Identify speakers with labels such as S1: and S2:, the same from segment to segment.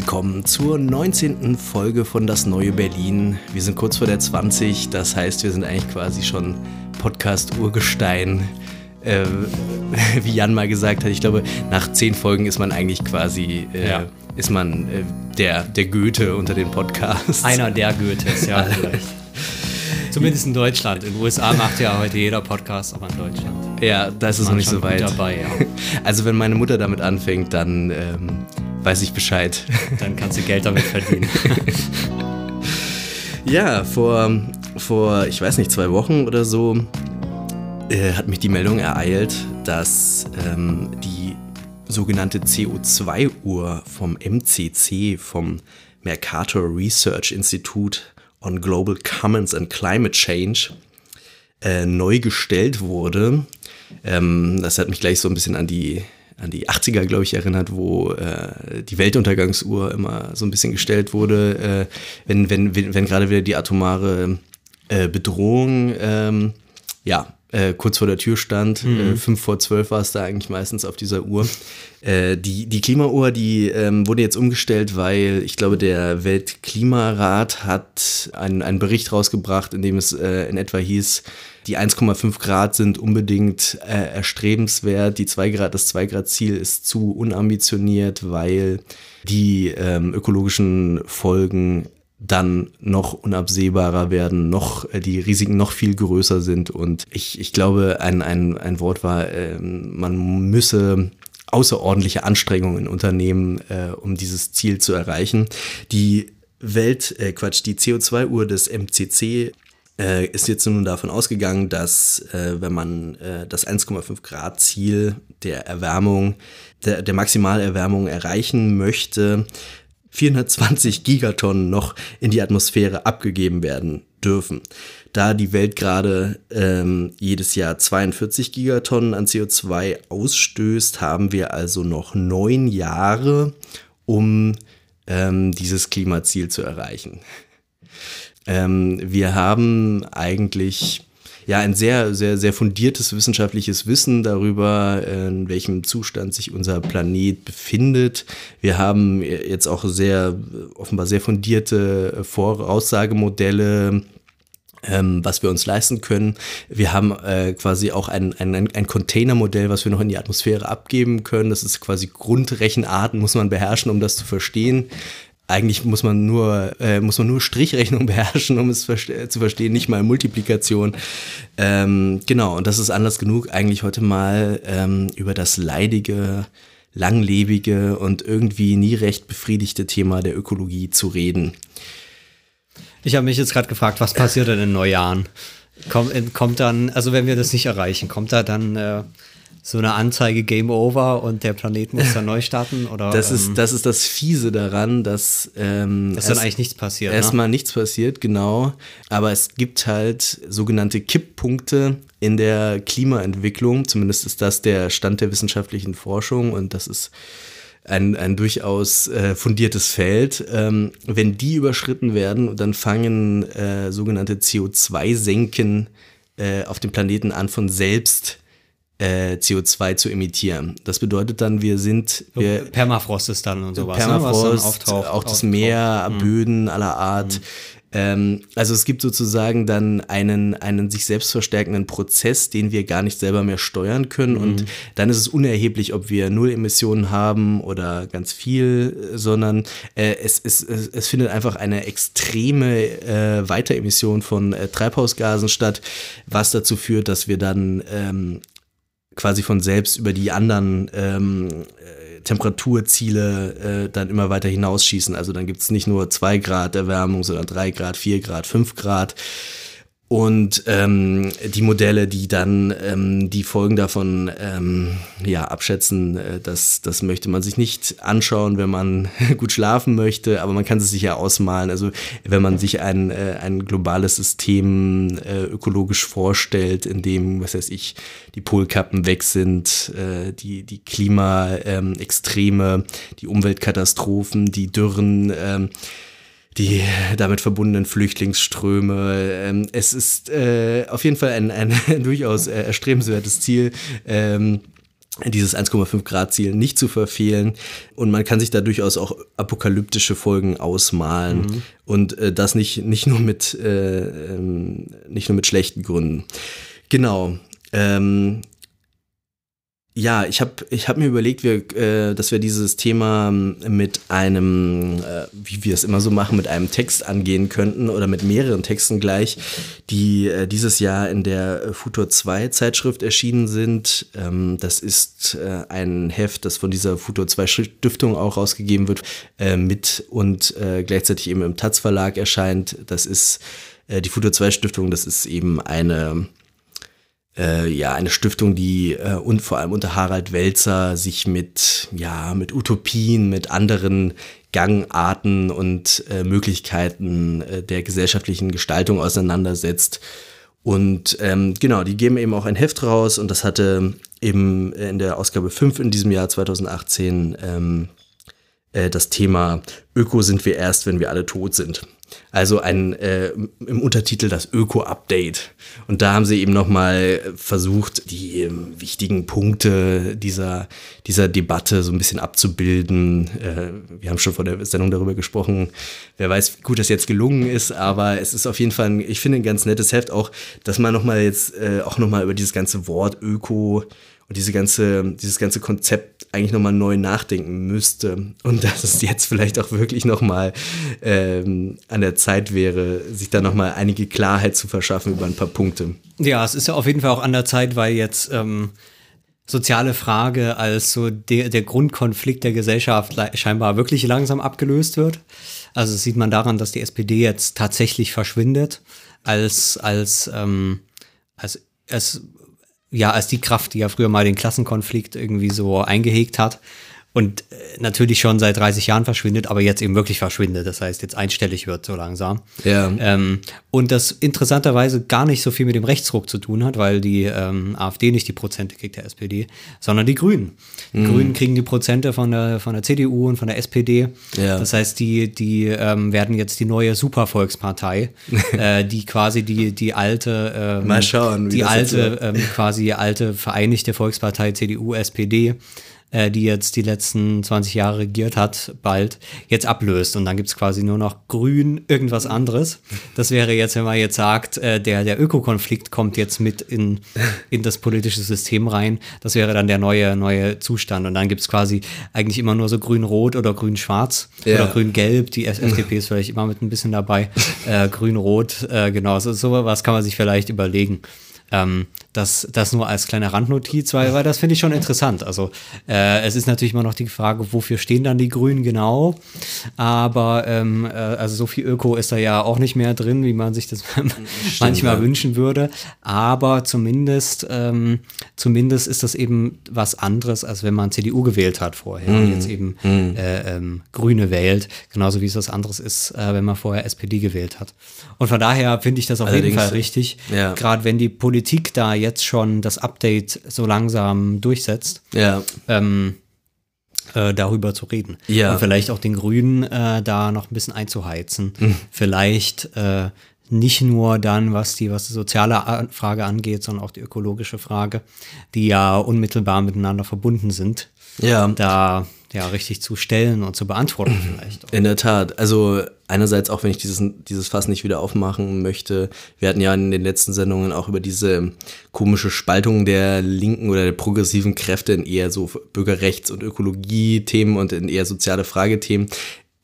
S1: Willkommen zur 19. Folge von Das Neue Berlin. Wir sind kurz vor der 20, das heißt, wir sind eigentlich quasi schon Podcast-Urgestein. Äh, wie Jan mal gesagt hat, ich glaube, nach zehn Folgen ist man eigentlich quasi, äh,
S2: Ja.
S1: ist man äh, der, der Goethe unter den Podcasts.
S2: Einer der Goethes, ja, vielleicht. Zumindest in Deutschland. In den USA macht ja heute jeder Podcast, aber in Deutschland.
S1: Ja, da ist es noch nicht so weit.
S2: dabei, ja.
S1: Also wenn meine Mutter damit anfängt, dann ähm, weiß ich Bescheid.
S2: Dann kannst du Geld damit verdienen.
S1: Ja, vor, vor, ich weiß nicht, zwei Wochen oder so äh, hat mich die Meldung ereilt, dass ähm, die sogenannte CO2-Uhr vom MCC, vom Mercator Research Institute on Global Commons and Climate Change, äh, neu gestellt wurde. Ähm, das hat mich gleich so ein bisschen an die, an die 80er, glaube ich, erinnert, wo äh, die Weltuntergangsuhr immer so ein bisschen gestellt wurde, äh, wenn, wenn, wenn, wenn gerade wieder die atomare äh, Bedrohung ähm, ja, äh, kurz vor der Tür stand. Äh, fünf vor zwölf war es da eigentlich meistens auf dieser Uhr. Äh, die, die Klimauhr, die ähm, wurde jetzt umgestellt, weil ich glaube, der Weltklimarat hat einen, einen Bericht rausgebracht, in dem es äh, in etwa hieß, die 1,5 Grad sind unbedingt äh, erstrebenswert. Die 2 Grad, das 2 Grad Ziel ist zu unambitioniert, weil die ähm, ökologischen Folgen dann noch unabsehbarer werden, noch äh, die Risiken noch viel größer sind. Und ich, ich glaube, ein, ein, ein Wort war, ähm, man müsse außerordentliche Anstrengungen unternehmen, äh, um dieses Ziel zu erreichen. Die Welt, äh, Quatsch, die CO2-Uhr des MCC äh, ist jetzt nun davon ausgegangen, dass äh, wenn man äh, das 1,5 Grad Ziel der Erwärmung, der, der Maximalerwärmung erreichen möchte, 420 Gigatonnen noch in die Atmosphäre abgegeben werden dürfen. Da die Welt gerade ähm, jedes Jahr 42 Gigatonnen an CO2 ausstößt, haben wir also noch neun Jahre, um ähm, dieses Klimaziel zu erreichen. Ähm, wir haben eigentlich ja ein sehr, sehr, sehr fundiertes wissenschaftliches Wissen darüber, in welchem Zustand sich unser Planet befindet. Wir haben jetzt auch sehr, offenbar sehr fundierte Voraussagemodelle, ähm, was wir uns leisten können. Wir haben äh, quasi auch ein, ein, ein Containermodell, was wir noch in die Atmosphäre abgeben können. Das ist quasi Grundrechenarten, muss man beherrschen, um das zu verstehen. Eigentlich muss man nur, äh, muss man nur Strichrechnung beherrschen, um es verste zu verstehen, nicht mal Multiplikation. Ähm, genau, und das ist Anlass genug, eigentlich heute mal ähm, über das leidige, langlebige und irgendwie nie recht befriedigte Thema der Ökologie zu reden.
S2: Ich habe mich jetzt gerade gefragt, was passiert denn in Neujahren? Kommt, äh, kommt dann, also wenn wir das nicht erreichen, kommt da dann äh, so eine Anzeige Game Over und der Planet muss dann neu starten? Oder,
S1: Das
S2: ähm,
S1: ist, das ist das Fiese daran, dass, ähm,
S2: dass dann
S1: erst-
S2: eigentlich nichts passiert.
S1: erstmal
S2: ne?
S1: nichts passiert, genau. Aber es gibt halt sogenannte Kipppunkte in der Klimaentwicklung. Zumindest ist das der Stand der wissenschaftlichen Forschung und das ist ein, ein durchaus äh, fundiertes Feld. Ähm, wenn die überschritten werden, dann fangen äh, sogenannte CO2-Senken äh, auf dem Planeten an, von selbst äh, CO2 zu emittieren. Das bedeutet dann, wir sind, wir,
S2: Permafrost ist dann und sowas. ne, was
S1: Permafrost,
S2: auftaucht,
S1: auch das
S2: auftaucht. Mhm.
S1: Meer, Böden aller Art. Ähm, also es gibt sozusagen dann einen, einen sich selbst verstärkenden Prozess, den wir gar nicht selber mehr steuern können.
S2: Mhm.
S1: Und dann ist es unerheblich, ob wir null Emissionen haben oder ganz viel, sondern äh, es, es, es, es findet einfach eine extreme äh, Weiteremission von äh, Treibhausgasen statt, was dazu führt, dass wir dann ähm, quasi von selbst über die anderen ähm, äh, Temperaturziele äh, dann immer weiter hinausschießen. Also dann gibt es nicht nur 2 Grad Erwärmung, sondern 3 Grad, 4 Grad, 5 Grad. Und ähm, die Modelle, die dann ähm, die Folgen davon ähm, ja, abschätzen, äh, das, das möchte man sich nicht anschauen, wenn man gut schlafen möchte, aber man kann es sich ja ausmalen. Also wenn man sich ein, äh, ein globales System äh, ökologisch vorstellt, in dem, was weiß ich, die Polkappen weg sind, äh, die, die Klimaextreme, die Umweltkatastrophen, die Dürren, ähm, die damit verbundenen Flüchtlingsströme. Ähm, es ist äh, auf jeden Fall ein, ein durchaus äh, erstrebenswertes Ziel. Ähm, dieses 1,5 Grad Ziel nicht zu verfehlen und man kann sich da durchaus auch apokalyptische Folgen ausmalen mhm. und äh, das nicht nicht nur mit äh, ähm, nicht nur mit schlechten Gründen genau ähm, ja, ich habe ich hab mir überlegt, wir, äh, dass wir dieses Thema ähm, mit einem, äh, wie wir es immer so machen, mit einem Text angehen könnten oder mit mehreren Texten gleich, die äh, dieses Jahr in der Futur 2 Zeitschrift erschienen sind. Ähm, das ist äh, ein Heft, das von dieser Futur 2 Stiftung auch rausgegeben wird, äh, mit und äh, gleichzeitig eben im Taz Verlag erscheint. Das ist die Futur 2 Stiftung, das ist eben eine äh, ja eine Stiftung, die äh, und vor allem unter Harald Welzer sich mit ja mit Utopien, mit anderen Gangarten und äh, Möglichkeiten äh, der gesellschaftlichen Gestaltung auseinandersetzt. Und ähm, genau, die geben eben auch ein Heft raus und das hatte eben in der Ausgabe 5 in diesem Jahr 2018 ähm, äh, das Thema Öko sind wir erst, wenn wir alle tot sind. Also ein äh, im Untertitel das Öko-Update. Und da haben sie eben nochmal versucht, die äh, wichtigen Punkte dieser, dieser Debatte so ein bisschen abzubilden. Äh, wir haben schon vor der Sendung darüber gesprochen. Wer weiß, wie gut das jetzt gelungen ist, aber es ist auf jeden Fall, ein, ich finde, ein ganz nettes Heft auch, dass man nochmal jetzt äh, auch nochmal über dieses ganze Wort Öko und diese ganze, dieses ganze Konzept eigentlich nochmal neu nachdenken müsste. Und dass es jetzt vielleicht auch wirklich nochmal ähm, an der Zeit wäre, sich da nochmal einige Klarheit zu verschaffen über ein paar Punkte.
S2: Ja, es ist ja auf jeden Fall auch an der Zeit, weil jetzt ähm, soziale Frage als so der, der Grundkonflikt der Gesellschaft scheinbar wirklich langsam abgelöst wird. Also sieht man daran, dass die SPD jetzt tatsächlich verschwindet als, als, ähm, als, als ja, als die Kraft, die ja früher mal den Klassenkonflikt irgendwie so eingehegt hat und äh, natürlich schon seit 30 Jahren verschwindet, aber jetzt eben wirklich verschwindet. Das heißt, jetzt einstellig wird so langsam.
S1: Ja.
S2: Ähm, und das interessanterweise gar nicht so viel mit dem Rechtsruck zu tun hat, weil die ähm, AfD nicht die Prozente kriegt der SPD, sondern die Grünen. Die mhm. Grünen kriegen die Prozente von der, von der CDU und von der SPD. Ja. Das heißt, die, die ähm, werden jetzt die neue Supervolkspartei, äh, die quasi die, die alte, ähm,
S1: Mal schauen,
S2: die alte, ähm, quasi alte Vereinigte Volkspartei CDU, SPD äh, die jetzt die letzten 20 Jahre regiert hat, bald jetzt ablöst. Und dann gibt's quasi nur noch grün irgendwas anderes. Das wäre jetzt, wenn man jetzt sagt, äh, der, der Ökokonflikt kommt jetzt mit in, in das politische System rein. Das wäre dann der neue, neue Zustand. Und dann gibt's quasi eigentlich immer nur so grün-rot oder grün-schwarz ja. oder grün-gelb. Die FDP ist vielleicht immer mit ein bisschen dabei. Äh, grün-rot, äh, genau. So, so was kann man sich vielleicht überlegen. Ähm, das, das nur als kleine Randnotiz, weil, weil das finde ich schon interessant. Also äh, es ist natürlich immer noch die Frage, wofür stehen dann die Grünen genau? Aber ähm, äh, also so viel Öko ist da ja auch nicht mehr drin, wie man sich das manchmal ja. wünschen würde. Aber zumindest, ähm, zumindest ist das eben was anderes, als wenn man CDU gewählt hat vorher mhm. und jetzt eben mhm. äh, ähm, Grüne wählt. Genauso wie es was anderes ist, äh, wenn man vorher SPD gewählt hat. Und von daher finde ich das auf Allerdings, jeden Fall richtig. Ja. Gerade wenn die Politik da jetzt schon das Update so langsam durchsetzt,
S1: ja.
S2: ähm, äh, darüber zu reden.
S1: Ja.
S2: Und vielleicht auch den Grünen äh, da noch ein bisschen einzuheizen. Mhm. Vielleicht äh, nicht nur dann, was die, was die soziale Frage angeht, sondern auch die ökologische Frage, die ja unmittelbar miteinander verbunden sind.
S1: Ja.
S2: Da ja richtig zu stellen und zu beantworten vielleicht.
S1: Auch. In der Tat. Also einerseits auch, wenn ich dieses, dieses Fass nicht wieder aufmachen möchte. Wir hatten ja in den letzten Sendungen auch über diese komische Spaltung der linken oder der progressiven Kräfte in eher so Bürgerrechts- und Ökologie-Themen und in eher soziale Fragethemen.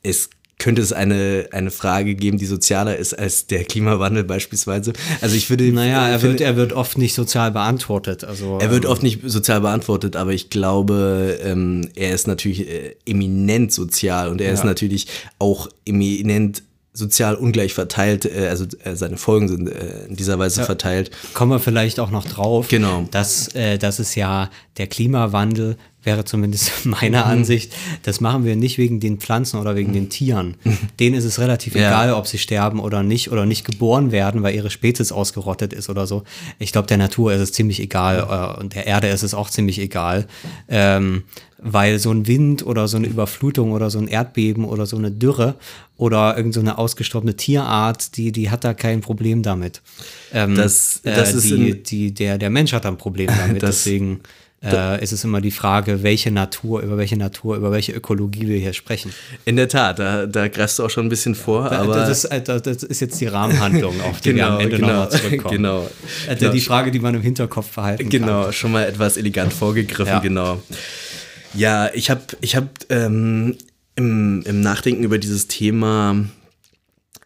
S1: Es könnte es eine, eine Frage geben, die sozialer ist als der Klimawandel beispielsweise. Also ich würde.
S2: Naja, er wird, er wird oft nicht sozial beantwortet. Also,
S1: er wird ähm, oft nicht sozial beantwortet, aber ich glaube, ähm, er ist natürlich äh, eminent sozial und er ja. ist natürlich auch eminent sozial ungleich verteilt, äh, also äh, seine Folgen sind äh, in dieser Weise verteilt.
S2: Kommen wir vielleicht auch noch drauf,
S1: Genau.
S2: dass, äh, dass es ja der Klimawandel wäre zumindest meiner
S1: Mhm.
S2: Ansicht, das machen wir nicht wegen den Pflanzen oder wegen den Tieren. Denen ist es relativ
S1: Ja.
S2: egal, ob sie sterben oder nicht oder nicht geboren werden, weil ihre Spezies ausgerottet ist oder so. Ich glaube, der Natur ist es ziemlich egal äh, und der Erde ist es auch ziemlich egal, ähm, weil so ein Wind oder so eine Überflutung oder so ein Erdbeben oder so eine Dürre oder irgend so eine ausgestorbene Tierart, die, die hat da kein Problem damit. Ähm,
S1: Das- das
S2: äh,
S1: ist
S2: die,
S1: in-
S2: die, der, der Mensch hat da ein Problem damit.
S1: Das-
S2: Deswegen äh, ist es immer die Frage, welche Natur, über welche Natur, über welche Ökologie wir hier sprechen.
S1: In der Tat, da, da greifst du auch schon ein bisschen vor, aber
S2: das, äh, das, ist jetzt die Rahmenhandlung, auf die wir am Ende
S1: genau,
S2: nochmal zurückkommen.
S1: genau.
S2: Äh,
S1: Genau.
S2: Die Frage, die man im Hinterkopf behalten
S1: Genau,
S2: kann.
S1: schon mal etwas elegant vorgegriffen,
S2: Ja.
S1: genau. Ja, ich habe ich hab, ähm, im, im Nachdenken über dieses Thema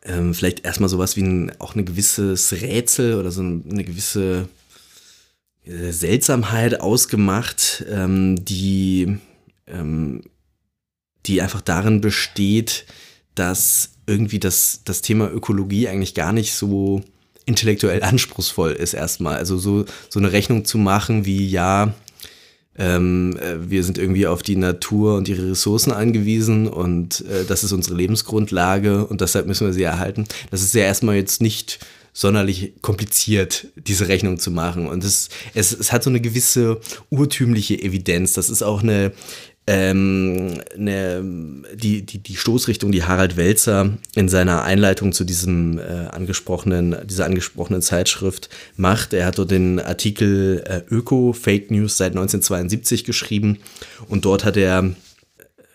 S1: ähm, vielleicht erstmal sowas wie ein, auch ein gewisses Rätsel oder so eine, gewisse äh, Seltsamheit ausgemacht, ähm, die, ähm, die einfach darin besteht, dass irgendwie das, das Thema Ökologie eigentlich gar nicht so intellektuell anspruchsvoll ist erstmal. Also so, so eine Rechnung zu machen wie, ja, ähm, äh, wir sind irgendwie auf die Natur und ihre Ressourcen angewiesen und äh, das ist unsere Lebensgrundlage und deshalb müssen wir sie erhalten. Das ist ja erstmal jetzt nicht sonderlich kompliziert, diese Rechnung zu machen. Und es, es, es hat so eine gewisse urtümliche Evidenz. Das ist auch eine, ähm, eine, die, die, die Stoßrichtung, die Harald Welzer in seiner Einleitung zu diesem äh, angesprochenen, dieser angesprochenen Zeitschrift macht. Er hat dort den Artikel äh, Öko, Fake News seit 1972 geschrieben und dort hat er,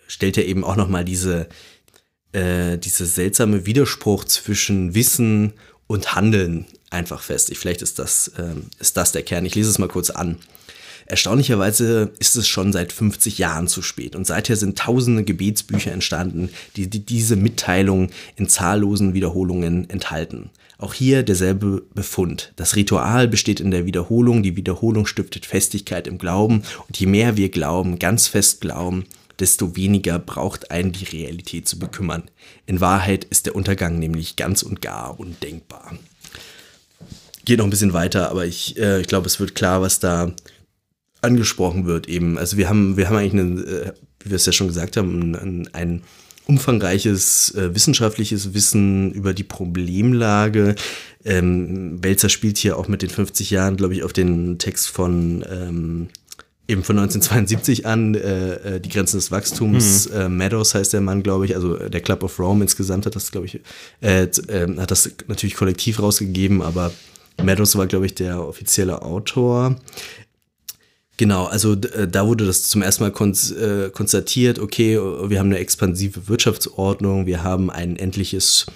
S1: stellt er eben auch nochmal diese, äh, diese seltsame Widerspruch zwischen Wissen und Handeln einfach fest. Ich, vielleicht ist das, ähm, ist das der Kern. Ich lese es mal kurz an. Erstaunlicherweise ist es schon seit 50 Jahren zu spät und seither sind tausende Gebetsbücher entstanden, die, die diese Mitteilung in zahllosen Wiederholungen enthalten. Auch hier derselbe Befund. Das Ritual besteht in der Wiederholung, die Wiederholung stiftet Festigkeit im Glauben und je mehr wir glauben, ganz fest glauben, desto weniger braucht einen die Realität zu bekümmern. In Wahrheit ist der Untergang nämlich ganz und gar undenkbar. Geht noch ein bisschen weiter, aber ich, äh, ich glaube, es wird klar, was da angesprochen wird eben. Also wir haben, wir haben eigentlich, eine, äh, wie wir es ja schon gesagt haben, ein, ein umfangreiches äh, wissenschaftliches Wissen über die Problemlage. Ähm, Belzer spielt hier auch mit den 50 Jahren, glaube ich, auf den Text von ähm, eben von 1972 an, äh, äh, die Grenzen des Wachstums. Äh, Meadows heißt der Mann, glaube ich, also der Club of Rome insgesamt hat das, glaube ich, äh, ähm, hat das natürlich kollektiv rausgegeben, aber Meadows war, glaube ich, der offizielle Autor. Genau, also äh, da wurde das zum ersten Mal äh, konstatiert, okay, wir haben eine expansive Wirtschaftsordnung, wir haben ein endliches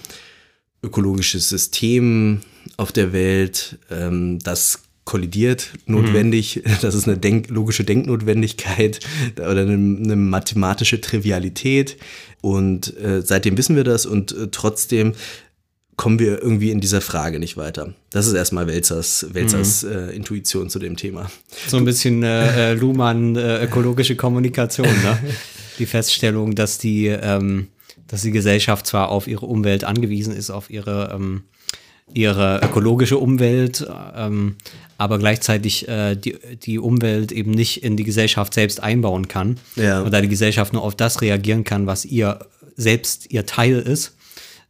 S1: ökologisches System auf der Welt, ähm, das kollidiert notwendig, das ist eine denk logische Denknotwendigkeit oder eine, eine mathematische Trivialität. Und äh, seitdem wissen wir das und trotzdem kommen wir irgendwie in dieser Frage nicht weiter. Das ist erstmal Welzers, Welzers äh, Intuition zu dem Thema.
S2: So ein bisschen äh, äh, Luhmann äh, ökologische Kommunikation, ne? Die Feststellung, dass die, ähm, dass die Gesellschaft zwar auf ihre Umwelt angewiesen ist, auf ihre, ähm, ihre ökologische Umwelt, ähm, aber gleichzeitig äh, die, die Umwelt eben nicht in die Gesellschaft selbst einbauen kann.
S1: Ja.
S2: Und da die Gesellschaft nur auf das reagieren kann, was ihr selbst ihr Teil ist,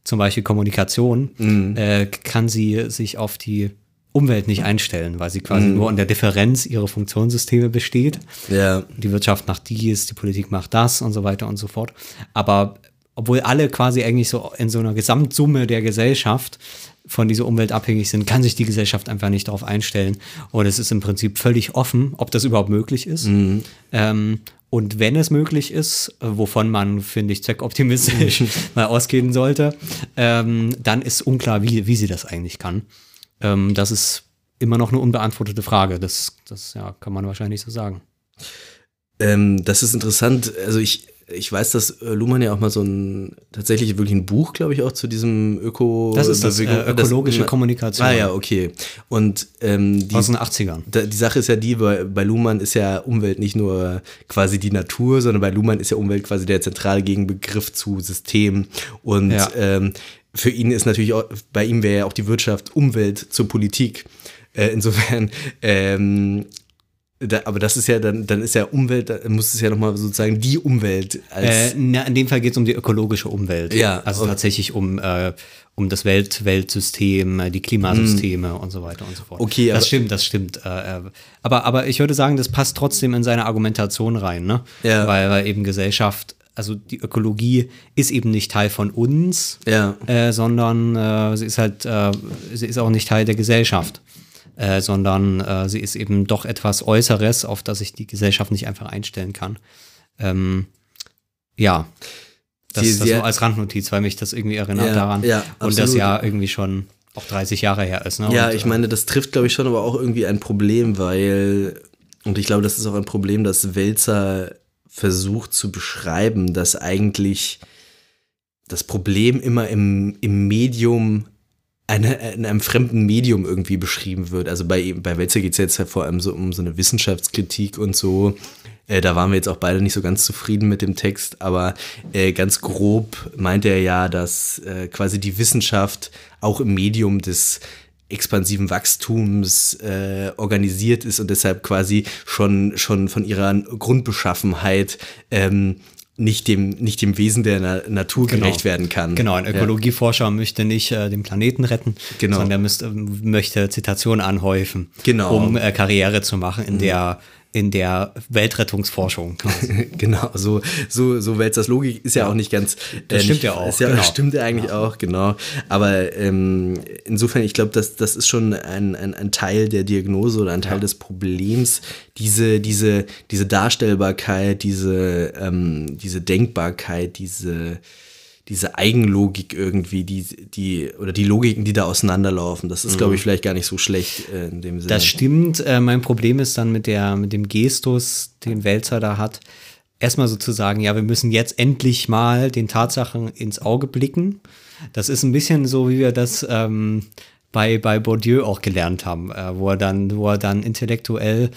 S2: zum Beispiel Kommunikation,
S1: Mhm.
S2: äh, kann sie sich auf die Umwelt nicht einstellen, weil sie quasi
S1: Mhm.
S2: nur in der Differenz ihrer Funktionssysteme besteht.
S1: Ja,
S2: Die Wirtschaft macht dies, die Politik macht das und so weiter und so fort. Aber obwohl alle quasi eigentlich so in so einer Gesamtsumme der Gesellschaft von dieser Umwelt abhängig sind, kann sich die Gesellschaft einfach nicht darauf einstellen. Und es ist im Prinzip völlig offen, ob das überhaupt möglich ist. Ähm, und wenn es möglich ist, wovon man, finde ich, zweckoptimistisch mal ausgehen sollte, ähm, dann ist unklar, wie, wie sie das eigentlich kann. Ähm, das ist immer noch eine unbeantwortete Frage. Das, das ja, kann man wahrscheinlich so sagen.
S1: ähm, das ist interessant. Also ich, ich weiß, dass äh, Luhmann ja auch mal so ein, tatsächlich wirklich ein Buch, glaube ich, auch zu diesem Öko.
S2: Das ist das, äh, ökologische Kommunikation.
S1: Ah ja, okay. Und ähm, die,
S2: Aus den 80ern.
S1: da, die Sache ist ja die, bei, bei Luhmann ist ja Umwelt nicht nur quasi die Natur, sondern bei Luhmann ist ja Umwelt quasi der zentrale Gegenbegriff zu System. Und
S2: Ja.
S1: ähm, für ihn ist natürlich auch, bei ihm wäre ja auch die Wirtschaft Umwelt zur Politik. Äh, insofern, ähm, da, aber das ist ja dann, dann ist ja Umwelt, da muss es ja nochmal sozusagen die Umwelt als.
S2: Äh, na, in dem Fall geht es um die ökologische Umwelt.
S1: Ja,
S2: Also
S1: okay.
S2: tatsächlich um, äh, um das Welt, Weltsystem, äh, die Klimasysteme und so weiter und so fort.
S1: Okay, aber-
S2: das stimmt, das stimmt. Äh, äh, aber, aber ich würde sagen, das passt trotzdem in seine Argumentation rein, ne?
S1: Ja.
S2: Weil, weil eben Gesellschaft, also die Ökologie ist eben nicht Teil von uns,
S1: Ja.
S2: äh, sondern sie ist halt, sie ist auch nicht Teil der Gesellschaft. Äh, sondern äh, sie ist eben doch etwas Äußeres, auf das sich die Gesellschaft nicht einfach einstellen kann. Ähm, ja, das,
S1: Sie-
S2: das
S1: sie-
S2: nur als Randnotiz, weil mich das irgendwie erinnert
S1: Ja,
S2: daran.
S1: ja,
S2: und das ja irgendwie schon auch 30 Jahre her ist. Ne?
S1: Ja,
S2: und,
S1: ich meine, das trifft, glaube ich, schon aber auch irgendwie ein Problem, weil, und ich glaube, das ist auch ein Problem, das Wälzer versucht zu beschreiben, dass eigentlich das Problem immer im, im Medium, eine, in einem fremden Medium irgendwie beschrieben wird. Also bei, bei Wälzer geht es jetzt halt vor allem so um so eine Wissenschaftskritik und so. Äh, da waren wir jetzt auch beide nicht so ganz zufrieden mit dem Text, aber äh, ganz grob meint er ja, dass äh, quasi die Wissenschaft auch im Medium des expansiven Wachstums äh, organisiert ist und deshalb quasi schon, schon von ihrer Grundbeschaffenheit ähm, nicht, dem, nicht dem Wesen der Na Natur gerecht werden kann.
S2: Genau, ein
S1: Ja.
S2: Ökologieforscher möchte nicht äh, den Planeten retten,
S1: Genau.
S2: sondern er müsste, möchte Zitationen anhäufen,
S1: Genau.
S2: um äh, Karriere zu machen in der in der Weltrettungsforschung.
S1: Genau, so, so, so Wälzers Logik ist ja, auch nicht ganz.
S2: Das
S1: äh,
S2: stimmt
S1: nicht,
S2: ja auch,
S1: ja,
S2: genau.
S1: Stimmt ja eigentlich auch, genau. Aber ähm, insofern, ich glaube, das, das ist schon ein, ein, ein Teil der Diagnose oder ein Teil des Problems, diese, diese, diese Darstellbarkeit, diese, ähm, diese Denkbarkeit, diese, diese Eigenlogik irgendwie, die, die, oder die Logiken, die da auseinanderlaufen. Das ist, glaube ich, vielleicht gar nicht so schlecht äh, in dem Sinne.
S2: Mhm. Das stimmt. Äh, mein Problem ist dann mit, der, mit dem Gestus, den Wälzer da hat, erstmal sozusagen, ja, wir müssen jetzt endlich mal den Tatsachen ins Auge blicken. Das ist ein bisschen so, wie wir das ähm, bei, bei Bourdieu auch gelernt haben, äh, wo er dann, wo er dann intellektuell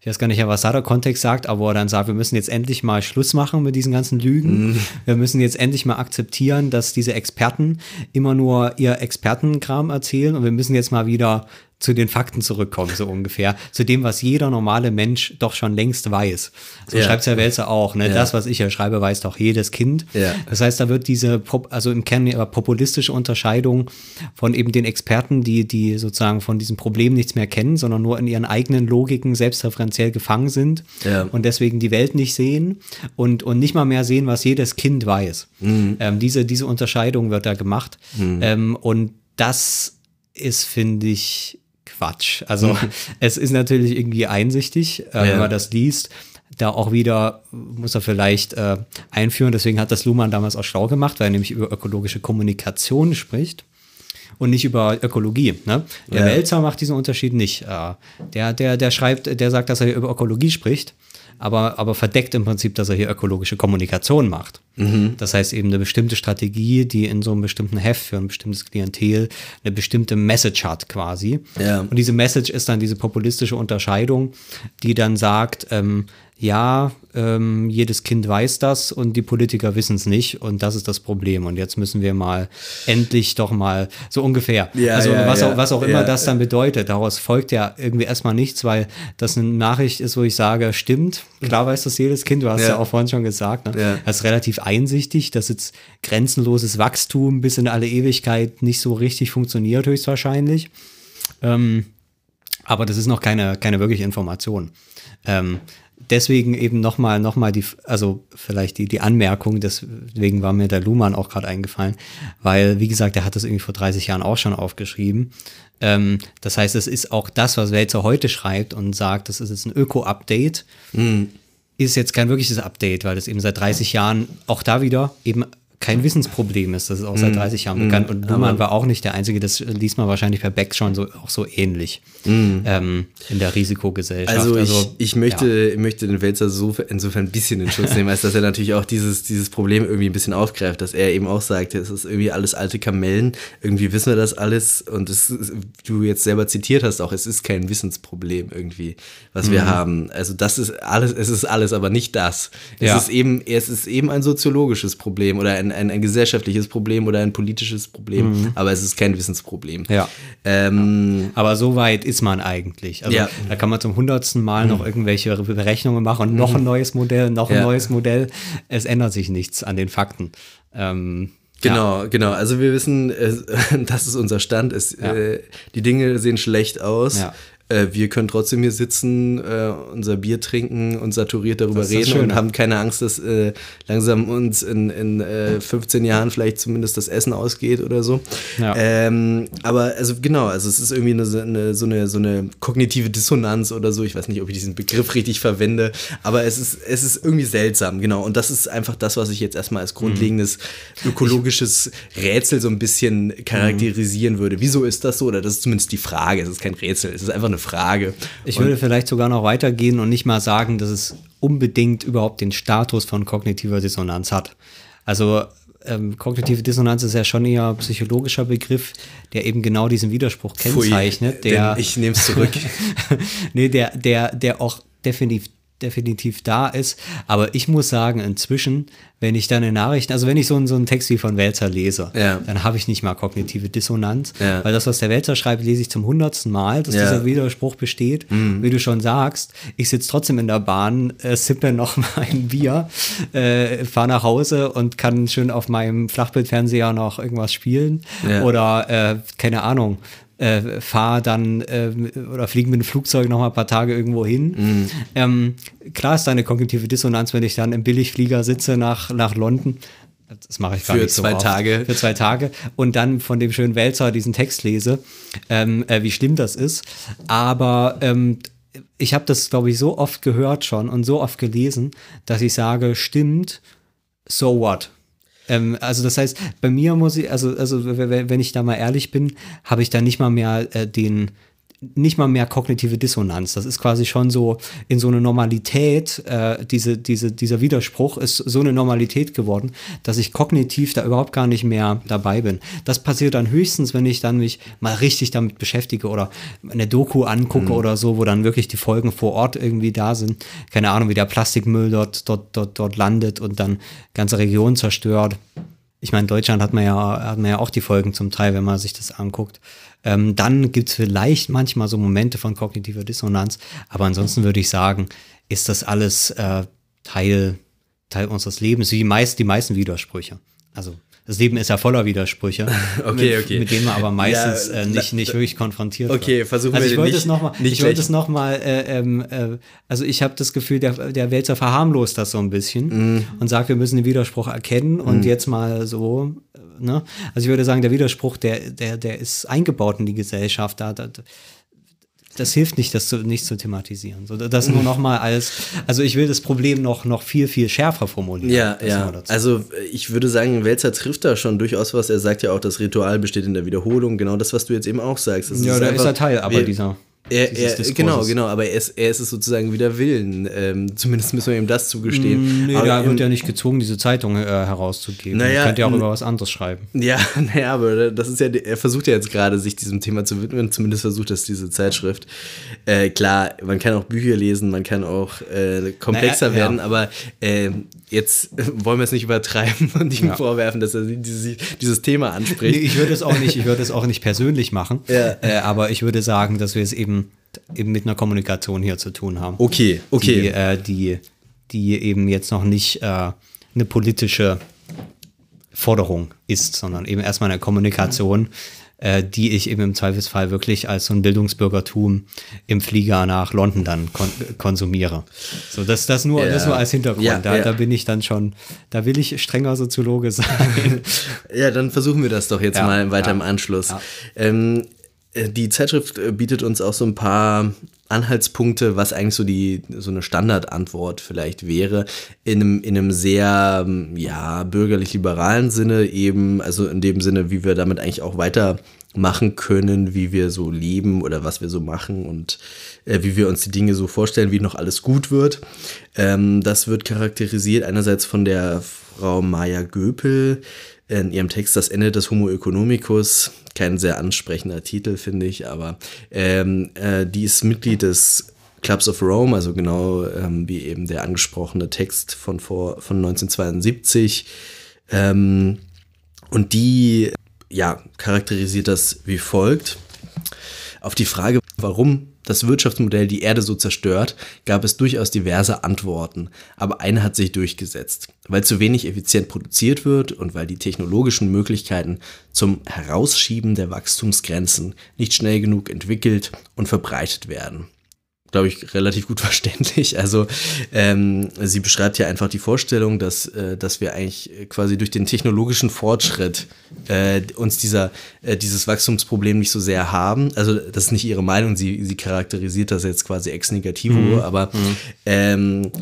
S2: ich weiß gar nicht, was da der Kontext sagt, aber wo er dann sagt, wir müssen jetzt endlich mal Schluss machen mit diesen ganzen Lügen. Wir müssen jetzt endlich mal akzeptieren, dass diese Experten immer nur ihr Expertenkram erzählen und wir müssen jetzt mal wieder zu den Fakten zurückkommen, so ungefähr. Zu dem, was jeder normale Mensch doch schon längst weiß. So
S1: Ja.
S2: schreibt Herr Welzer auch. Ne?
S1: Ja.
S2: Das, was ich hier schreibe, weiß doch jedes Kind.
S1: Ja.
S2: Das heißt, da wird diese, also im Kern ihrer populistische Unterscheidung von eben den Experten, die, die sozusagen von diesem Problem nichts mehr kennen, sondern nur in ihren eigenen Logiken selbstreferenziell gefangen sind
S1: Ja.
S2: und deswegen die Welt nicht sehen und, und nicht mal mehr sehen, was jedes Kind weiß. Ähm, diese, diese Unterscheidung wird da gemacht. Ähm, und das ist, finde ich, Quatsch. Also es ist natürlich irgendwie einsichtig, äh,
S1: Ja.
S2: wenn man das liest. Da auch wieder muss er vielleicht äh, einführen. Deswegen hat das Luhmann damals auch schlau gemacht, weil er nämlich über ökologische Kommunikation spricht und nicht über Ökologie. Ne? Der
S1: Ja.
S2: Wälzer macht diesen Unterschied nicht. Äh, der, der, der schreibt, der sagt, dass er über Ökologie spricht, aber, aber verdeckt im Prinzip, dass er hier ökologische Kommunikation macht. Das heißt eben eine bestimmte Strategie, die in so einem bestimmten Heft für ein bestimmtes Klientel eine bestimmte Message hat quasi.
S1: Ja.
S2: Und diese Message ist dann diese populistische Unterscheidung, die dann sagt, ähm, ja, ähm, jedes Kind weiß das und die Politiker wissen es nicht und das ist das Problem. Und jetzt müssen wir mal endlich doch mal so ungefähr.
S1: Ja,
S2: also
S1: ja,
S2: was,
S1: ja,
S2: auch, was auch immer das dann bedeutet, daraus folgt ja irgendwie erstmal nichts, weil das eine Nachricht ist, wo ich sage, stimmt, klar weiß das jedes Kind, du hast ja, auch vorhin schon gesagt, ne? Das ist relativ einsichtig, dass jetzt grenzenloses Wachstum bis in alle Ewigkeit nicht so richtig funktioniert, höchstwahrscheinlich. Ähm, aber das ist noch keine, keine wirkliche Information. Ähm, deswegen eben nochmal, noch mal die, also vielleicht die, die Anmerkung, deswegen war mir der Luhmann auch gerade eingefallen, weil, wie gesagt, er hat das irgendwie vor 30 Jahren auch schon aufgeschrieben. Ähm, das heißt, es ist auch das, was Welzer heute schreibt und sagt, das ist jetzt ein Öko-Update, ist jetzt kein wirkliches Update, weil das eben seit 30 Jahren auch da wieder eben kein Wissensproblem ist. Das ist auch seit 30 Jahren bekannt. Und Luhmann war auch nicht der Einzige, das liest man wahrscheinlich bei Beck schon so, auch so ähnlich ähm, in der Risikogesellschaft.
S1: Also ich, ich möchte, möchte den Wälzer so insofern ein bisschen in Schutz nehmen, als dass er natürlich auch dieses, dieses Problem irgendwie ein bisschen aufgreift, dass er eben auch sagt, es ist irgendwie alles alte Kamellen, irgendwie wissen wir das alles und es, du jetzt selber zitiert hast auch, es ist kein Wissensproblem irgendwie, was
S2: Mhm.
S1: wir haben. Also das ist alles, es ist alles, aber nicht das. Es
S2: Ja.
S1: ist eben, es ist eben ein soziologisches Problem oder ein, ein, ein, ein gesellschaftliches Problem oder ein politisches Problem, aber es ist kein Wissensproblem.
S2: Ja.
S1: Ähm,
S2: Aber so weit ist man eigentlich. Also
S1: Ja.
S2: da kann man zum hundertsten Mal noch irgendwelche Berechnungen machen und noch ein neues Modell, noch ein
S1: Ja.
S2: neues Modell. Es ändert sich nichts an den Fakten. Ähm,
S1: Genau, genau. Also wir wissen, äh, das ist unser Stand. Es,
S2: Ja.
S1: äh, die Dinge sehen schlecht aus.
S2: Ja.
S1: Äh, wir können trotzdem hier sitzen, äh, unser Bier trinken und saturiert darüber reden und haben keine Angst, dass äh, langsam uns in, in äh, 15 Jahren vielleicht zumindest das Essen ausgeht oder so.
S2: Ja.
S1: Ähm, aber also genau, also es ist irgendwie eine, so eine, so, eine, so eine kognitive Dissonanz oder so. Ich weiß nicht, ob ich diesen Begriff richtig verwende, aber es ist, es ist irgendwie seltsam, genau. Und das ist einfach das, was ich jetzt erstmal als grundlegendes ökologisches Rätsel so ein bisschen charakterisieren würde. Wieso ist das so? Oder das ist zumindest die Frage. Es ist kein Rätsel, es ist einfach eine Frage.
S2: Ich
S1: Und-
S2: würde vielleicht sogar noch weitergehen und nicht mal sagen, dass es unbedingt überhaupt den Status von kognitiver Dissonanz hat. Also ähm, kognitive Dissonanz ist ja schon eher ein psychologischer Begriff, der eben genau diesen Widerspruch
S1: Pfui,
S2: kennzeichnet. Der,
S1: denn ich nehme es zurück.
S2: nee, der, der, der auch definitiv, definitiv da ist. Aber ich muss sagen, inzwischen, wenn ich dann in Nachrichten, also wenn ich so, einen- so einen Text wie von Wälzer lese,
S1: Ja.
S2: dann habe ich nicht mal kognitive Dissonanz.
S1: Ja.
S2: Weil das, was der Wälzer schreibt, lese ich zum hundertsten Mal, dass
S1: Ja. Mhm.
S2: dieser Widerspruch besteht. Wie du schon sagst, ich sitze trotzdem in der Bahn, äh, sippe noch mal ein Bier, äh, fahre nach Hause und kann schön auf meinem Flachbildfernseher noch irgendwas spielen. Oder, äh, keine Ahnung, äh, fahre dann äh, oder fliege mit dem Flugzeug noch mal ein paar Tage irgendwo hin.
S1: Mhm.
S2: Ähm, klar ist da eine kognitive Dissonanz, wenn ich dann im Billigflieger sitze nach, nach London. Das mache ich gar
S1: Für
S2: nicht so
S1: zwei
S2: oft.
S1: Tage.
S2: Für zwei Tage. Und dann von dem schönen Wälzer diesen Text lese, ähm, äh, wie schlimm das ist. Aber ähm, ich habe das, glaube ich, so oft gehört schon und so oft gelesen, dass ich sage, stimmt, so what? Ähm, also das heißt, bei mir muss ich, also, also wenn ich da mal ehrlich bin, habe ich da nicht mal mehr äh, den, nicht mal mehr kognitive Dissonanz. Das ist quasi schon so in so eine Normalität, äh, diese, diese, dieser Widerspruch ist so eine Normalität geworden, dass ich kognitiv da überhaupt gar nicht mehr dabei bin. Das passiert dann höchstens, wenn ich dann mich mal richtig damit beschäftige oder eine Doku angucke oder so, wo dann wirklich die Folgen vor Ort irgendwie da sind. Keine Ahnung, wie der Plastikmüll dort, dort, dort, dort landet und dann ganze Regionen zerstört. Ich meine, in Deutschland hat man ja, hat man ja auch die Folgen zum Teil, wenn man sich das anguckt. Ähm, dann gibt es vielleicht manchmal so Momente von kognitiver Dissonanz, aber ansonsten würde ich sagen, ist das alles äh, Teil, Teil unseres Lebens, wie die, meist, die meisten Widersprüche. Also das Leben ist ja voller Widersprüche,
S1: Okay,
S2: mit,
S1: okay.
S2: mit denen man aber meistens
S1: Ja,
S2: äh, nicht, nicht wirklich konfrontiert
S1: Okay,
S2: wird.
S1: versuchen
S2: also
S1: wir
S2: ich wollte
S1: nicht-
S2: es noch mal,
S1: nicht
S2: ich wollte es noch mal, äh, ähm, äh, also ich habe das Gefühl, der, der Wälzer verharmlost das so ein bisschen
S1: Mhm.
S2: und sagt, wir müssen den Widerspruch erkennen und jetzt mal so, äh, ne? Also ich würde sagen, der Widerspruch, der, der, der ist eingebaut in die Gesellschaft, da, da das hilft nicht, das zu, nicht zu thematisieren. So, das nur noch mal als, also ich will das Problem noch, noch viel, viel schärfer formulieren.
S1: Ja, ja. Also ich würde sagen, Welzer trifft da schon durchaus was. Er sagt ja auch, das Ritual besteht in der Wiederholung. Genau das, was du jetzt eben auch sagst. Es
S2: ja, da ist
S1: einfach-
S2: er Teil aber
S1: wir-
S2: dieser.
S1: Er, er, genau, genau, aber er ist, er ist es sozusagen wider Willen. Ähm, zumindest müssen wir ihm das zugestehen.
S2: Mm, Nee,
S1: aber im-
S2: wird ja nicht gezwungen, diese Zeitung äh, herauszugeben.
S1: Naja,
S2: Ihr könnt ja auch über was anderes schreiben.
S1: Ja, naja, aber das ist ja, er versucht ja jetzt gerade, sich diesem Thema zu widmen, zumindest versucht das diese Zeitschrift. Äh, klar, man kann auch Bücher lesen, man kann auch äh, komplexer
S2: Naja, ja.
S1: werden, aber äh, jetzt wollen wir es nicht übertreiben und ihm
S2: Ja.
S1: vorwerfen, dass er dieses, dieses Thema
S2: Nee,
S1: anspricht.
S2: ich würde es auch nicht, ich würde es auch nicht persönlich machen,
S1: Ja.
S2: äh, aber ich würde sagen, dass wir es eben, eben mit einer Kommunikation hier zu tun haben.
S1: Okay, okay.
S2: Die, äh, die, die eben jetzt noch nicht äh, eine politische Forderung ist, sondern eben erstmal eine Kommunikation, äh, die ich eben im Zweifelsfall wirklich als so ein Bildungsbürgertum im Flieger nach London dann kon konsumiere. So, das, das, nur,
S1: Ja.
S2: das nur als Hintergrund.
S1: Ja,
S2: da,
S1: ja.
S2: da bin ich dann schon, da will ich strenger Soziologe sein.
S1: Ja, dann versuchen wir das doch jetzt mal weiter im Anschluss. Ähm, äh, die Zeitschrift äh, bietet uns auch so ein paar Anhaltspunkte, was eigentlich so die so eine Standardantwort vielleicht wäre in einem, in einem sehr ähm, ja bürgerlich-liberalen Sinne eben, also in dem Sinne, wie wir damit eigentlich auch weitermachen können, wie wir so leben oder was wir so machen und äh, wie wir uns die Dinge so vorstellen, wie noch alles gut wird. Ähm, das wird charakterisiert einerseits von der Frau Maya Göpel, in ihrem Text Das Ende des Homo economicus, kein sehr ansprechender Titel, finde ich, aber ähm, äh, die ist Mitglied des Clubs of Rome, also genau ähm, wie eben der angesprochene Text von, vor, von 1972. Ähm, und die ja, charakterisiert das wie folgt. Auf die Frage, warum das Wirtschaftsmodell die Erde so zerstört, gab es durchaus diverse Antworten, aber eine hat sich durchgesetzt. Weil zu wenig effizient produziert wird und weil die technologischen Möglichkeiten zum Herausschieben der Wachstumsgrenzen nicht schnell genug entwickelt und verbreitet werden glaube ich, relativ gut verständlich. Also ähm, sie beschreibt ja einfach die Vorstellung, dass, äh, dass wir eigentlich quasi durch den technologischen Fortschritt äh, uns dieser, äh, dieses Wachstumsproblem nicht so sehr haben. Also das ist nicht ihre Meinung, sie, sie charakterisiert das jetzt quasi ex negativo, mhm. aber mhm. Ähm,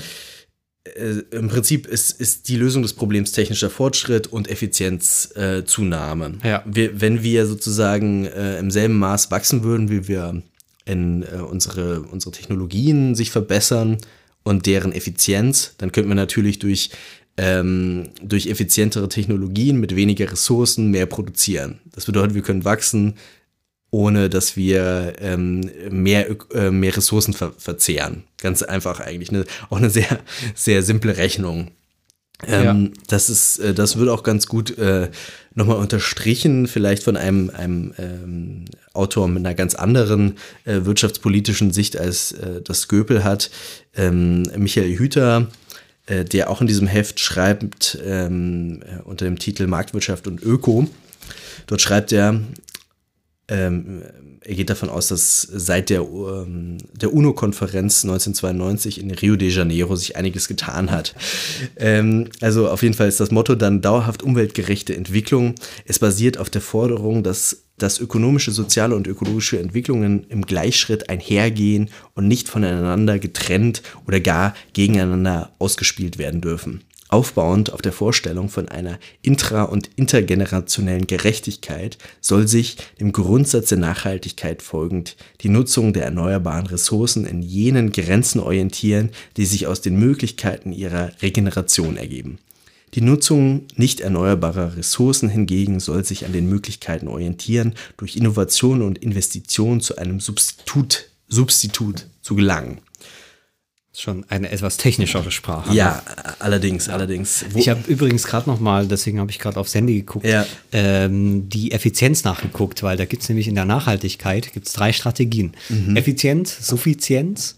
S1: äh, im Prinzip ist, ist die Lösung des Problems technischer Fortschritt und Effizienzzunahme.
S2: ja.
S1: Wir, wenn wir sozusagen äh, im selben Maß wachsen würden, wie wir in äh, unsere, unsere Technologien sich verbessern und deren Effizienz, dann könnten wir natürlich durch, ähm, durch effizientere Technologien mit weniger Ressourcen mehr produzieren. Das bedeutet, wir können wachsen, ohne dass wir ähm, mehr, äh, mehr Ressourcen ver verzehren. Ganz einfach eigentlich. Ne? Auch eine sehr, sehr simple Rechnung. Ähm, ja. Das ist, äh, das wird auch ganz gut äh, nochmal unterstrichen, vielleicht von einem, einem ähm, Autor mit einer ganz anderen äh, wirtschaftspolitischen Sicht, als äh, das Göpel hat. Ähm, Michael Hüter, äh, der auch in diesem Heft schreibt ähm, äh, unter dem Titel Marktwirtschaft und Öko. Dort schreibt er, ähm, er geht davon aus, dass seit der, ähm, der UNO-Konferenz 1992 in Rio de Janeiro sich einiges getan hat. Ähm, also auf jeden Fall ist das Motto dann dauerhaft umweltgerechte Entwicklung. Es basiert auf der Forderung, dass dass ökonomische, soziale und ökologische Entwicklungen im Gleichschritt einhergehen und nicht voneinander getrennt oder gar gegeneinander ausgespielt werden dürfen aufbauend auf der Vorstellung von einer intra- und intergenerationellen Gerechtigkeit soll sich dem Grundsatz der Nachhaltigkeit folgend die Nutzung der erneuerbaren Ressourcen in jenen Grenzen orientieren, die sich aus den Möglichkeiten ihrer Regeneration ergeben. Die Nutzung nicht erneuerbarer Ressourcen hingegen soll sich an den Möglichkeiten orientieren, durch Innovation und Investition zu einem Substitut, Substitut zu gelangen
S2: schon eine etwas technischere Sprache.
S1: Ja, allerdings, allerdings.
S2: Wo ich habe übrigens gerade noch mal, deswegen habe ich gerade aufs Handy geguckt,
S1: ja.
S2: ähm, die Effizienz nachgeguckt, weil da gibt es nämlich in der Nachhaltigkeit gibt's drei Strategien. Mhm. Effizienz, Suffizienz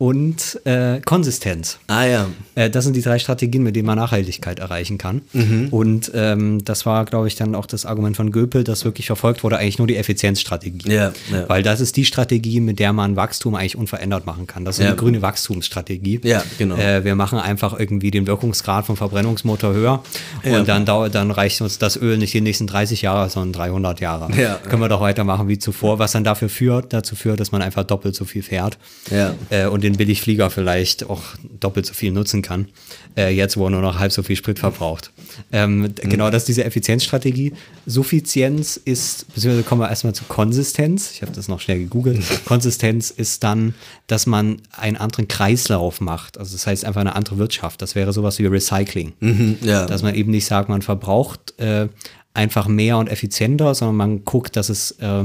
S2: und äh, Konsistenz.
S1: Ah ja.
S2: Äh, das sind die drei Strategien, mit denen man Nachhaltigkeit erreichen kann.
S1: Mhm.
S2: Und ähm, das war, glaube ich, dann auch das Argument von Göpel, das wirklich verfolgt wurde, eigentlich nur die Effizienzstrategie.
S1: Ja, ja.
S2: Weil das ist die Strategie, mit der man Wachstum eigentlich unverändert machen kann. Das ist ja. eine grüne Wachstumsstrategie.
S1: Ja, genau.
S2: Äh, wir machen einfach irgendwie den Wirkungsgrad vom Verbrennungsmotor höher ja. und dann dann reicht uns das Öl nicht die nächsten 30 Jahre, sondern 300 Jahre.
S1: Ja.
S2: Können wir doch weitermachen wie zuvor, was dann dafür führt, dazu führt, dass man einfach doppelt so viel fährt.
S1: Ja.
S2: Äh, und den Billigflieger vielleicht auch doppelt so viel nutzen kann, äh, jetzt wo er nur noch halb so viel Sprit verbraucht. Ähm, mhm. Genau das ist diese Effizienzstrategie. Suffizienz ist, beziehungsweise kommen wir erstmal zu Konsistenz. Ich habe das noch schnell gegoogelt. Konsistenz ist dann, dass man einen anderen Kreislauf macht. Also das heißt einfach eine andere Wirtschaft. Das wäre sowas wie Recycling.
S1: Mhm, ja.
S2: Dass man eben nicht sagt, man verbraucht äh, einfach mehr und effizienter, sondern man guckt, dass es äh,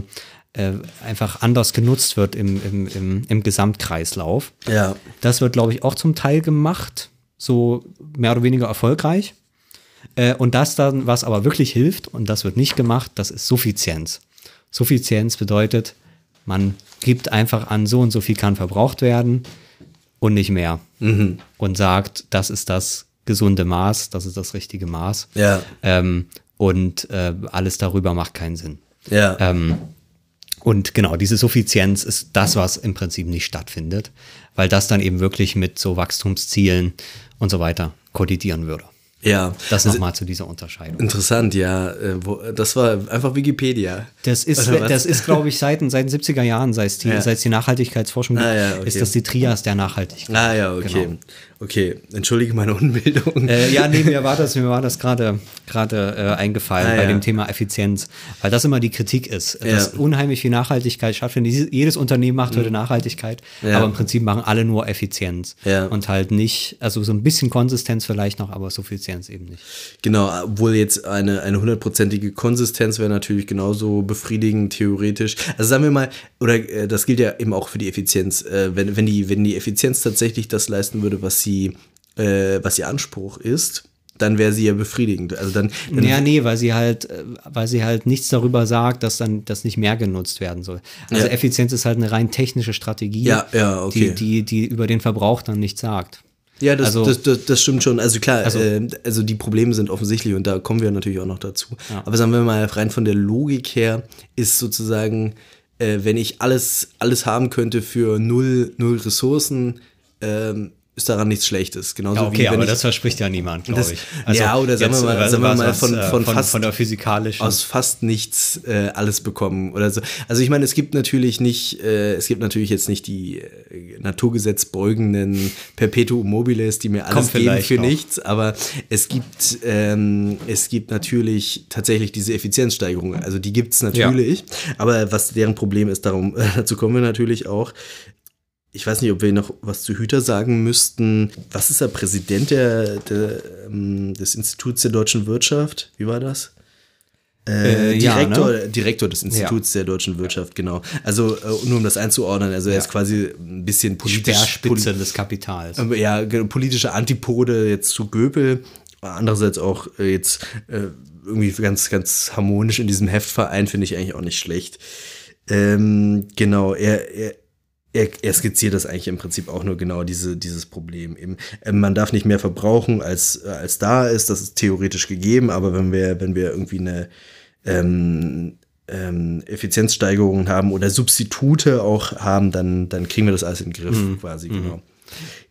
S2: äh, einfach anders genutzt wird im, im, im, im Gesamtkreislauf.
S1: Ja.
S2: Das wird, glaube ich, auch zum Teil gemacht, so mehr oder weniger erfolgreich. Äh, und das dann, was aber wirklich hilft, und das wird nicht gemacht, das ist Suffizienz. Suffizienz bedeutet, man gibt einfach an, so und so viel kann verbraucht werden und nicht mehr.
S1: Mhm.
S2: Und sagt, das ist das gesunde Maß, das ist das richtige Maß.
S1: Ja.
S2: Ähm, und äh, alles darüber macht keinen Sinn.
S1: Ja.
S2: Ähm, und genau, diese Suffizienz ist das, was im Prinzip nicht stattfindet, weil das dann eben wirklich mit so Wachstumszielen und so weiter kollidieren würde.
S1: Ja.
S2: Das also, nochmal zu dieser Unterscheidung.
S1: Interessant, ja. Äh, das war einfach Wikipedia.
S2: Das ist, das ist glaube ich, seit, seit den 70er Jahren, seit es die, ja. die Nachhaltigkeitsforschung
S1: gibt, ah, ja, okay.
S2: ist das die Trias der Nachhaltigkeit.
S1: Ah ja, okay. Genau. Okay, entschuldige meine Unbildung.
S2: Äh, ja, nee, mir war das, mir war das gerade gerade äh, eingefallen ah, bei ja. dem Thema Effizienz, weil das immer die Kritik ist, ja. dass unheimlich viel Nachhaltigkeit stattfindet. Jedes Unternehmen macht mhm. heute Nachhaltigkeit, ja. aber im Prinzip machen alle nur Effizienz und halt nicht, also so ein bisschen Konsistenz vielleicht noch, aber Suffizienz eben nicht.
S1: Genau, obwohl jetzt eine eine hundertprozentige Konsistenz wäre natürlich genauso befriedigend theoretisch. Also sagen wir mal, oder äh, das gilt ja eben auch für die Effizienz, äh, wenn wenn die wenn die Effizienz tatsächlich das leisten würde, was sie, äh, was ihr Anspruch ist, dann wäre sie ja befriedigend. Also dann, dann
S2: Ja, nee, weil sie halt, äh, weil sie halt nichts darüber sagt, dass dann das nicht mehr genutzt werden soll. Also
S1: Ja.
S2: Effizienz ist halt eine rein technische Strategie,
S1: Ja, ja, okay.
S2: die, die, die über den Verbrauch dann nichts sagt.
S1: Ja, das,
S2: Also-
S1: das, das, das stimmt schon. Also klar,
S2: Also-
S1: äh, also die Probleme sind offensichtlich und da kommen wir natürlich auch noch dazu. Aber sagen wir mal, rein von der Logik her ist sozusagen, äh, wenn ich alles, alles haben könnte für null, null Ressourcen, ähm, ist daran nichts Schlechtes. Genauso
S2: Ja, okay,
S1: wie
S2: aber
S1: ich
S2: das verspricht ja niemand, glaube ich. Also
S1: ja, oder sagen wir mal- sagen wir mal von-
S2: äh,
S1: von
S2: von,
S1: fast-
S2: von der physikalischen.
S1: aus fast nichts äh, alles bekommen oder so. Also ich meine, es gibt natürlich nicht, äh, es gibt natürlich jetzt nicht die äh, naturgesetzbeugenden Perpetuum mobiles, die mir alles
S2: Kommt
S1: geben für
S2: noch.
S1: nichts, aber es gibt, ähm, es gibt natürlich tatsächlich diese Effizienzsteigerung. Also die gibt es natürlich, aber was deren Problem ist, darum, dazu kommen wir natürlich auch. Ich weiß nicht, ob wir noch was zu Hüter sagen müssten. Was ist der Präsident der, der, ähm, des Instituts der deutschen Wirtschaft? Wie war das? Äh,
S2: Äh, ja,
S1: Direktor,
S2: ne?
S1: Direktor des Instituts der deutschen Wirtschaft, genau. Also äh, nur um das einzuordnen, also er ist quasi ein bisschen politisch.
S2: Speerspitze
S1: poli-
S2: des Kapitals.
S1: aber ja, politische Antipode jetzt zu Göpel. Andererseits auch äh, jetzt äh, irgendwie ganz, ganz harmonisch in diesem Heftverein finde ich eigentlich auch nicht schlecht. Ähm, genau, er, er, er, er skizziert das eigentlich im Prinzip auch nur genau diese, dieses Problem. Eben, ähm, man darf nicht mehr verbrauchen, als, äh, als da ist. Das ist theoretisch gegeben, aber wenn wir, wenn wir irgendwie eine ähm, ähm, Effizienzsteigerungen haben oder Substitute auch haben, dann, dann kriegen wir das alles in den Griff, quasi, genau.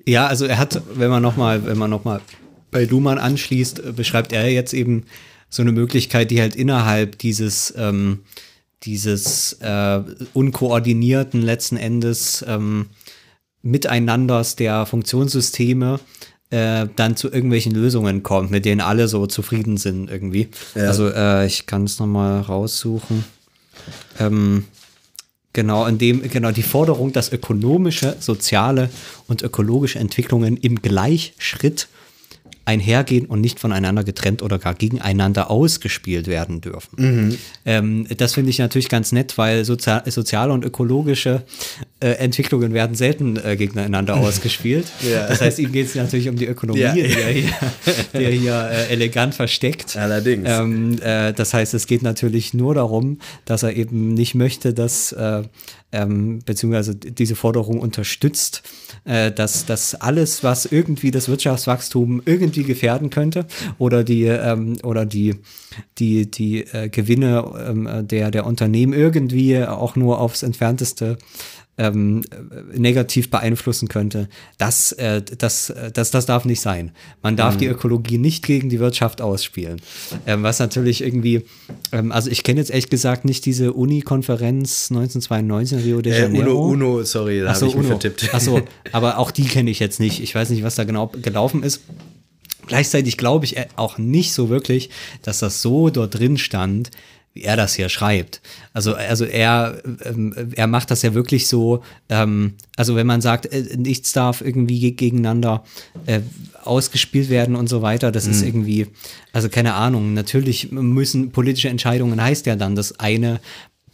S2: Ja, also er hat, wenn man nochmal, wenn man noch mal bei Luhmann anschließt, äh, beschreibt er jetzt eben so eine Möglichkeit, die halt innerhalb dieses, ähm, dieses äh, unkoordinierten letzten Endes ähm, Miteinanders der Funktionssysteme äh, dann zu irgendwelchen Lösungen kommt, mit denen alle so zufrieden sind irgendwie. Also äh, ich kann es nochmal raussuchen. Ähm, Genau, in dem, genau, die Forderung, dass ökonomische, soziale und ökologische Entwicklungen im Gleichschritt einhergehen und nicht voneinander getrennt oder gar gegeneinander ausgespielt werden dürfen. Ähm, das finde ich natürlich ganz nett, weil sozial, soziale und ökologische äh, Entwicklungen werden selten äh, gegeneinander ausgespielt.
S1: Ja.
S2: Das heißt, ihm geht es natürlich um die Ökonomie,
S1: Ja.
S2: die er hier, die er hier äh, elegant versteckt.
S1: Allerdings.
S2: Ähm, äh, das heißt, es geht natürlich nur darum, dass er eben nicht möchte, dass äh, ähm, beziehungsweise diese Forderung unterstützt, äh, dass, dass alles, was irgendwie das Wirtschaftswachstum irgendwie gefährden könnte oder die ähm, oder die die die äh, Gewinne ähm, der der Unternehmen irgendwie auch nur aufs entfernteste ähm, äh, negativ beeinflussen könnte. Das, äh, das, äh, das, das darf nicht sein. Man darf die Ökologie nicht gegen die Wirtschaft ausspielen. Ähm, was natürlich irgendwie, ähm, also ich kenne jetzt ehrlich gesagt nicht diese Uni-Konferenz 1992 in Rio de
S1: Äh,
S2: Janeiro.
S1: Uno, Uno, sorry, da habe ich mich vertippt.
S2: Ach so, aber auch die kenne ich jetzt nicht. Ich weiß nicht, was da genau gelaufen ist. Gleichzeitig glaube ich auch nicht so wirklich, dass das so dort drin stand, wie er das hier schreibt. Also, also er, ähm, er macht das ja wirklich so, ähm, also wenn man sagt, äh, nichts darf irgendwie ge- gegeneinander äh, ausgespielt werden und so weiter, das ist irgendwie, also keine Ahnung, natürlich müssen politische Entscheidungen, heißt ja dann, das eine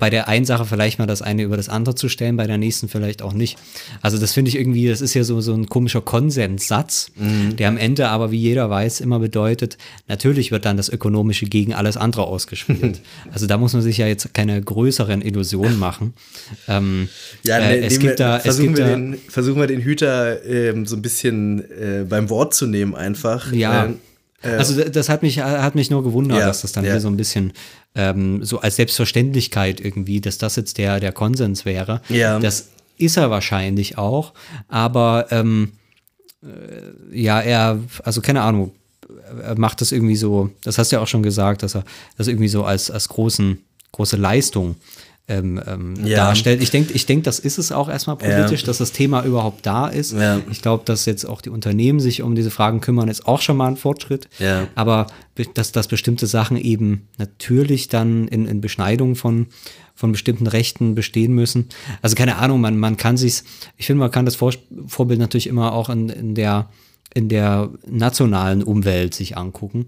S2: bei der einen Sache vielleicht mal das eine über das andere zu stellen, bei der nächsten vielleicht auch nicht. Also das finde ich irgendwie, das ist ja so, so ein komischer Konsenssatz, der am Ende aber, wie jeder weiß, immer bedeutet, natürlich wird dann das Ökonomische gegen alles andere ausgespielt. also da muss man sich ja jetzt keine größeren Illusionen machen. Ähm,
S1: Ja,
S2: äh,
S1: ne,
S2: es gibt
S1: wir,
S2: da, es
S1: versuchen,
S2: gibt
S1: wir
S2: da,
S1: den, versuchen wir den Hüter ähm, so ein bisschen äh, beim Wort zu nehmen einfach.
S2: Ja.
S1: Ähm,
S2: also d- das hat mich, hat mich nur gewundert,
S1: Ja,
S2: dass das dann
S1: ja.
S2: hier so ein bisschen ähm, so als Selbstverständlichkeit irgendwie, dass das jetzt der, der Konsens wäre.
S1: Ja.
S2: Das ist er wahrscheinlich auch, aber ähm, äh, ja, er, also keine Ahnung, er macht das irgendwie so, das hast du ja auch schon gesagt, dass er das irgendwie so als, als großen, große Leistung ähm, ähm,
S1: Ja.
S2: darstellt. Ich denke, ich denk, das ist es auch erstmal politisch,
S1: Ja.
S2: dass das Thema überhaupt da ist.
S1: Ja.
S2: Ich glaube, dass jetzt auch die Unternehmen sich um diese Fragen kümmern, ist auch schon mal ein Fortschritt.
S1: Ja.
S2: Aber be- dass, dass bestimmte Sachen eben natürlich dann in, in Beschneidung von, von bestimmten Rechten bestehen müssen. Also keine Ahnung, man, man kann sich, ich finde, man kann das Vor Vorbild natürlich immer auch in, in, der, in der nationalen Umwelt sich angucken.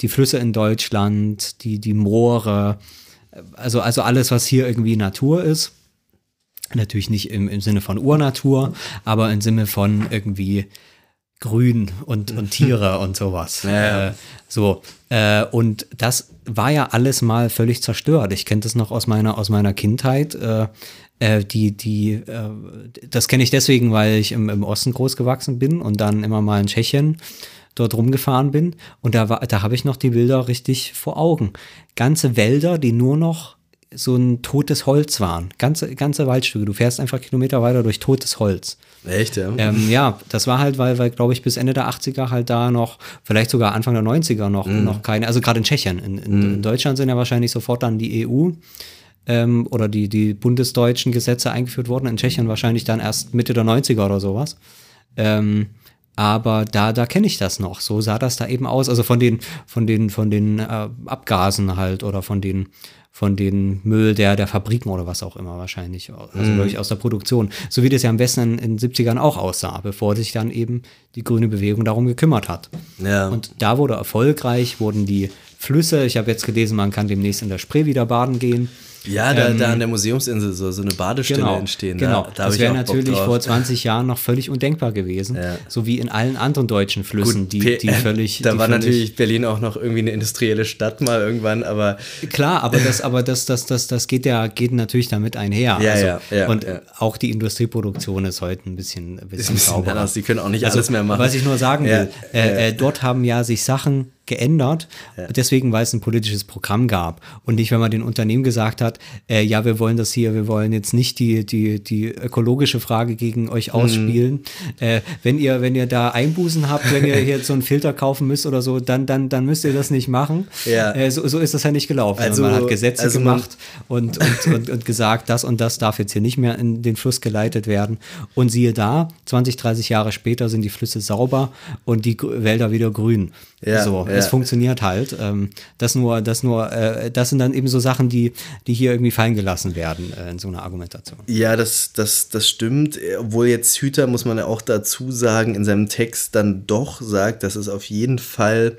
S2: Die Flüsse in Deutschland, die, die Moore, also, also alles, was hier irgendwie Natur ist. Natürlich nicht im, im Sinne von Urnatur, aber im Sinne von irgendwie grün und, und Tiere und sowas.
S1: Ja.
S2: Äh, so. Äh, und das war ja alles mal völlig zerstört. Ich kenne das noch aus meiner, aus meiner Kindheit. Äh, äh, die, die, äh, das kenne ich deswegen, weil ich im, im Osten groß gewachsen bin und dann immer mal in Tschechien dort rumgefahren bin. Und da, war, da habe ich noch die Bilder richtig vor Augen. Ganze Wälder, die nur noch so ein totes Holz waren. Ganze, ganze Waldstücke. Du fährst einfach Kilometer weiter durch totes Holz.
S1: Echt, ja?
S2: Ähm, ja, das war halt, weil, weil glaube ich, bis Ende der 80er halt da noch, vielleicht sogar Anfang der 90er noch, noch keine, also gerade in Tschechien. In, in, in Deutschland sind ja wahrscheinlich sofort dann die EU ähm, oder die, die bundesdeutschen Gesetze eingeführt worden. In Tschechien wahrscheinlich dann erst Mitte der 90er oder sowas. Ähm, aber da, da kenne ich das noch. So sah das da eben aus. Also von den, von den, von den äh, Abgasen halt oder von den, von den Müll der, der Fabriken oder was auch immer wahrscheinlich. Also wirklich aus der Produktion. So wie das ja am besten in, in den 70ern auch aussah, bevor sich dann eben die grüne Bewegung darum gekümmert hat.
S1: Ja.
S2: Und da wurde erfolgreich, wurden die Flüsse, ich habe jetzt gelesen, man kann demnächst in der Spree wieder baden gehen.
S1: Ja, da, da an der Museumsinsel so, so eine Badestelle
S2: Genau,
S1: entstehen.
S2: genau.
S1: Da, da
S2: das wäre natürlich vor 20 Jahren noch völlig undenkbar gewesen.
S1: Ja.
S2: So wie in allen anderen deutschen Flüssen, die,
S1: P-
S2: die völlig.
S1: Da
S2: die
S1: war
S2: völlig,
S1: natürlich Berlin auch noch irgendwie eine industrielle Stadt mal irgendwann, aber
S2: Klar, aber das, aber das, das, das, das geht ja, geht natürlich damit einher.
S1: Ja,
S2: also,
S1: ja, ja,
S2: und
S1: ja.
S2: auch die Industrieproduktion ist heute ein bisschen, ein bisschen,
S1: ein bisschen
S2: sauberer.
S1: Die können auch nicht alles mehr machen.
S2: Was ich nur sagen will, äh, Äh, dort haben ja sich Sachen geändert, deswegen, weil es ein politisches Programm gab. Und nicht, wenn man den Unternehmen gesagt hat, äh, ja, wir wollen das hier, wir wollen jetzt nicht die, die, die ökologische Frage gegen
S1: Mhm.
S2: euch ausspielen. Äh, wenn ihr, wenn ihr da Einbußen habt, wenn ihr hier so einen Filter kaufen müsst oder so, dann, dann, dann müsst ihr das nicht machen.
S1: Ja.
S2: Äh, so, so ist das ja nicht gelaufen.
S1: Also-
S2: man hat Gesetze
S1: also
S2: gemacht und, und, und, und gesagt, das und das darf jetzt hier nicht mehr in den Fluss geleitet werden. Und siehe da, 20, 30 Jahre später sind die Flüsse sauber und die Wälder wieder grün.
S1: Ja,
S2: so,
S1: ja.
S2: es funktioniert halt. Ähm, das nur, das nur, äh, das sind dann eben so Sachen, die, die hier irgendwie fallen gelassen werden äh, in so einer Argumentation.
S1: Ja, das, das, das stimmt. Obwohl jetzt Hüter, muss man ja auch dazu sagen, in seinem Text dann doch sagt, dass es auf jeden Fall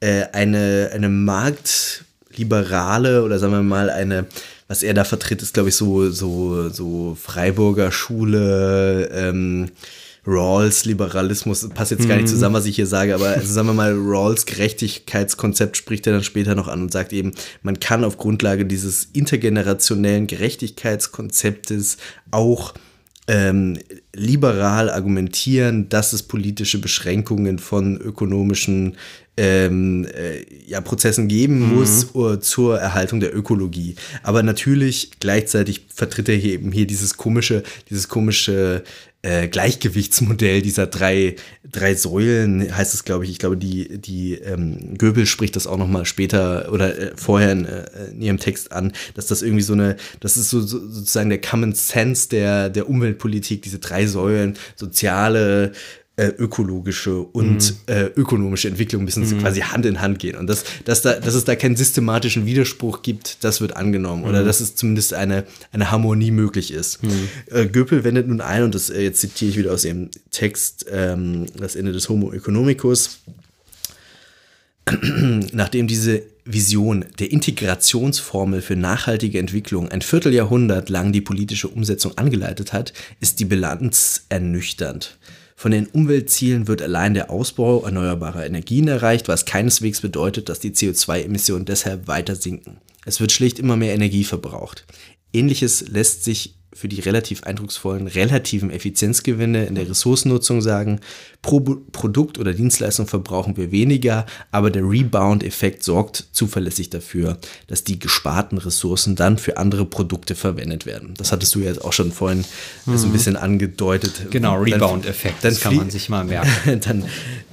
S1: äh, eine, eine marktliberale oder sagen wir mal eine, was er da vertritt, ist glaube ich so, so, so Freiburger Schule, ähm, Rawls Liberalismus, passt jetzt gar nicht zusammen, was ich hier sage, aber also sagen wir mal, Rawls Gerechtigkeitskonzept spricht er dann später noch an und sagt eben, man kann auf Grundlage dieses intergenerationellen Gerechtigkeitskonzeptes auch ähm, liberal argumentieren, dass es politische Beschränkungen von ökonomischen ähm, äh, ja, Prozessen geben muss uh, zur Erhaltung der Ökologie. Aber natürlich gleichzeitig vertritt er hier eben hier dieses komische, dieses komische äh, Gleichgewichtsmodell dieser drei, drei Säulen, heißt es, glaube ich. Ich glaube, die, die ähm, Goebbels spricht das auch noch mal später oder äh, vorher in, äh, in ihrem Text an, dass das irgendwie so eine, das ist so, so sozusagen der Common Sense der, der Umweltpolitik, diese drei Säulen, soziale, äh, ökologische und äh, ökonomische Entwicklung müssen so quasi Hand in Hand gehen. Und dass, dass, da, dass es da keinen systematischen Widerspruch gibt, das wird angenommen. Oder dass es zumindest eine, eine Harmonie möglich ist. Äh, Göpel wendet nun ein, und das äh, jetzt zitiere ich wieder aus ihrem Text, ähm, das Ende des Homo economicus, nachdem diese Vision der Integrationsformel für nachhaltige Entwicklung ein Vierteljahrhundert lang die politische Umsetzung angeleitet hat, ist die Bilanz ernüchternd. Von den Umweltzielen wird allein der Ausbau erneuerbarer Energien erreicht, was keineswegs bedeutet, dass die CO2-Emissionen deshalb weiter sinken. Es wird schlicht immer mehr Energie verbraucht. Ähnliches lässt sich für die relativ eindrucksvollen relativen Effizienzgewinne in der Ressourcennutzung sagen. Pro Produkt oder Dienstleistung verbrauchen wir weniger, aber der Rebound-Effekt sorgt zuverlässig dafür, dass die gesparten Ressourcen dann für andere Produkte verwendet werden. Das hattest du ja jetzt auch schon vorhin so ein bisschen angedeutet.
S2: Genau, Rebound-Effekt,
S1: dann
S2: das kann man sich mal merken.
S1: dann,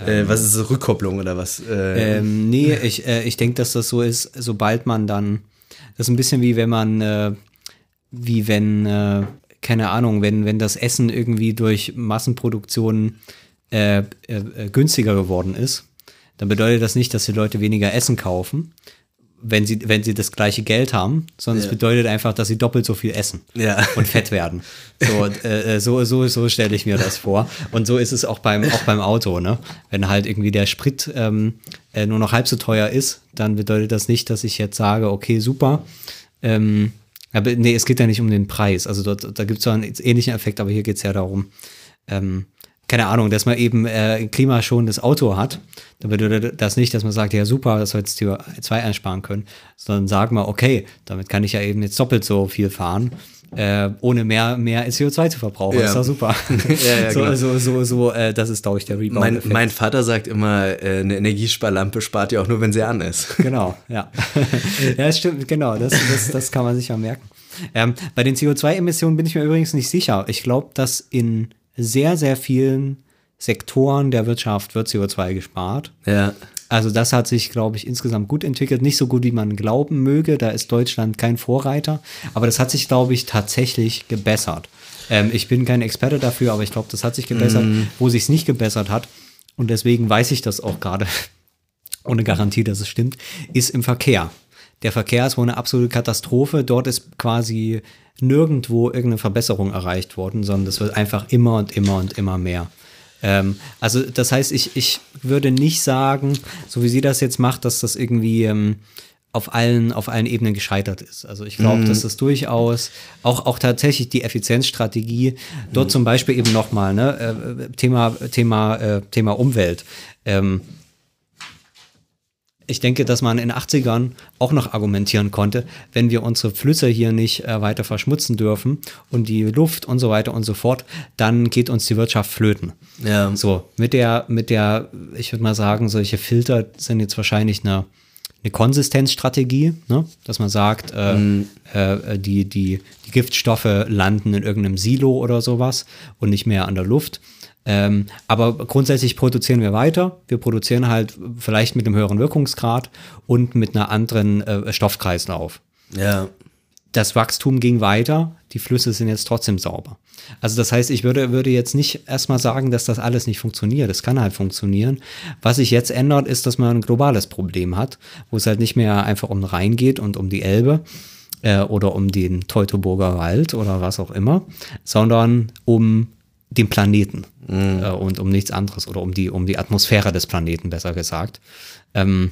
S1: äh, was ist das, Rückkopplung oder was? Äh,
S2: Ähm, nee, ich, äh, ich denke, dass das so ist, sobald man dann, das ist ein bisschen wie wenn man, äh, wie wenn, äh, keine Ahnung, wenn, wenn das Essen irgendwie durch Massenproduktion äh, äh, äh, günstiger geworden ist, dann bedeutet das nicht, dass die Leute weniger Essen kaufen, wenn sie, wenn sie das gleiche Geld haben, sondern es
S1: Ja.
S2: bedeutet einfach, dass sie doppelt so viel essen
S1: Ja.
S2: und fett werden. So, äh, äh, so, so, so stelle ich mir das vor. Und so ist es auch beim, auch beim Auto, ne? Wenn halt irgendwie der Sprit ähm, äh, nur noch halb so teuer ist, dann bedeutet das nicht, dass ich jetzt sage, okay, super. Ähm, aber nee, es geht ja nicht um den Preis. Also dort, da gibt es zwar einen ähnlichen Effekt, aber hier geht es ja darum, ähm, keine Ahnung, dass man eben äh, ein klimaschonendes Auto hat, dann bedeutet das nicht, dass man sagt, ja super, dass wir jetzt CO2 einsparen können, sondern sagen wir, okay, damit kann ich ja eben jetzt doppelt so viel fahren, äh, ohne mehr, mehr CO2 zu verbrauchen.
S1: Ja.
S2: Das ist doch super.
S1: Ja, ja,
S2: so,
S1: genau.
S2: so, so, so, äh, das ist, glaube ich, der
S1: Mein,
S2: Rebound.
S1: mein Vater sagt immer, äh, eine Energiesparlampe spart ja auch nur, wenn sie an ist.
S2: Genau, ja. ja, das stimmt, genau, das, das, das kann man sich ja merken. Ähm, bei den CO2-Emissionen bin ich mir übrigens nicht sicher. Ich glaube, dass in sehr, sehr vielen Sektoren der Wirtschaft wird CO2 gespart.
S1: Ja.
S2: Also das hat sich, glaube ich, insgesamt gut entwickelt. Nicht so gut, wie man glauben möge. Da ist Deutschland kein Vorreiter. Aber das hat sich, glaube ich, tatsächlich gebessert. Ähm, ich bin kein Experte dafür, aber ich glaube, das hat sich gebessert. Wo sich es nicht gebessert hat, und deswegen weiß ich das auch gerade, ohne Garantie, dass es stimmt, ist im Verkehr. Der Verkehr ist wohl eine absolute Katastrophe. Dort ist quasi nirgendwo irgendeine Verbesserung erreicht worden, sondern das wird einfach immer und immer und immer mehr. Ähm, also das heißt, ich, ich würde nicht sagen, so wie sie das jetzt macht, dass das irgendwie ähm, auf allen, auf allen Ebenen gescheitert ist. Also ich glaube, dass das durchaus auch, auch tatsächlich die Effizienzstrategie dort zum Beispiel eben nochmal, ne, äh, Thema, Thema, äh, Thema Umwelt. Ähm, ich denke, dass man in den 80ern auch noch argumentieren konnte, wenn wir unsere Flüsse hier nicht äh, weiter verschmutzen dürfen und die Luft und so weiter und so fort, dann geht uns die Wirtschaft flöten.
S1: Ja.
S2: So, mit der, mit der, ich würde mal sagen, solche Filter sind jetzt wahrscheinlich eine, eine Konsistenzstrategie, ne? dass man sagt, äh, äh, die, die, die Giftstoffe landen in irgendeinem Silo oder sowas und nicht mehr an der Luft. Ähm, aber grundsätzlich produzieren wir weiter. Wir produzieren halt vielleicht mit einem höheren Wirkungsgrad und mit einer anderen äh, Stoffkreislauf.
S1: Ja.
S2: Das Wachstum ging weiter, die Flüsse sind jetzt trotzdem sauber. Also das heißt, ich würde, würde jetzt nicht erstmal sagen, dass das alles nicht funktioniert. Es kann halt funktionieren. Was sich jetzt ändert, ist, dass man ein globales Problem hat, wo es halt nicht mehr einfach um den Rhein geht und um die Elbe äh, oder um den Teutoburger Wald oder was auch immer, sondern um den Planeten äh, und um nichts anderes oder um die, um die Atmosphäre des Planeten, besser gesagt. Ähm,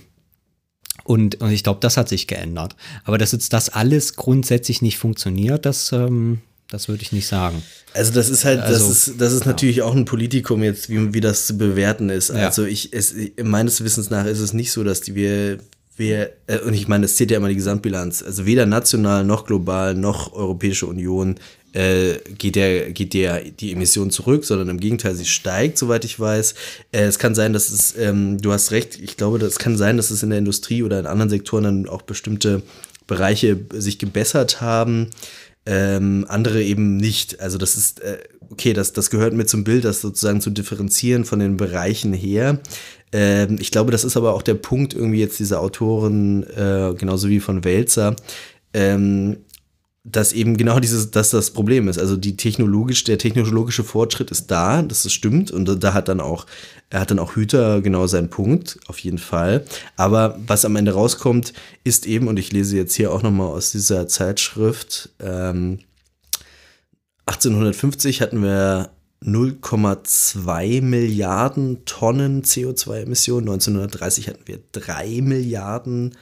S2: und, und ich glaube, das hat sich geändert. Aber dass jetzt das alles grundsätzlich nicht funktioniert, das, ähm, das würde ich nicht sagen.
S1: Also das ist halt,
S2: Also,
S1: das ist, das ist natürlich auch ein Politikum jetzt, wie, wie das zu bewerten ist.
S2: Ja.
S1: Also ich, es, meines Wissens nach ist es nicht so, dass die wir, wir, äh, und ich meine, es zählt ja immer die Gesamtbilanz. Also weder national noch global noch Europäische Union äh, geht der, geht der die Emission zurück, sondern im Gegenteil, sie steigt, soweit ich weiß. Äh, es kann sein, dass es, ähm, du hast recht, ich glaube, es kann sein, dass es in der Industrie oder in anderen Sektoren dann auch bestimmte Bereiche sich gebessert haben ähm, andere eben nicht. Also das ist, äh, okay, das, das gehört mit zum Bild, das sozusagen zu differenzieren von den Bereichen her. Ähm, ich glaube, das ist aber auch der Punkt irgendwie jetzt dieser Autoren, äh, genauso wie von Welzer, ähm, dass eben genau dieses, dass das Problem ist. Also die technologisch, der technologische Fortschritt ist da, das stimmt und da- da hat dann auch, er hat dann auch Hüter genau seinen Punkt, auf jeden Fall. Aber was am Ende rauskommt, ist eben, und ich lese jetzt hier auch nochmal aus dieser Zeitschrift, ähm, 1850 hatten wir 0,2 Milliarden Tonnen CO2-Emissionen, 1930 hatten wir 3 Milliarden Tonnen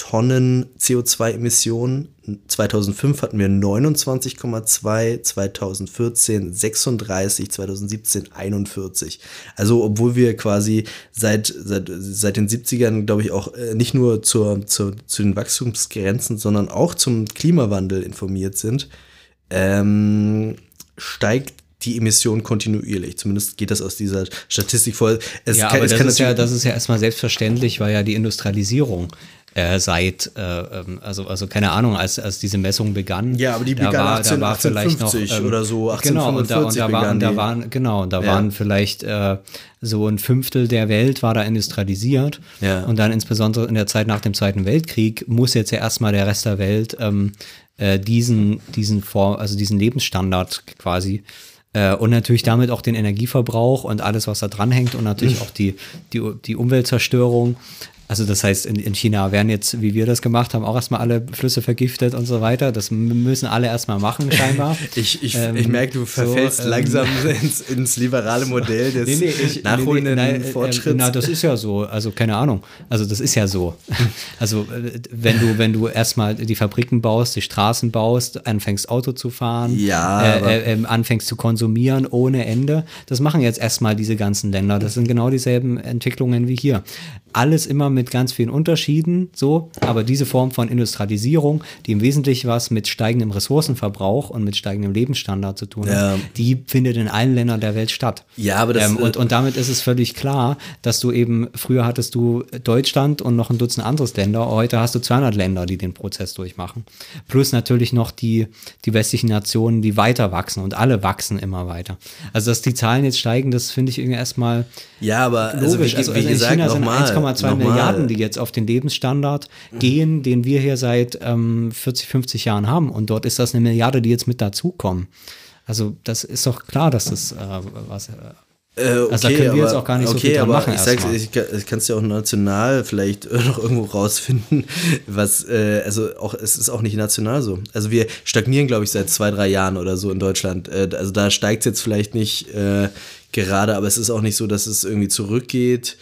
S1: CO2-Emissionen. 2005 hatten wir 29,2, 2014 36, 2017 41. Also obwohl wir quasi seit, seit, seit den 70ern, glaube ich, auch äh, nicht nur zur, zur, zu den Wachstumsgrenzen, sondern auch zum Klimawandel informiert sind, ähm, steigt die Emission kontinuierlich. Zumindest geht das aus dieser Statistik vor. Es
S2: ja,
S1: kann-
S2: aber
S1: es
S2: das ist, ja, das ist ja erstmal selbstverständlich, weil ja die Industrialisierung äh, seit, äh, ähm, also, also keine Ahnung, als, als diese Messung begann.
S1: Ja, aber die
S2: da
S1: begann
S2: war,
S1: 18,
S2: da war vielleicht noch,
S1: 1850 oder so,
S2: Genau, und da, und
S1: 1845
S2: da, waren,
S1: begann
S2: da
S1: die.
S2: waren, genau, und da
S1: Ja.
S2: waren vielleicht äh, so ein Fünftel der Welt war da industrialisiert.
S1: Ja.
S2: Und dann insbesondere in der Zeit nach dem Zweiten Weltkrieg muss jetzt ja erstmal der Rest der Welt ähm, äh, diesen, diesen Form, also diesen Lebensstandard quasi äh, und natürlich damit auch den Energieverbrauch und alles, was da dranhängt und natürlich auch die, die, die Umweltzerstörung Also das heißt, in, in China werden jetzt, wie wir das gemacht haben, auch erstmal alle Flüsse vergiftet und so weiter. Das müssen alle erstmal machen, scheinbar.
S1: Ich, ich,
S2: Ähm,
S1: ich merke, du
S2: so,
S1: verfällst
S2: ähm,
S1: langsam ins, ins liberale Modell des
S2: Nee, nee, ich,
S1: nachholenden
S2: nee, nein, äh,
S1: Fortschritts.
S2: Na, das ist ja so. Also keine Ahnung. Also das ist ja so. Also äh, wenn du, wenn du erstmal die Fabriken baust, die Straßen baust, anfängst Auto zu fahren,
S1: Ja,
S2: äh, äh, ähm, anfängst zu konsumieren ohne Ende, das machen jetzt erstmal diese ganzen Länder. Das sind genau dieselben Entwicklungen wie hier. Alles immer mit ganz vielen Unterschieden, so, aber diese Form von Industrialisierung, die im Wesentlichen was mit steigendem Ressourcenverbrauch und mit steigendem Lebensstandard zu tun hat,
S1: Ja.
S2: die findet in allen Ländern der Welt statt.
S1: Ja, aber das,
S2: ähm, und,
S1: äh,
S2: und damit ist es völlig klar, dass du eben, früher hattest du Deutschland und noch ein Dutzend anderes Länder, heute hast du 200 Länder, die den Prozess durchmachen. Plus natürlich noch die, die westlichen Nationen, die weiter wachsen und alle wachsen immer weiter. Also, dass die Zahlen jetzt steigen, das finde ich irgendwie erstmal
S1: ja, aber also,
S2: logisch.
S1: wie,
S2: Also,
S1: wie
S2: also in
S1: gesagt,
S2: China sind
S1: nochmal,
S2: 1,2
S1: nochmal,
S2: Milliarden, die jetzt auf den Lebensstandard gehen, den wir hier seit ähm, 40, 50 Jahren haben. Und dort ist das eine Milliarde, die jetzt mit dazukommen. Also das ist doch klar, dass das äh, was. Äh,
S1: Äh, okay,
S2: Also da können wir jetzt
S1: aber-
S2: auch gar nicht so
S1: okay,
S2: viel dran
S1: aber
S2: machen
S1: Ich sag's,
S2: erstmal.
S1: ich, kann- ich kann's ja auch national vielleicht äh, noch irgendwo rausfinden, was, äh, also auch, es ist auch nicht national so. Also wir stagnieren, glaube ich, seit zwei, drei Jahren oder so in Deutschland. Äh, also da steigt es jetzt vielleicht nicht äh, gerade, aber es ist auch nicht so, dass es irgendwie zurückgeht.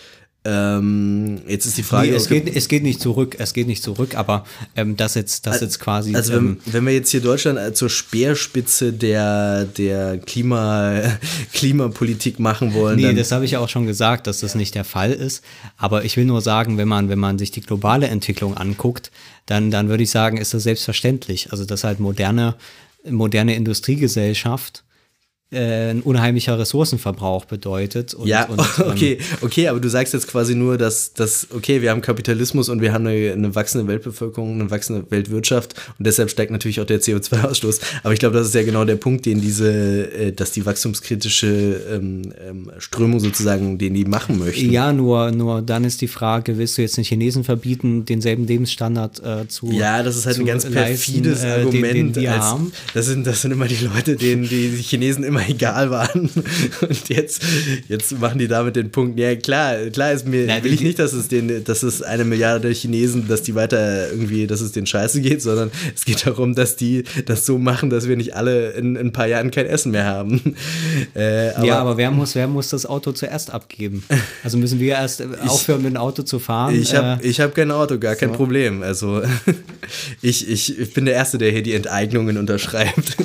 S1: Ähm, jetzt ist die Frage,
S2: nee, es, geht, es geht nicht zurück, es geht nicht zurück, aber ähm, das jetzt, das jetzt quasi.
S1: Also wenn,
S2: ähm,
S1: wenn wir jetzt hier Deutschland als zur Speerspitze der, der Klima, Klimapolitik machen wollen,
S2: Nee, das habe ich ja auch schon gesagt, dass das nicht der Fall ist. Aber ich will nur sagen, wenn man, wenn man sich die globale Entwicklung anguckt, dann, dann würde ich sagen, ist das selbstverständlich. Also, dass halt moderne, moderne Industriegesellschaft äh, ein unheimlicher Ressourcenverbrauch bedeutet. Und,
S1: Ja,
S2: und, ähm,
S1: okay, okay, aber du sagst jetzt quasi nur, dass, dass okay, wir haben Kapitalismus und wir haben eine, eine wachsende Weltbevölkerung, eine wachsende Weltwirtschaft und deshalb steigt natürlich auch der CO2-Ausstoß. Aber ich glaube, das ist ja genau der Punkt, den diese, äh, dass die wachstumskritische ähm, ähm, Strömung sozusagen, den die machen möchten.
S2: Ja, nur, nur dann ist die Frage, willst du jetzt den Chinesen verbieten, denselben Lebensstandard äh, zu
S1: Ja, das ist halt ein ganz
S2: leisten,
S1: perfides
S2: äh, den-
S1: Argument.
S2: Den,
S1: als. Das, sind, das sind immer die Leute, denen die Chinesen immer egal waren. Und jetzt, jetzt machen die damit den Punkt, ja klar, klar ist mir,
S2: Na,
S1: will ich nicht, dass es, den, dass es eine Milliarde Chinesen, dass die weiter irgendwie, dass es denen scheiße geht, sondern es geht darum, dass die das so machen, dass wir nicht alle in, in ein paar Jahren kein Essen mehr haben. Äh, aber,
S2: ja, aber wer muss, wer muss das Auto zuerst abgeben? Also müssen wir erst aufhören, mit dem Auto zu fahren?
S1: Ich habe
S2: äh,
S1: ich hab kein Auto, gar kein Problem. Also ich, ich, ich bin der Erste, der hier die Enteignungen unterschreibt.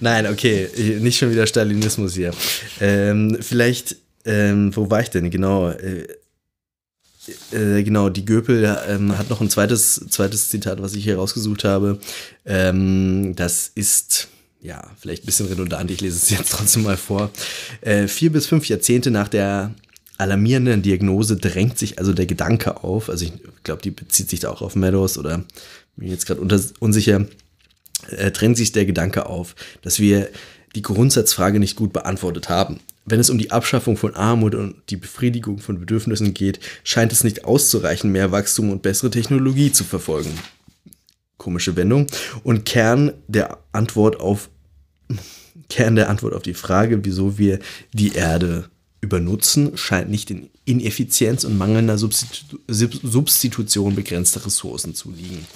S1: Nein, okay, nicht schon wieder Stalinismus hier. Ähm, vielleicht, ähm, wo war ich denn? Genau, äh, äh, genau, die Göpel ähm, hat noch ein zweites, zweites Zitat, was ich hier rausgesucht habe. Ähm, das ist, ja, vielleicht ein bisschen redundant, ich lese es jetzt trotzdem mal vor. Äh, vier bis fünf Jahrzehnte nach der alarmierenden Diagnose drängt sich also der Gedanke auf, also ich glaube, die bezieht sich da auch auf Meadows oder bin jetzt gerade unsicher, äh, drängt sich der Gedanke auf, dass wir die Grundsatzfrage nicht gut beantwortet haben. Wenn es um die Abschaffung von Armut und die Befriedigung von Bedürfnissen geht, scheint es nicht auszureichen, mehr Wachstum und bessere Technologie zu verfolgen. Komische Wendung. Und Kern der Antwort auf Kern der Antwort auf die Frage, wieso wir die Erde übernutzen, scheint nicht in Ineffizienz und mangelnder Substitu Sub- Substitution begrenzter Ressourcen zu liegen.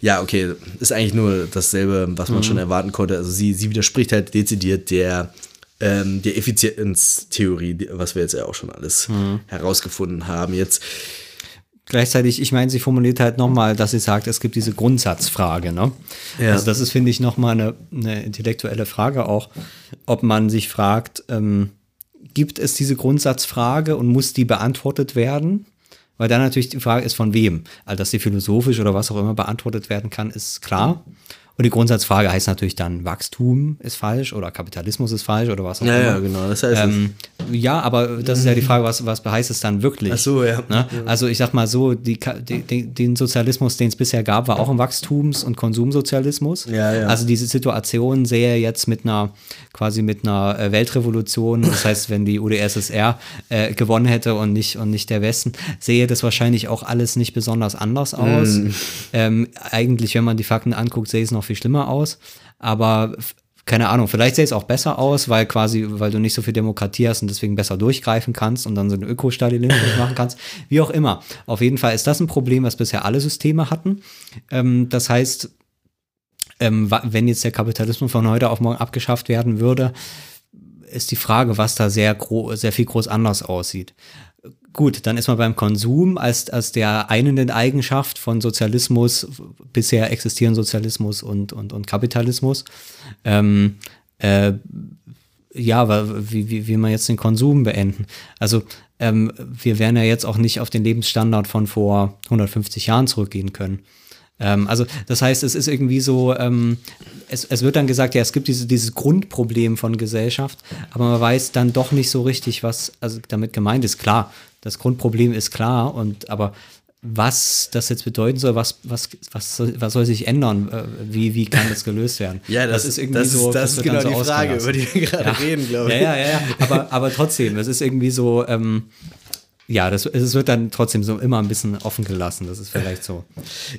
S1: Ja, okay, ist eigentlich nur dasselbe, was man schon erwarten konnte. Also sie, sie widerspricht halt dezidiert der, ähm, der Effizienztheorie, was wir jetzt ja auch schon alles herausgefunden haben. Jetzt,
S2: Gleichzeitig, ich meine, sie formuliert halt nochmal, dass sie sagt, es gibt diese Grundsatzfrage. Ne?
S1: Ja.
S2: Also das ist, finde ich, nochmal eine, eine intellektuelle Frage auch, ob man sich fragt, ähm, gibt es diese Grundsatzfrage und muss die beantwortet werden? Weil dann natürlich die Frage ist, von wem? Also, dass die philosophisch oder was auch immer beantwortet werden kann, ist klar. Und die Grundsatzfrage heißt natürlich dann, Wachstum ist falsch oder Kapitalismus ist falsch oder was auch
S1: ja,
S2: immer.
S1: ja, genau, das heißt,
S2: Ähm, ja, aber das ist ja die Frage, was, was heißt es dann wirklich?
S1: Ach so, ja.
S2: Ne? Also ich sag mal so, die, die, den Sozialismus, den es bisher gab, war auch ein Wachstums- und Konsumsozialismus.
S1: Ja, ja.
S2: Also diese Situation sähe jetzt mit einer, quasi mit einer äh, Weltrevolution, das heißt, wenn die UdSSR äh, gewonnen hätte und nicht, und nicht der Westen, sähe das wahrscheinlich auch alles nicht besonders anders aus.
S1: Mhm.
S2: Ähm, eigentlich, wenn man die Fakten anguckt, sähe es noch viel schlimmer aus. Aber keine Ahnung, vielleicht sähe es auch besser aus, weil quasi, weil du nicht so viel Demokratie hast und deswegen besser durchgreifen kannst und dann so eine Ökostalinismus machen kannst. Wie auch immer. Auf jeden Fall ist das ein Problem, was bisher alle Systeme hatten. Ähm, das heißt, ähm, wenn jetzt der Kapitalismus von heute auf morgen abgeschafft werden würde, ist die Frage, was da sehr, sehr viel groß anders aussieht. Gut, dann ist man beim Konsum als, als der einenden Eigenschaft von Sozialismus, bisher existieren Sozialismus und, und, und Kapitalismus. Ähm, äh, ja, wie, wie, wie man jetzt den Konsum beenden. Also ähm, wir werden ja jetzt auch nicht auf den Lebensstandard von vor 150 Jahren zurückgehen können. Ähm, also das heißt, es ist irgendwie so, ähm, es, es wird dann gesagt, ja, es gibt diese, dieses Grundproblem von Gesellschaft, aber man weiß dann doch nicht so richtig, was also damit gemeint ist. Klar, das Grundproblem ist klar, und aber was das jetzt bedeuten soll, was, was, was, soll, was soll sich ändern, äh, wie, wie kann das gelöst werden?
S1: Ja, das, das ist irgendwie das so. das, das ist genau so die Frage, über die wir gerade
S2: ja.
S1: reden, glaube
S2: ich. Ja, ja, ja, aber, aber trotzdem, es ist irgendwie so, ähm, ja, das, es wird dann trotzdem so immer ein bisschen offen gelassen. Das ist vielleicht so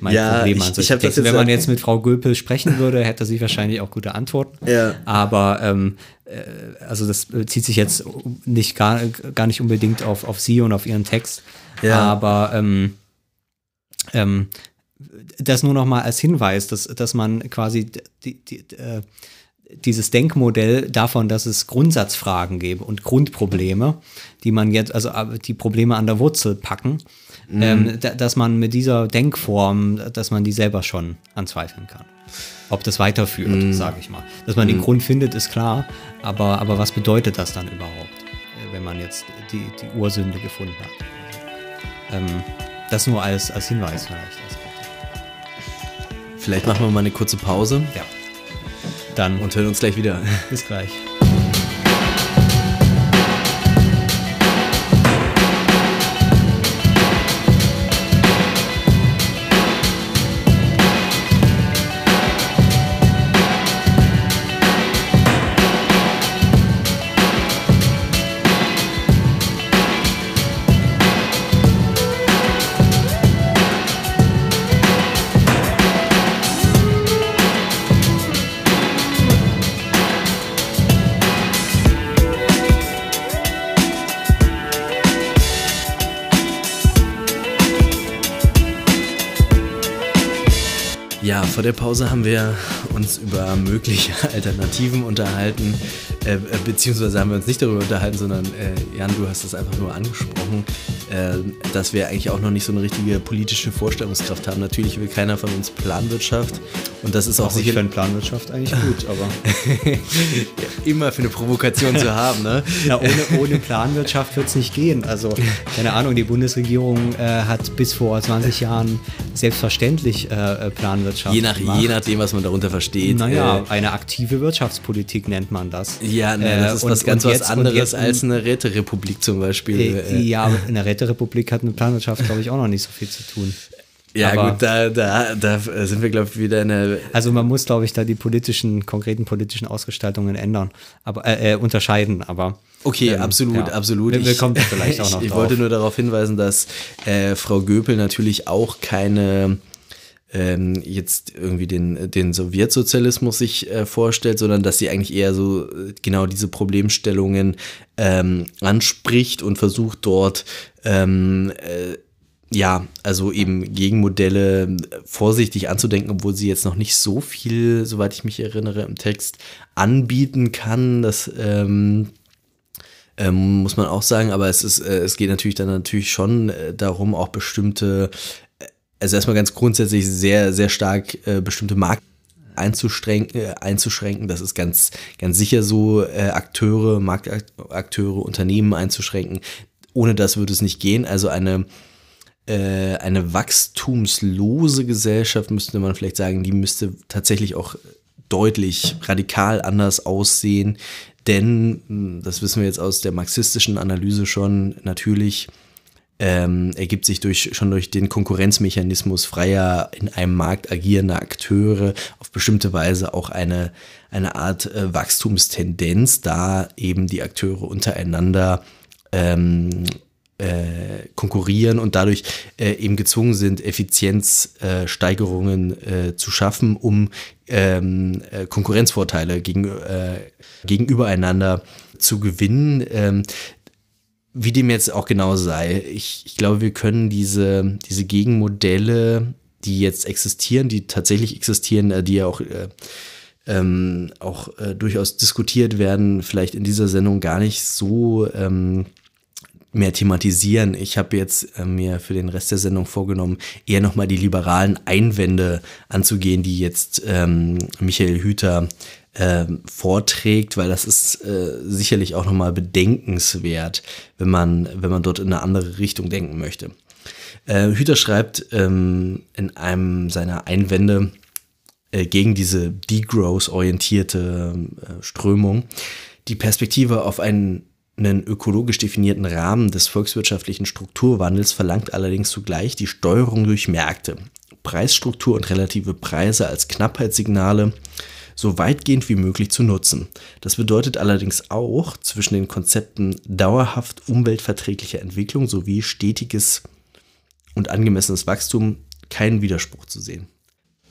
S2: mein ja, Problem an
S1: ich, ich Texten.
S2: Wenn man jetzt mit Frau Göpel sprechen würde, hätte sie wahrscheinlich auch gute Antworten.
S1: Ja.
S2: Aber ähm, äh, also das zieht sich jetzt nicht gar, gar nicht unbedingt auf, auf sie und auf ihren Text. Ja. Aber ähm, ähm, das nur noch mal als Hinweis, dass, dass man quasi die, die, äh, dieses Denkmodell davon, dass es Grundsatzfragen gäbe und Grundprobleme, die man jetzt, also äh, die Probleme an der Wurzel packen, mhm. ähm, dass man mit dieser Denkform, dass man die selber schon anzweifeln kann. Ob das weiterführt, mhm. sage ich mal. Dass man mhm. den Grund findet, ist klar, aber, aber was bedeutet das dann überhaupt, äh, wenn man jetzt die, die Ursünde gefunden hat? Ähm, das nur als, als Hinweis vielleicht.
S1: Vielleicht machen wir mal eine kurze Pause.
S2: Ja. Dann.
S1: Und hören uns gleich wieder.
S2: Bis gleich.
S1: Vor der Pause haben wir uns über mögliche Alternativen unterhalten, äh, beziehungsweise haben wir uns nicht darüber unterhalten, sondern äh, Jan, du hast es einfach nur angesprochen, äh, dass wir eigentlich auch noch nicht so eine richtige politische Vorstellungskraft haben. Natürlich will keiner von uns Planwirtschaft und das ist auch, auch sicher. Ich
S2: finde Planwirtschaft eigentlich gut, aber.
S1: immer für eine Provokation zu haben, ne?
S2: Ja, ohne, ohne Planwirtschaft wird es nicht gehen. Also, keine Ahnung, die Bundesregierung äh, hat bis vor 20 Jahren selbstverständlich äh, Planwirtschaft.
S1: Je nach je nachdem, was man darunter versteht.
S2: Naja, äh, eine aktive Wirtschaftspolitik nennt man das.
S1: Ja, ne, das ist äh, was ganz jetzt, was anderes jetzt, als eine Räterepublik zum Beispiel.
S2: Ja, eine Räterepublik hat eine Planwirtschaft, glaube ich, auch noch nicht so viel zu tun.
S1: Ja, Aber, gut, da, da, da sind wir, glaube ich, wieder in der.
S2: Also man muss, glaube ich, da die politischen, konkreten politischen Ausgestaltungen ändern, aber äh, äh unterscheiden, aber.
S1: Okay, ähm, absolut, ja. absolut.
S2: Wir, wir kommen vielleicht auch noch
S1: Ich, ich wollte nur darauf hinweisen, dass äh, Frau Göpel natürlich auch keine ähm, jetzt irgendwie den, den Sowjetsozialismus sich äh, vorstellt, sondern dass sie eigentlich eher so äh, genau diese Problemstellungen ähm, anspricht und versucht dort ähm, äh, ja, also eben Gegenmodelle äh, vorsichtig anzudenken, obwohl sie jetzt noch nicht so viel, soweit ich mich erinnere, im Text anbieten kann. Das ähm, ähm, muss man auch sagen, aber es ist, äh, es geht natürlich dann natürlich schon äh, darum, auch bestimmte also erstmal ganz grundsätzlich sehr, sehr stark äh, bestimmte Marken einzuschränken, äh, einzuschränken. Das ist ganz, ganz sicher so, äh, Akteure, Marktakteure, Unternehmen einzuschränken. Ohne das würde es nicht gehen. Also eine, äh, eine wachstumslose Gesellschaft, müsste man vielleicht sagen, die müsste tatsächlich auch deutlich radikal anders aussehen. Denn, hm, das wissen wir jetzt aus der marxistischen Analyse schon, natürlich ähm, ergibt sich durch, schon durch den Konkurrenzmechanismus freier in einem Markt agierender Akteure auf bestimmte Weise auch eine, eine Art äh, Wachstumstendenz, da eben die Akteure untereinander ähm, äh, konkurrieren und dadurch äh, eben gezwungen sind, Effizienzsteigerungen äh, zu schaffen, um ähm, äh, Konkurrenzvorteile gegen, äh, gegenübereinander zu gewinnen. Ähm, wie dem jetzt auch genau sei, ich, ich glaube, wir können diese, diese Gegenmodelle, die jetzt existieren, die tatsächlich existieren, äh, die ja auch äh, ähm, auch äh, durchaus diskutiert werden, vielleicht in dieser Sendung gar nicht so ähm, mehr thematisieren. Ich habe jetzt äh, mir für den Rest der Sendung vorgenommen, eher nochmal die liberalen Einwände anzugehen, die jetzt ähm, Michael Hüter äh, vorträgt, weil das ist äh, sicherlich auch nochmal bedenkenswert, wenn man, wenn man dort in eine andere Richtung denken möchte. Äh, Hüter schreibt ähm, in einem seiner Einwände äh, gegen diese Degrowth-orientierte äh, Strömung die Perspektive auf einen einen ökologisch definierten Rahmen des volkswirtschaftlichen Strukturwandels verlangt allerdings zugleich die Steuerung durch Märkte, Preisstruktur und relative Preise als Knappheitssignale so weitgehend wie möglich zu nutzen. Das bedeutet allerdings auch zwischen den Konzepten dauerhaft umweltverträglicher Entwicklung sowie stetiges und angemessenes Wachstum keinen Widerspruch zu sehen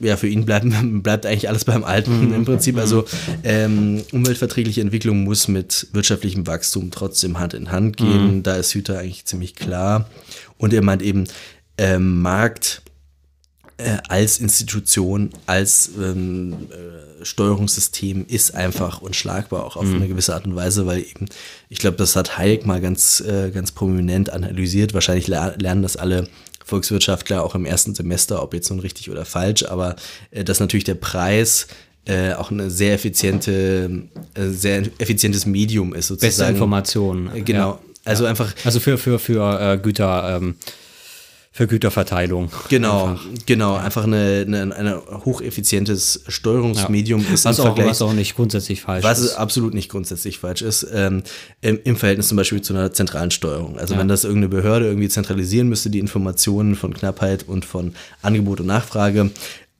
S1: ja, für ihn bleibt, bleibt eigentlich alles beim Alten mhm. im Prinzip. Also ähm, umweltverträgliche Entwicklung muss mit wirtschaftlichem Wachstum trotzdem Hand in Hand gehen. Mhm. Da ist Hüter eigentlich ziemlich klar. Und er meint eben, ähm, Markt äh, als Institution, als ähm, äh, Steuerungssystem ist einfach unschlagbar, auch auf mhm. eine gewisse Art und Weise, weil eben, ich glaube, das hat Hayek mal ganz, äh, ganz prominent analysiert. Wahrscheinlich lernen das alle Volkswirtschaftler auch im ersten Semester, ob jetzt nun richtig oder falsch, aber äh, dass natürlich der Preis äh, auch eine sehr effiziente, äh, sehr effizientes Medium ist sozusagen.
S2: Beste Informationen.
S1: Äh, genau. Ja. Also
S2: ja.
S1: einfach.
S2: Also für, für, für äh, Güter. Ähm für Güterverteilung.
S1: Genau, einfach. genau. Einfach eine, eine, ein hocheffizientes Steuerungsmedium ja.
S2: ist was, auch, was auch nicht grundsätzlich falsch
S1: was ist. Was absolut nicht grundsätzlich falsch ist, ähm, im, im, Verhältnis zum Beispiel zu einer zentralen Steuerung. Also ja. wenn das irgendeine Behörde irgendwie zentralisieren müsste, die Informationen von Knappheit und von Angebot und Nachfrage,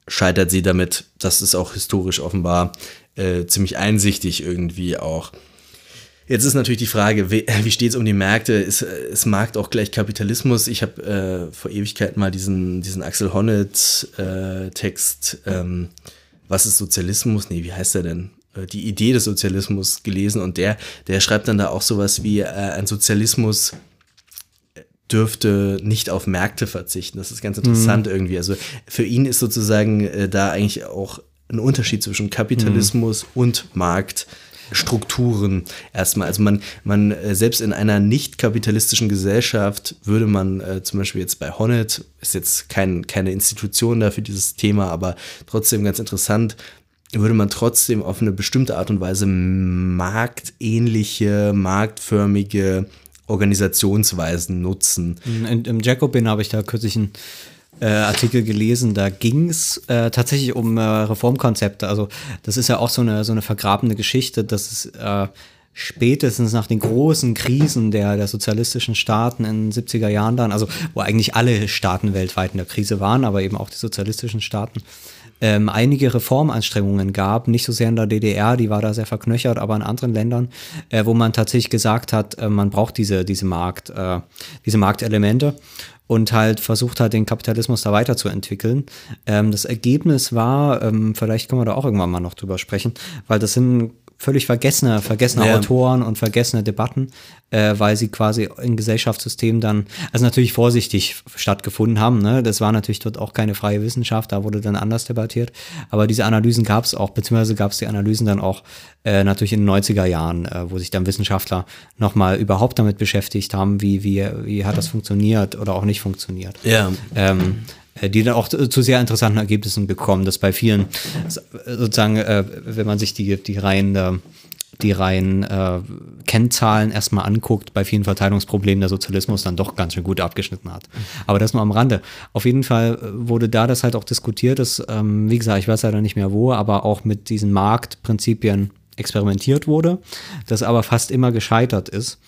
S1: scheitert sie damit. Das ist auch historisch offenbar äh, ziemlich einsichtig irgendwie auch. Jetzt ist natürlich die Frage, wie, wie steht es um die Märkte? Ist, ist Markt auch gleich Kapitalismus? Ich habe äh, vor Ewigkeiten mal diesen, diesen Axel Honneth-Text, äh, ähm, was ist Sozialismus? Nee, wie heißt der denn? Äh, die Idee des Sozialismus gelesen und der, der schreibt dann da auch sowas wie, äh, ein Sozialismus dürfte nicht auf Märkte verzichten. Das ist ganz interessant mhm. irgendwie. Also für ihn ist sozusagen äh, da eigentlich auch ein Unterschied zwischen Kapitalismus mhm. und Markt Strukturen erstmal. Also man, man äh, selbst in einer nicht kapitalistischen Gesellschaft würde man äh, zum Beispiel jetzt bei Honnet, ist jetzt kein, keine Institution da für dieses Thema, aber trotzdem ganz interessant, würde man trotzdem auf eine bestimmte Art und Weise marktähnliche, marktförmige Organisationsweisen nutzen.
S2: Im Jacobin habe ich da kürzlich ein äh, Artikel gelesen, da ging es äh, tatsächlich um äh, Reformkonzepte. Also das ist ja auch so eine, so eine vergrabene Geschichte, dass es äh, spätestens nach den großen Krisen der, der sozialistischen Staaten in den 70er Jahren dann, also wo eigentlich alle Staaten weltweit in der Krise waren, aber eben auch die sozialistischen Staaten, ähm, einige Reformanstrengungen gab, nicht so sehr in der DDR, die war da sehr verknöchert, aber in anderen Ländern, äh, wo man tatsächlich gesagt hat, äh, man braucht diese, diese Markt, äh, diese Marktelemente und halt versucht hat, den Kapitalismus da weiterzuentwickeln. Ähm, das Ergebnis war, ähm, vielleicht können wir da auch irgendwann mal noch drüber sprechen, weil das sind völlig vergessene, vergessene ja. Autoren und vergessene Debatten, äh, weil sie quasi in Gesellschaftssystemen dann, also natürlich vorsichtig stattgefunden haben. Ne? Das war natürlich dort auch keine freie Wissenschaft, da wurde dann anders debattiert. Aber diese Analysen gab es auch, beziehungsweise gab es die Analysen dann auch äh, natürlich in den 90er Jahren, äh, wo sich dann Wissenschaftler nochmal überhaupt damit beschäftigt haben, wie, wie, wie hat das funktioniert oder auch nicht funktioniert.
S1: Ja.
S2: Ähm, äh, die dann auch zu sehr interessanten Ergebnissen gekommen, dass bei vielen sozusagen, äh, wenn man sich die, die reinen, äh, die reinen äh, Kennzahlen erstmal anguckt, bei vielen Verteilungsproblemen der Sozialismus dann doch ganz schön gut abgeschnitten hat. Aber das nur am Rande. Auf jeden Fall wurde da das halt auch diskutiert, dass, ähm, wie gesagt, ich weiß leider nicht mehr wo, aber auch mit diesen Marktprinzipien experimentiert wurde, das aber fast immer gescheitert ist.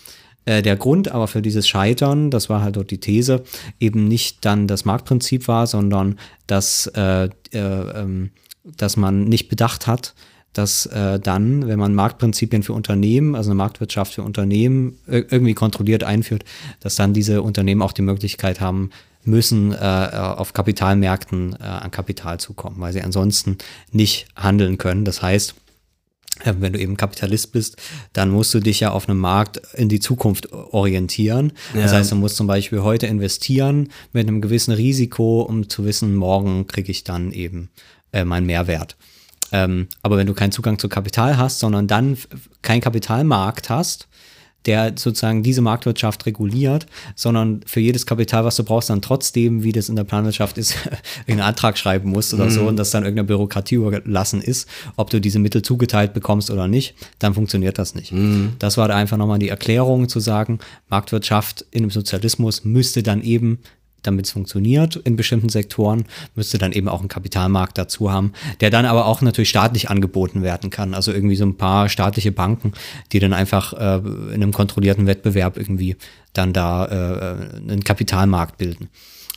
S2: Äh, der Grund aber für dieses Scheitern, das war halt dort die These, eben nicht dann das Marktprinzip war, sondern dass, äh, äh, ähm, dass man nicht bedacht hat, dass äh, dann, wenn man Marktprinzipien für Unternehmen, also eine Marktwirtschaft für Unternehmen irgendwie kontrolliert einführt, dass dann diese Unternehmen auch die Möglichkeit haben müssen, äh, auf Kapitalmärkten äh, an Kapital zu kommen, weil sie ansonsten nicht handeln können. Das heißt, wenn du eben Kapitalist bist, dann musst du dich ja auf einem Markt in die Zukunft orientieren. Ja. Das heißt, du musst zum Beispiel heute investieren mit einem gewissen Risiko, um zu wissen, morgen kriege ich dann eben äh, meinen Mehrwert. Ähm, aber wenn du keinen Zugang zu Kapital hast, sondern dann keinen Kapitalmarkt hast, der sozusagen diese Marktwirtschaft reguliert, sondern für jedes Kapital, was du brauchst, dann trotzdem, wie das in der Planwirtschaft ist, einen Antrag schreiben musst oder mhm. so und das dann irgendeiner Bürokratie überlassen ist, ob du diese Mittel zugeteilt bekommst oder nicht, dann funktioniert das nicht. Mhm. Das war da einfach nochmal die Erklärung zu sagen, Marktwirtschaft in einem Sozialismus müsste dann eben damit es funktioniert in bestimmten Sektoren, müsste dann eben auch einen Kapitalmarkt dazu haben, der dann aber auch natürlich staatlich angeboten werden kann. Also irgendwie so ein paar staatliche Banken, die dann einfach äh, in einem kontrollierten Wettbewerb irgendwie dann da äh, einen Kapitalmarkt bilden.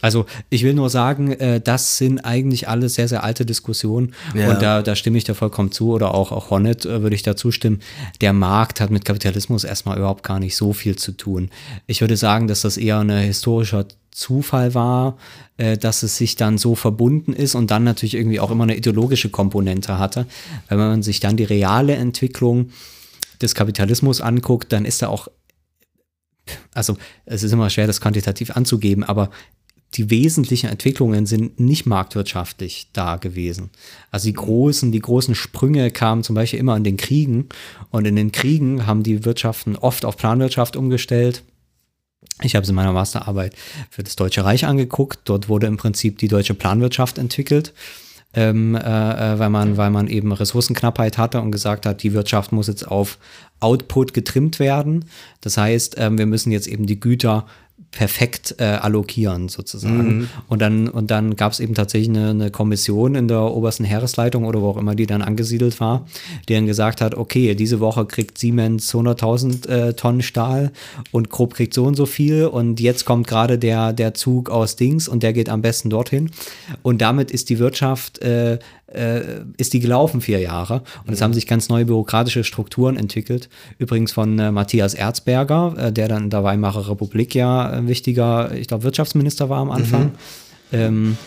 S2: Also ich will nur sagen, äh, das sind eigentlich alle sehr, sehr alte Diskussionen ja. und da, da stimme ich da vollkommen zu oder auch, auch Honnet äh, würde ich da zustimmen. Der Markt hat mit Kapitalismus erstmal überhaupt gar nicht so viel zu tun. Ich würde sagen, dass das eher eine historische Zufall war, äh, dass es sich dann so verbunden ist und dann natürlich irgendwie auch immer eine ideologische Komponente hatte. Wenn man sich dann die reale Entwicklung des Kapitalismus anguckt, dann ist da auch, also es ist immer schwer, das quantitativ anzugeben, aber die wesentlichen Entwicklungen sind nicht marktwirtschaftlich da gewesen. Also die großen, die großen Sprünge kamen zum Beispiel immer in den Kriegen und in den Kriegen haben die Wirtschaften oft auf Planwirtschaft umgestellt ich habe es in meiner Masterarbeit für das Deutsche Reich angeguckt. Dort wurde im Prinzip die deutsche Planwirtschaft entwickelt, ähm, äh, äh, weil, man, weil man eben Ressourcenknappheit hatte und gesagt hat, die Wirtschaft muss jetzt auf Output getrimmt werden. Das heißt, ähm, wir müssen jetzt eben die Güter perfekt äh, allokieren sozusagen. Mhm. Und dann, und dann gab es eben tatsächlich eine, eine, Kommission in der obersten Heeresleitung oder wo auch immer die dann angesiedelt war, die dann gesagt hat, okay, diese Woche kriegt Siemens 100.000 äh, Tonnen Stahl und Grob kriegt so und so viel und jetzt kommt gerade der, der Zug aus Dings und der geht am besten dorthin. Und damit ist die Wirtschaft äh, äh, ist die gelaufen, vier Jahre. Und es haben sich ganz neue bürokratische Strukturen entwickelt. Übrigens von äh, Matthias Erzberger, äh, der dann in der Weimarer Republik ja ein wichtiger, ich glaube, Wirtschaftsminister war am Anfang. Mhm. Ähm,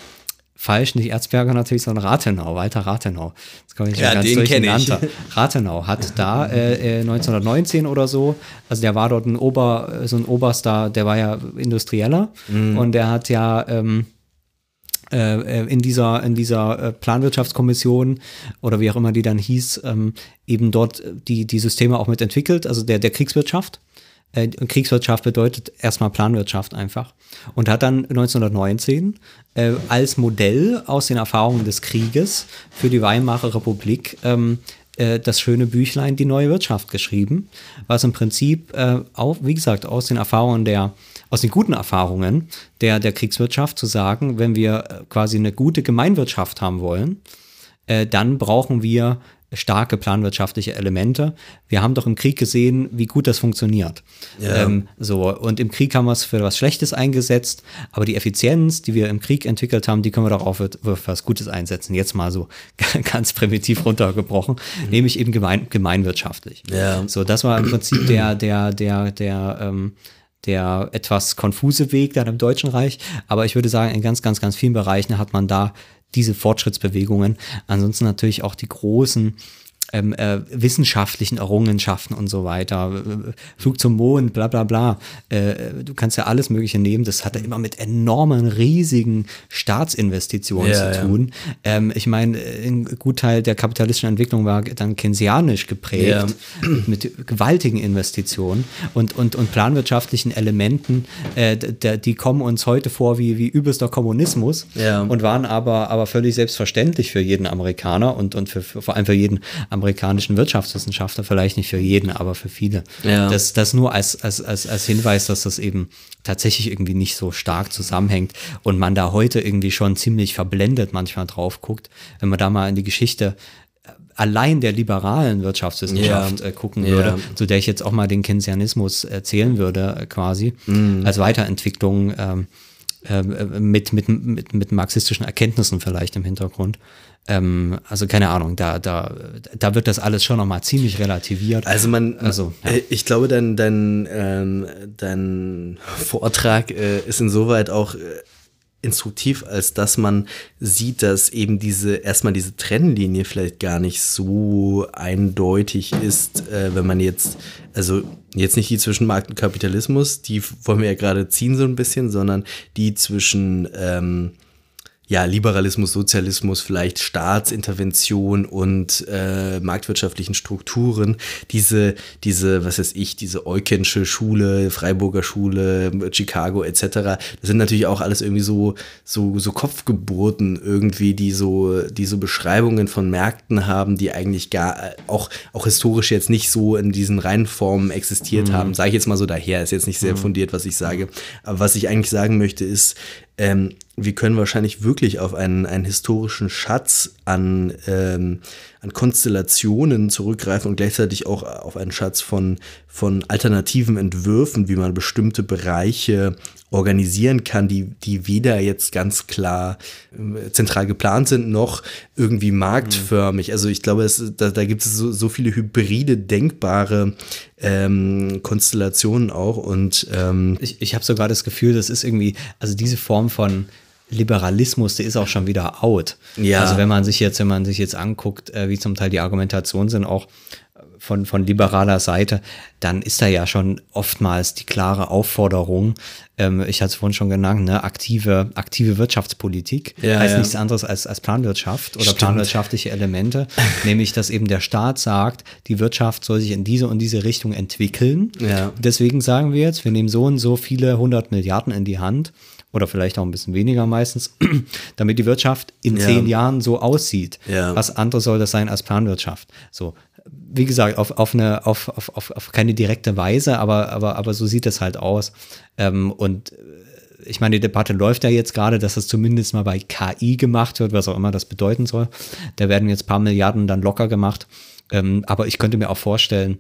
S2: falsch, nicht Erzberger natürlich, sondern Rathenau, Walter Rathenau. Das kann ich ja, ganz den durcheinander. Ich. Rathenau hat da äh, 1919 äh, oder so, also der war dort ein Ober, so ein Oberster, der war ja Industrieller mhm. und der hat ja ähm, äh, in dieser, in dieser äh, Planwirtschaftskommission oder wie auch immer die dann hieß, ähm, eben dort die, die Systeme auch mit entwickelt, also der, der Kriegswirtschaft. Äh, Kriegswirtschaft bedeutet erstmal Planwirtschaft einfach. Und hat dann 1919 äh, als Modell aus den Erfahrungen des Krieges für die Weimarer Republik ähm, äh, das schöne Büchlein Die neue Wirtschaft geschrieben, was im Prinzip äh, auch, wie gesagt, aus den Erfahrungen der aus den guten Erfahrungen der, der Kriegswirtschaft zu sagen, wenn wir äh, quasi eine gute Gemeinwirtschaft haben wollen, äh, dann brauchen wir starke planwirtschaftliche Elemente. Wir haben doch im Krieg gesehen, wie gut das funktioniert. Ja. Ähm, so und im Krieg haben wir es für was Schlechtes eingesetzt, aber die Effizienz, die wir im Krieg entwickelt haben, die können wir doch auch für, für was Gutes einsetzen. Jetzt mal so ganz primitiv runtergebrochen, mhm. nämlich eben gemein, gemeinwirtschaftlich. Ja. So, das war im Prinzip der der der der ähm, der etwas konfuse Weg dann im Deutschen Reich. Aber ich würde sagen, in ganz, ganz, ganz vielen Bereichen hat man da diese Fortschrittsbewegungen. Ansonsten natürlich auch die großen ähm, äh, wissenschaftlichen Errungenschaften und so weiter, Flug zum Mond, bla bla bla. Äh, du kannst ja alles Mögliche nehmen. Das hatte immer mit enormen, riesigen Staatsinvestitionen ja, zu tun. Ja. Ähm, ich meine, ein Gutteil der kapitalistischen Entwicklung war dann keynesianisch geprägt, ja. mit gewaltigen Investitionen und, und, und planwirtschaftlichen Elementen, äh, die kommen uns heute vor wie, wie übelster Kommunismus und waren aber, aber völlig selbstverständlich für jeden Amerikaner und, und für, für vor allem für jeden Amerikaner amerikanischen Wirtschaftswissenschaftler, vielleicht nicht für jeden, aber für viele. Ja. Das, das nur als, als, als, als Hinweis, dass das eben tatsächlich irgendwie nicht so stark zusammenhängt und man da heute irgendwie schon ziemlich verblendet manchmal drauf guckt, wenn man da mal in die Geschichte äh, allein der liberalen Wirtschaftswissenschaft ja. äh, gucken ja. würde, zu der ich jetzt auch mal den Keynesianismus erzählen würde, äh, quasi, mhm. als Weiterentwicklung ähm, äh, mit, mit, mit, mit marxistischen Erkenntnissen vielleicht im Hintergrund. Ähm, also keine Ahnung, da, da, da wird das alles schon nochmal ziemlich relativiert.
S1: Also man,
S2: Also, ja.
S1: äh, ich glaube, dein, dein, ähm, dein Vortrag äh, ist insoweit auch äh, instruktiv, als dass man sieht, dass eben diese, erstmal diese Trennlinie vielleicht gar nicht so eindeutig ist, äh, wenn man jetzt, also jetzt nicht die zwischen Markt und Kapitalismus, die wollen wir ja gerade ziehen so ein bisschen, sondern die zwischen, ähm, ja, Liberalismus, Sozialismus, vielleicht Staatsintervention und äh, marktwirtschaftlichen Strukturen, diese, diese, was weiß ich, diese Eukensche Schule, Freiburger Schule, Chicago etc., das sind natürlich auch alles irgendwie so, so, so Kopfgeburten irgendwie, die so, die so Beschreibungen von Märkten haben, die eigentlich gar, äh, auch, auch historisch jetzt nicht so in diesen Reihenformen existiert haben, sage ich jetzt mal so daher, ist jetzt nicht sehr fundiert, was ich sage, aber was ich eigentlich sagen möchte ist, ähm, wir können wahrscheinlich wirklich auf einen, einen historischen Schatz an, ähm, an Konstellationen zurückgreifen und gleichzeitig auch auf einen Schatz von, von alternativen Entwürfen, wie man bestimmte Bereiche organisieren kann, die, die weder jetzt ganz klar äh, zentral geplant sind, noch irgendwie marktförmig. Also ich glaube, es, da, da gibt es so, so viele hybride, denkbare ähm, Konstellationen auch und ähm,
S2: Ich, ich habe sogar das Gefühl, das ist irgendwie, also diese Form von Liberalismus, die ist auch schon wieder out.
S1: Ja.
S2: Also wenn man sich jetzt, wenn man sich jetzt anguckt, äh, wie zum Teil die Argumentationen sind, auch von, von liberaler Seite, dann ist da ja schon oftmals die klare Aufforderung, ähm, ich hatte es vorhin schon genannt, ne, aktive, aktive Wirtschaftspolitik
S1: Ja,
S2: heißt
S1: ja.
S2: nichts anderes als, als Planwirtschaft oder
S1: Stimmt.
S2: planwirtschaftliche Elemente, nämlich dass eben der Staat sagt, die Wirtschaft soll sich in diese und diese Richtung entwickeln.
S1: Ja.
S2: Deswegen sagen wir jetzt, wir nehmen so und so viele hundert Milliarden in die Hand oder vielleicht auch ein bisschen weniger meistens, damit die Wirtschaft in
S1: Ja.
S2: zehn Jahren so aussieht.
S1: Ja.
S2: Was anderes soll das sein als Planwirtschaft? So, wie gesagt, auf, auf, eine, auf, auf, auf, auf keine direkte Weise, aber, aber, aber so sieht es halt aus. Ähm, und äh, ich meine, die Debatte läuft ja jetzt gerade, dass das zumindest mal bei KI gemacht wird, was auch immer das bedeuten soll. Da werden jetzt ein paar Milliarden dann locker gemacht. Ähm, aber ich könnte mir auch vorstellen,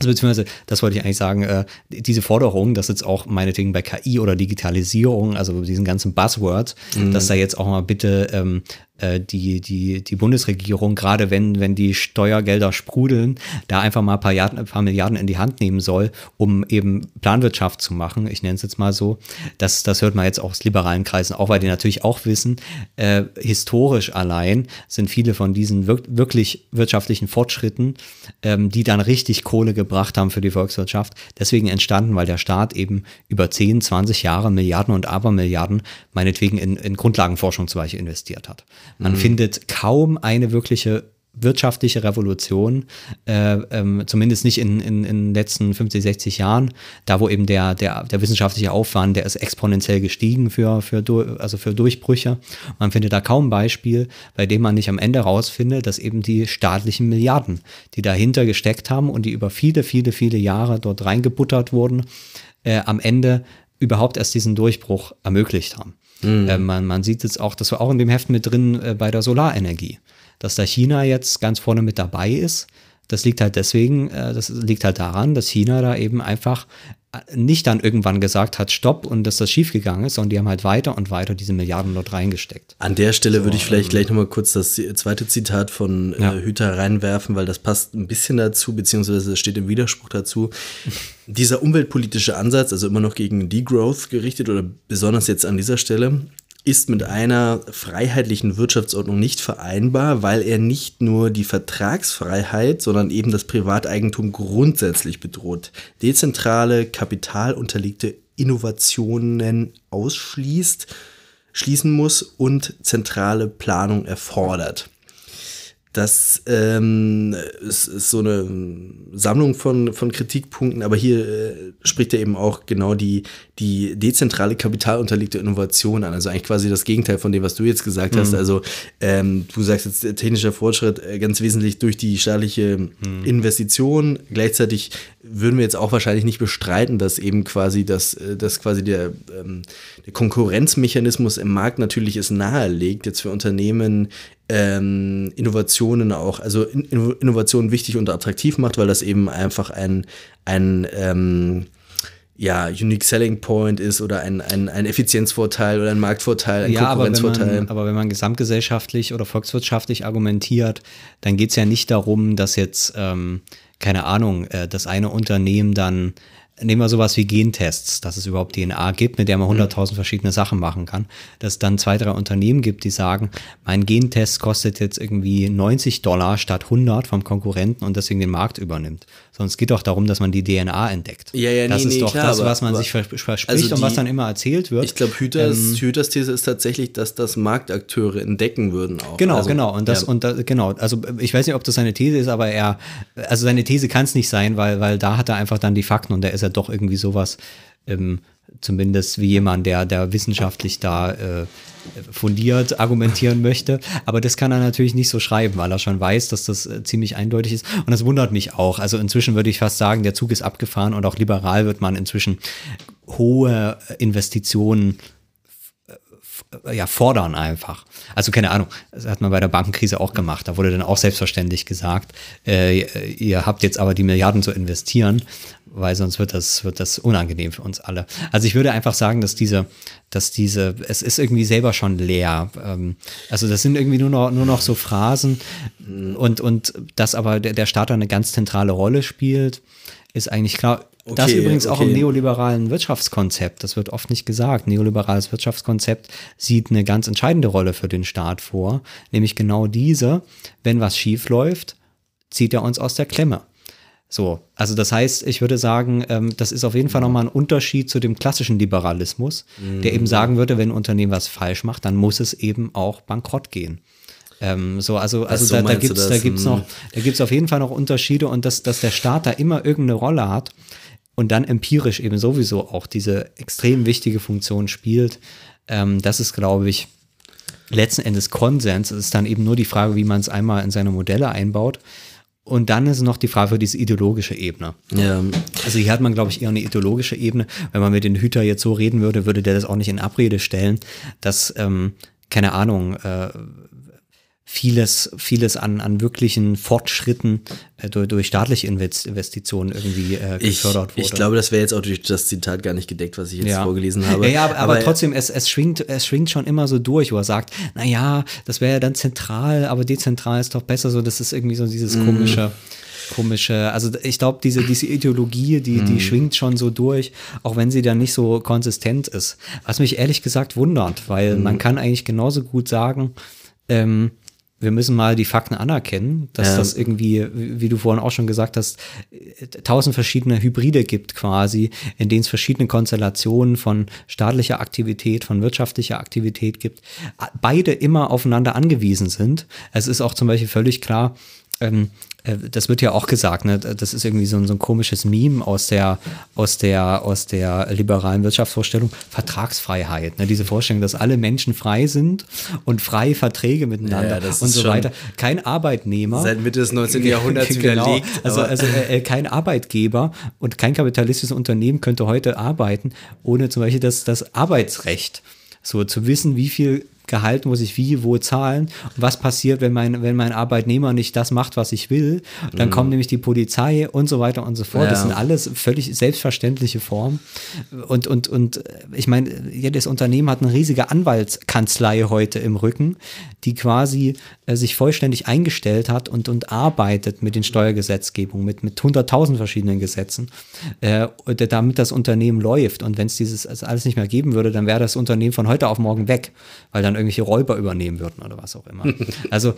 S2: also beziehungsweise, das wollte ich eigentlich sagen, äh, diese Forderung, dass jetzt auch meinetwegen bei KI oder Digitalisierung, also diesen ganzen Buzzwords, dass da jetzt auch mal bitte ähm, äh, die, die, die Bundesregierung, gerade wenn, wenn die Steuergelder sprudeln, da einfach mal ein paar, Jahr, ein paar Milliarden in die Hand nehmen soll, um eben Planwirtschaft zu machen. Ich nenne es jetzt mal so. Das, das hört man jetzt auch aus liberalen Kreisen, auch weil die natürlich auch wissen, äh, historisch allein sind viele von diesen wirk wirklich wirtschaftlichen Fortschritten, ähm, die dann richtig Kohle gebracht haben für die Volkswirtschaft, deswegen entstanden, weil der Staat eben über 10, 20 Jahre Milliarden und Abermilliarden meinetwegen in, in Grundlagenforschung zum Beispiel investiert hat. Man findet kaum eine wirkliche wirtschaftliche Revolution, äh, ähm, zumindest nicht in, in, in den letzten 50, 60 Jahren, da wo eben der, der, der wissenschaftliche Aufwand, der ist exponentiell gestiegen für, für, also für Durchbrüche. Man findet da kaum ein Beispiel, bei dem man nicht am Ende rausfindet, dass eben die staatlichen Milliarden, die dahinter gesteckt haben und die über viele, viele, viele Jahre dort reingebuttert wurden, äh, am Ende überhaupt erst diesen Durchbruch ermöglicht haben. Äh, man, man sieht jetzt auch, das war auch in dem Heft mit drin äh, bei der Solarenergie, dass da China jetzt ganz vorne mit dabei ist. Das liegt halt deswegen, äh, das liegt halt daran, dass China da eben einfach nicht dann irgendwann gesagt hat, stopp und dass das schiefgegangen ist, sondern die haben halt weiter und weiter diese Milliarden dort reingesteckt.
S1: An der Stelle würde ich vielleicht gleich nochmal kurz das zweite Zitat von
S2: Ja.
S1: äh, Hüter reinwerfen, weil das passt ein bisschen dazu, beziehungsweise es steht im Widerspruch dazu. Dieser umweltpolitische Ansatz, also immer noch gegen Degrowth gerichtet oder besonders jetzt an dieser Stelle, ist mit einer freiheitlichen Wirtschaftsordnung nicht vereinbar, weil er nicht nur die Vertragsfreiheit, sondern eben das Privateigentum grundsätzlich bedroht. Dezentrale, kapitalunterlegte Innovationen ausschließt, schließen muss und zentrale Planung erfordert. Das ähm, ist, ist so eine Sammlung von, von Kritikpunkten, aber hier äh, spricht er eben auch genau die, die dezentrale kapitalunterlegte Innovation an. Also eigentlich quasi das Gegenteil von dem, was du jetzt gesagt hast. Also ähm, du sagst jetzt äh, technischer Fortschritt äh, ganz wesentlich durch die staatliche Investition. Gleichzeitig würden wir jetzt auch wahrscheinlich nicht bestreiten, dass eben quasi das, äh, dass quasi der, ähm, der Konkurrenzmechanismus im Markt natürlich es nahelegt, jetzt für Unternehmen ähm, Innovationen auch, also In Inno- Innovationen wichtig und attraktiv macht, weil das eben einfach ein, ein ähm, ja, Unique Selling Point ist oder ein, ein, ein Effizienzvorteil oder ein Marktvorteil, ein
S2: ja, aber wenn,
S1: Konkurrenzvorteil.
S2: man, aber wenn man gesamtgesellschaftlich oder volkswirtschaftlich argumentiert, dann geht es ja nicht darum, dass jetzt, ähm, keine Ahnung, äh, das eine Unternehmen dann nehmen wir sowas wie Gentests, dass es überhaupt DNA gibt, mit der man 100.000 verschiedene Sachen machen kann, dass es dann zwei, drei Unternehmen gibt, die sagen, mein Gentest kostet jetzt irgendwie 90 Dollar statt 100 vom Konkurrenten und deswegen den Markt übernimmt. Es geht doch darum, dass man die DNA entdeckt.
S1: Ja, ja,
S2: das
S1: nee,
S2: ist
S1: nee,
S2: doch
S1: klar,
S2: das, was man
S1: aber-
S2: sich vers- verspricht
S1: Also
S2: und was
S1: die-
S2: dann immer erzählt wird.
S1: ich glaube, Hüters,
S2: Ähm,
S1: Hüters These ist tatsächlich, dass das Marktakteure entdecken würden auch.
S2: Genau,
S1: Also,
S2: genau. Und das,
S1: ja.
S2: und da, genau, also ich weiß nicht, ob das seine These ist, aber er, also seine These kann es nicht sein, weil, weil da hat er einfach dann die Fakten und da ist er doch irgendwie sowas, ähm, zumindest wie jemand, der, der wissenschaftlich da äh, fundiert argumentieren möchte. Aber das kann er natürlich nicht so schreiben, weil er schon weiß, dass das äh, ziemlich eindeutig ist. Und das wundert mich auch. Also inzwischen würde ich fast sagen, der Zug ist abgefahren und auch liberal wird man inzwischen hohe Investitionen äh, ja, fordern einfach. Also keine Ahnung, das hat man bei der Bankenkrise auch gemacht. Da wurde dann auch selbstverständlich gesagt, äh, ihr habt jetzt aber die Milliarden zu investieren, weil sonst wird das, wird das unangenehm für uns alle. Also ich würde einfach sagen, dass diese, dass diese, es ist irgendwie selber schon leer. Ähm, also das sind irgendwie nur noch, nur noch so Phrasen und, und dass aber der, der Staat eine ganz zentrale Rolle spielt, ist eigentlich klar. das
S1: Okay,
S2: übrigens auch im
S1: okay.
S2: neoliberalen Wirtschaftskonzept, das wird oft nicht gesagt. Neoliberales Wirtschaftskonzept sieht eine ganz entscheidende Rolle für den Staat vor, nämlich genau diese, wenn was schief läuft, zieht er uns aus der Klemme. So, also das heißt, ich würde sagen, ähm, das ist auf jeden Fall nochmal ein Unterschied zu dem klassischen Liberalismus, der eben sagen würde, wenn ein Unternehmen was falsch macht, dann muss es eben auch bankrott gehen. Ähm, so, also, also
S1: so
S2: da, da
S1: du
S2: gibt's, da gibt's
S1: Hm.
S2: noch, da gibt's auf jeden Fall noch Unterschiede und dass, dass der Staat da immer irgendeine Rolle hat und dann empirisch eben sowieso auch diese extrem wichtige Funktion spielt, ähm, das ist, glaube ich, letzten Endes Konsens. Es ist dann eben nur die Frage, wie man es einmal in seine Modelle einbaut. Und dann ist noch die Frage für diese ideologische Ebene.
S1: ja.
S2: Also hier hat man, glaube ich, eher eine ideologische Ebene. Wenn man mit den Hüter jetzt so reden würde, würde der das auch nicht in Abrede stellen, dass, ähm, keine Ahnung, äh, vieles, vieles an, an wirklichen Fortschritten äh, durch, durch staatliche Invest Investitionen irgendwie äh,
S1: Ich,
S2: gefördert wurde.
S1: ich glaube, das wäre jetzt auch durch das Zitat gar nicht gedeckt, was ich jetzt vorgelesen habe.
S2: Ja, ja aber, aber, trotzdem, es, es, schwingt, es schwingt schon immer so durch, wo er sagt, na ja, das wäre ja dann zentral, aber dezentral ist doch besser so. Das ist irgendwie so dieses
S1: Mhm.
S2: komische, komische, also ich glaube, diese, diese Ideologie, die, die schwingt schon so durch, auch wenn sie dann nicht so konsistent ist. Was mich ehrlich gesagt wundert, weil
S1: Mhm.
S2: man kann eigentlich genauso gut sagen, ähm, wir müssen mal die Fakten anerkennen, dass
S1: Ja.
S2: das irgendwie, wie du vorhin auch schon gesagt hast, tausend verschiedene Hybride gibt quasi, in denen es verschiedene Konstellationen von staatlicher Aktivität, von wirtschaftlicher Aktivität gibt, beide immer aufeinander angewiesen sind. Es ist auch zum Beispiel völlig klar, ähm, äh, das wird ja auch gesagt, ne? das ist irgendwie so ein, so ein komisches Meme aus der, aus, der, aus der liberalen Wirtschaftsvorstellung, Vertragsfreiheit. Ne? Diese Vorstellung, dass alle Menschen frei sind und freie Verträge miteinander
S1: Ja,
S2: und so weiter. Kein Arbeitnehmer.
S1: Seit Mitte des 19. Jahrhunderts
S2: genau.
S1: widerlegt.
S2: Also, also äh, äh, kein Arbeitgeber und kein kapitalistisches Unternehmen könnte heute arbeiten, ohne zum Beispiel das, das Arbeitsrecht. So zu wissen, wie viel Gehalt muss ich wie, wo zahlen und was passiert, wenn mein, wenn mein Arbeitnehmer nicht das macht, was ich will. Dann kommt nämlich die Polizei und so weiter und so fort. Das
S1: Mhm. Ja.
S2: sind alles völlig selbstverständliche Formen. Und, und, und äh, ich meine, jedes Unternehmen hat eine riesige Anwaltskanzlei heute im Rücken, die quasi äh, sich vollständig eingestellt hat und, und arbeitet mit den Steuergesetzgebungen, mit, mit 100.000 verschiedenen Gesetzen, äh, damit das Unternehmen läuft. Und wenn es dieses also alles nicht mehr geben würde, dann wäre das Unternehmen von heute auf morgen weg, weil dann irgendwelche Räuber übernehmen würden oder was auch immer. Also,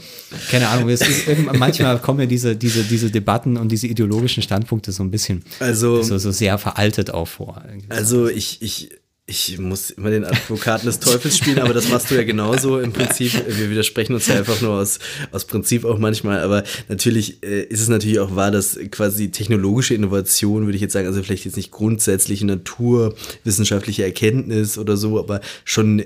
S2: keine Ahnung, ist manchmal kommen ja diese, diese, diese Debatten und diese ideologischen Standpunkte so ein bisschen
S1: Also-
S2: so, so sehr veraltet auch vor.
S1: Also ich, ich, ich muss immer den Advokaten des Teufels spielen, aber das machst du ja genauso im Prinzip. Wir widersprechen uns ja einfach nur aus, aus Prinzip auch manchmal, aber natürlich äh, ist es natürlich auch wahr, dass quasi technologische Innovation, würde ich jetzt sagen, also vielleicht jetzt nicht grundsätzliche naturwissenschaftliche Erkenntnis oder so, aber schon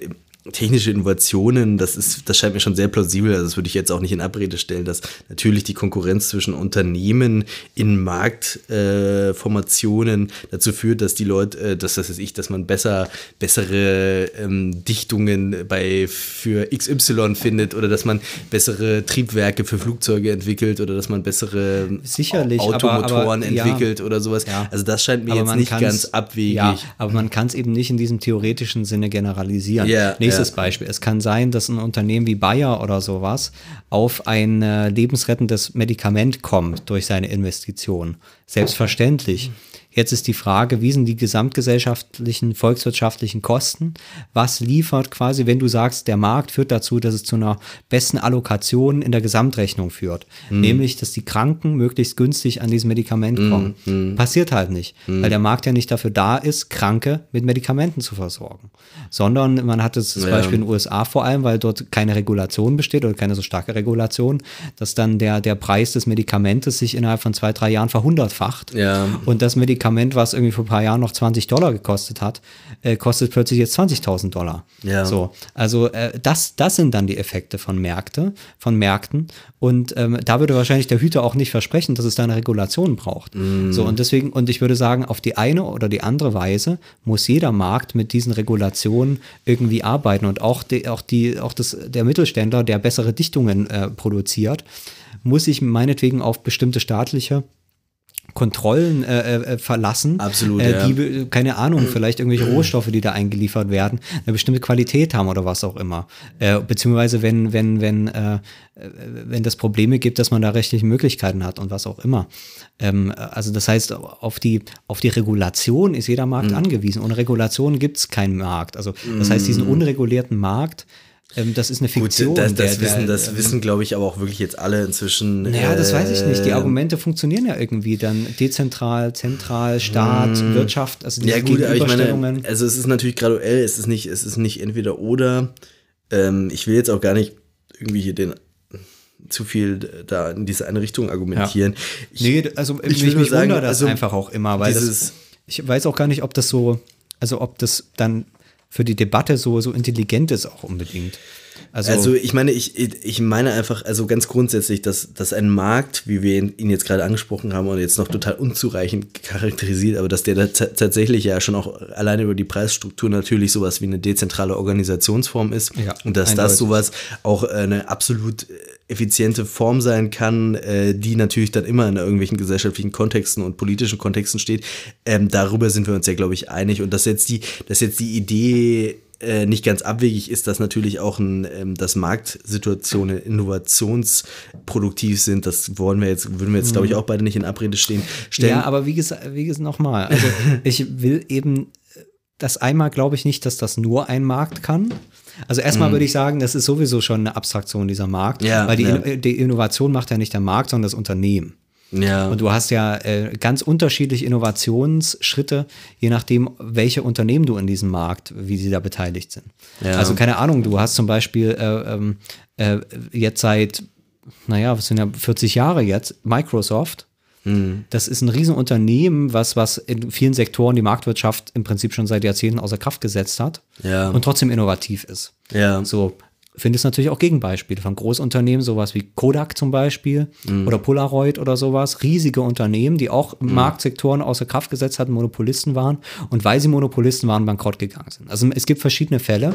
S1: technische Innovationen, das ist, das scheint mir schon sehr plausibel. Also das würde ich jetzt auch nicht in Abrede stellen, dass natürlich die Konkurrenz zwischen Unternehmen in Marktformationen äh, dazu führt, dass die Leute, äh, dass das ist ich, dass man besser, bessere ähm, Dichtungen bei für XY findet oder dass man bessere Triebwerke für Flugzeuge entwickelt oder dass man bessere
S2: Sicherlich,
S1: Automotoren
S2: aber, aber,
S1: entwickelt
S2: ja.
S1: oder sowas.
S2: Ja.
S1: Also das scheint mir
S2: Aber
S1: jetzt nicht ganz abwegig.
S2: Ja, aber man kann es eben nicht in diesem theoretischen Sinne generalisieren.
S1: Ja,
S2: Nächstes
S1: ja.
S2: Beispiel. Es kann sein, dass ein Unternehmen wie Bayer oder sowas auf ein äh, lebensrettendes Medikament kommt durch seine Investition. Selbstverständlich. Jetzt ist die Frage, wie sind die gesamtgesellschaftlichen, volkswirtschaftlichen Kosten? Was liefert quasi, wenn du sagst, der Markt führt dazu, dass es zu einer besten Allokation in der Gesamtrechnung führt? Nämlich, dass die Kranken möglichst günstig an dieses Medikament kommen. Passiert halt nicht, weil der Markt ja nicht dafür da ist, Kranke mit Medikamenten zu versorgen. Sondern man hat es zum
S1: Ja.
S2: Beispiel in den USA vor allem, weil dort keine Regulation besteht oder keine so starke Regulation, dass dann der, der Preis des Medikamentes sich innerhalb von zwei, drei Jahren verhundertfacht.
S1: Ja.
S2: Und das Medikament, was irgendwie vor ein paar Jahren noch 20 Dollar gekostet hat, äh, kostet plötzlich jetzt 20.000 Dollar.
S1: Ja.
S2: So, also äh, das, das sind dann die Effekte von Märkte, von Märkten. Und ähm, da würde wahrscheinlich der Hüter auch nicht versprechen, dass es da eine Regulation braucht.
S1: Mm.
S2: So, und deswegen, und ich würde sagen, auf die eine oder die andere Weise muss jeder Markt mit diesen Regulationen irgendwie arbeiten. Und auch, die, auch, die, auch das, der Mittelständler, der bessere Dichtungen äh, produziert, muss sich meinetwegen auf bestimmte staatliche Kontrollen äh, äh, verlassen,
S1: Absolut,
S2: äh,
S1: ja.
S2: die, be- keine Ahnung, vielleicht irgendwelche Rohstoffe, die da eingeliefert werden, eine bestimmte Qualität haben oder was auch immer. Äh, beziehungsweise wenn, wenn, wenn, äh, äh, wenn das Probleme gibt, dass man da rechtliche Möglichkeiten hat und was auch immer. Ähm, also das heißt, auf die, auf die Regulation ist jeder Markt
S1: Mhm.
S2: angewiesen. Ohne Regulation gibt es keinen Markt. Also das heißt, diesen unregulierten Markt, ähm, das ist eine
S1: Gut,
S2: Fiktion.
S1: das, das
S2: der-
S1: wissen,
S2: der,
S1: das
S2: ähm,
S1: wissen, glaube ich, aber auch wirklich jetzt alle inzwischen.
S2: naja, das weiß ich nicht. Die
S1: äh,
S2: Argumente funktionieren ja irgendwie dann dezentral, zentral, Staat, Wirtschaft, also diese
S1: Ja gut, aber ich meine, also es ist natürlich graduell, es ist nicht, es ist nicht entweder oder. Ähm, ich will jetzt auch gar nicht irgendwie hier den zu viel da in diese eine Richtung argumentieren. Ich,
S2: nee, also
S1: ich nur
S2: mich
S1: sagen,
S2: wundert das
S1: also
S2: einfach auch immer, weil
S1: dieses-
S2: das, ich weiß auch gar nicht, ob das so, also ob das dann für die Debatte so, so intelligent ist auch unbedingt. Also,
S1: Also ich meine, ich, ich meine einfach, also ganz grundsätzlich, dass, dass ein Markt, wie wir ihn, jetzt gerade angesprochen haben und jetzt noch total unzureichend charakterisiert, aber dass der da ta- tatsächlich ja schon auch alleine über die Preisstruktur natürlich sowas wie eine dezentrale Organisationsform ist
S2: Ja,
S1: und dass
S2: eindeutig.
S1: das sowas auch eine absolut äh, effiziente Form sein kann, äh, die natürlich dann immer in irgendwelchen gesellschaftlichen Kontexten und politischen Kontexten steht. Ähm, darüber sind wir uns ja, glaube ich, einig und dass jetzt die, dass jetzt die Idee äh, nicht ganz abwegig ist, dass natürlich auch ein, ähm, dass Marktsituationen innovationsproduktiv sind. Das wollen wir jetzt, würden wir jetzt, glaube ich, auch beide nicht in Abrede stehen. Stellen.
S2: ja, aber wie gesagt, wie gesagt nochmal, also ich will eben das einmal glaube ich nicht, dass das nur ein Markt kann. Also erstmal würde ich sagen, das ist sowieso schon eine Abstraktion dieser Markt,
S1: Mhm. Ja,
S2: weil die,
S1: ja.
S2: Die Innovation macht ja nicht der Markt, sondern das Unternehmen.
S1: Ja.
S2: Und du hast ja äh, ganz unterschiedliche Innovationsschritte, je nachdem, welche Unternehmen du in diesem Markt, wie sie da beteiligt sind.
S1: Ja.
S2: Also keine Ahnung, du hast zum Beispiel äh, ähm, äh, jetzt seit, naja, was sind ja 40 Jahre jetzt, Microsoft.
S1: Hm.
S2: Das ist ein Riesenunternehmen, was, was in vielen Sektoren die Marktwirtschaft im Prinzip schon seit Jahrzehnten außer Kraft gesetzt hat
S1: Ja.
S2: und trotzdem innovativ ist.
S1: ja.
S2: So, findest natürlich auch Gegenbeispiele von Großunternehmen, sowas wie Kodak zum Beispiel
S1: Mhm.
S2: oder Polaroid oder sowas. Riesige Unternehmen, die auch Marktsektoren außer Kraft gesetzt hatten, Monopolisten waren und weil sie Monopolisten waren, bankrott gegangen sind. Also es gibt verschiedene Fälle,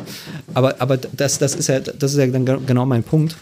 S2: aber, aber das, das, ist ja, das ist ja dann ge- genau mein Punkt.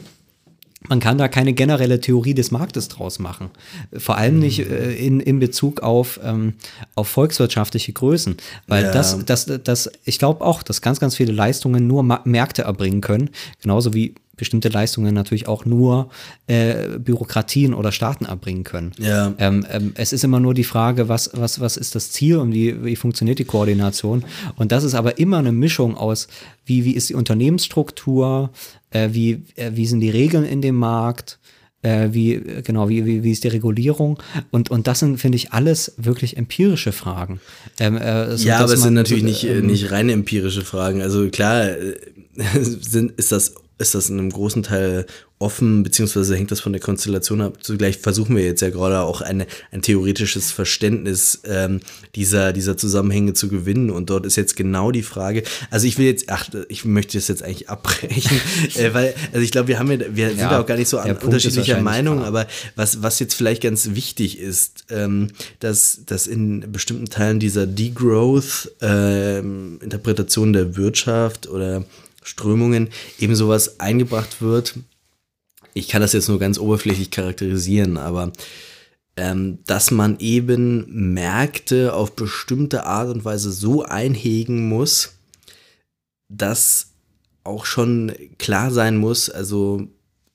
S2: Man kann da keine generelle Theorie des Marktes draus machen. Vor allem nicht äh, in, in Bezug auf, ähm, auf volkswirtschaftliche Größen. Weil
S1: Ja.
S2: das, das, das, ich glaube auch, dass ganz, ganz viele Leistungen nur Märkte erbringen können. Genauso wie bestimmte Leistungen natürlich auch nur äh, Bürokratien oder Staaten erbringen können.
S1: Ja.
S2: Ähm, ähm, es ist immer nur die Frage, was, was, was ist das Ziel und wie, wie funktioniert die Koordination. Und das ist aber immer eine Mischung aus, wie, wie ist die Unternehmensstruktur, äh, wie, äh, wie sind die Regeln in dem Markt, äh, wie, genau, wie, wie, wie ist die Regulierung? Und, und das sind, finde ich, alles wirklich empirische Fragen. Ähm, äh, so,
S1: Ja, aber es sind natürlich nicht, äh,
S2: ähm,
S1: nicht reine empirische Fragen. Also klar, äh, sind, ist das ist das in einem großen Teil offen, beziehungsweise hängt das von der Konstellation ab. Zugleich versuchen wir jetzt ja gerade auch eine, ein theoretisches Verständnis ähm, dieser, dieser Zusammenhänge zu gewinnen. Und dort ist jetzt genau die Frage, also ich will jetzt, ach, ich möchte das jetzt eigentlich abbrechen, äh, weil, also ich glaube, wir haben ja, wir sind ja auch gar nicht so an unterschiedlicher Meinung, klar. aber was, was jetzt vielleicht ganz wichtig ist, ähm, dass, dass in bestimmten Teilen dieser Degrowth-Interpretation ähm, der Wirtschaft oder Strömungen eben sowas eingebracht wird, ich kann das jetzt nur ganz oberflächlich charakterisieren, aber ähm, dass man eben Märkte auf bestimmte Art und Weise so einhegen muss, dass auch schon klar sein muss, also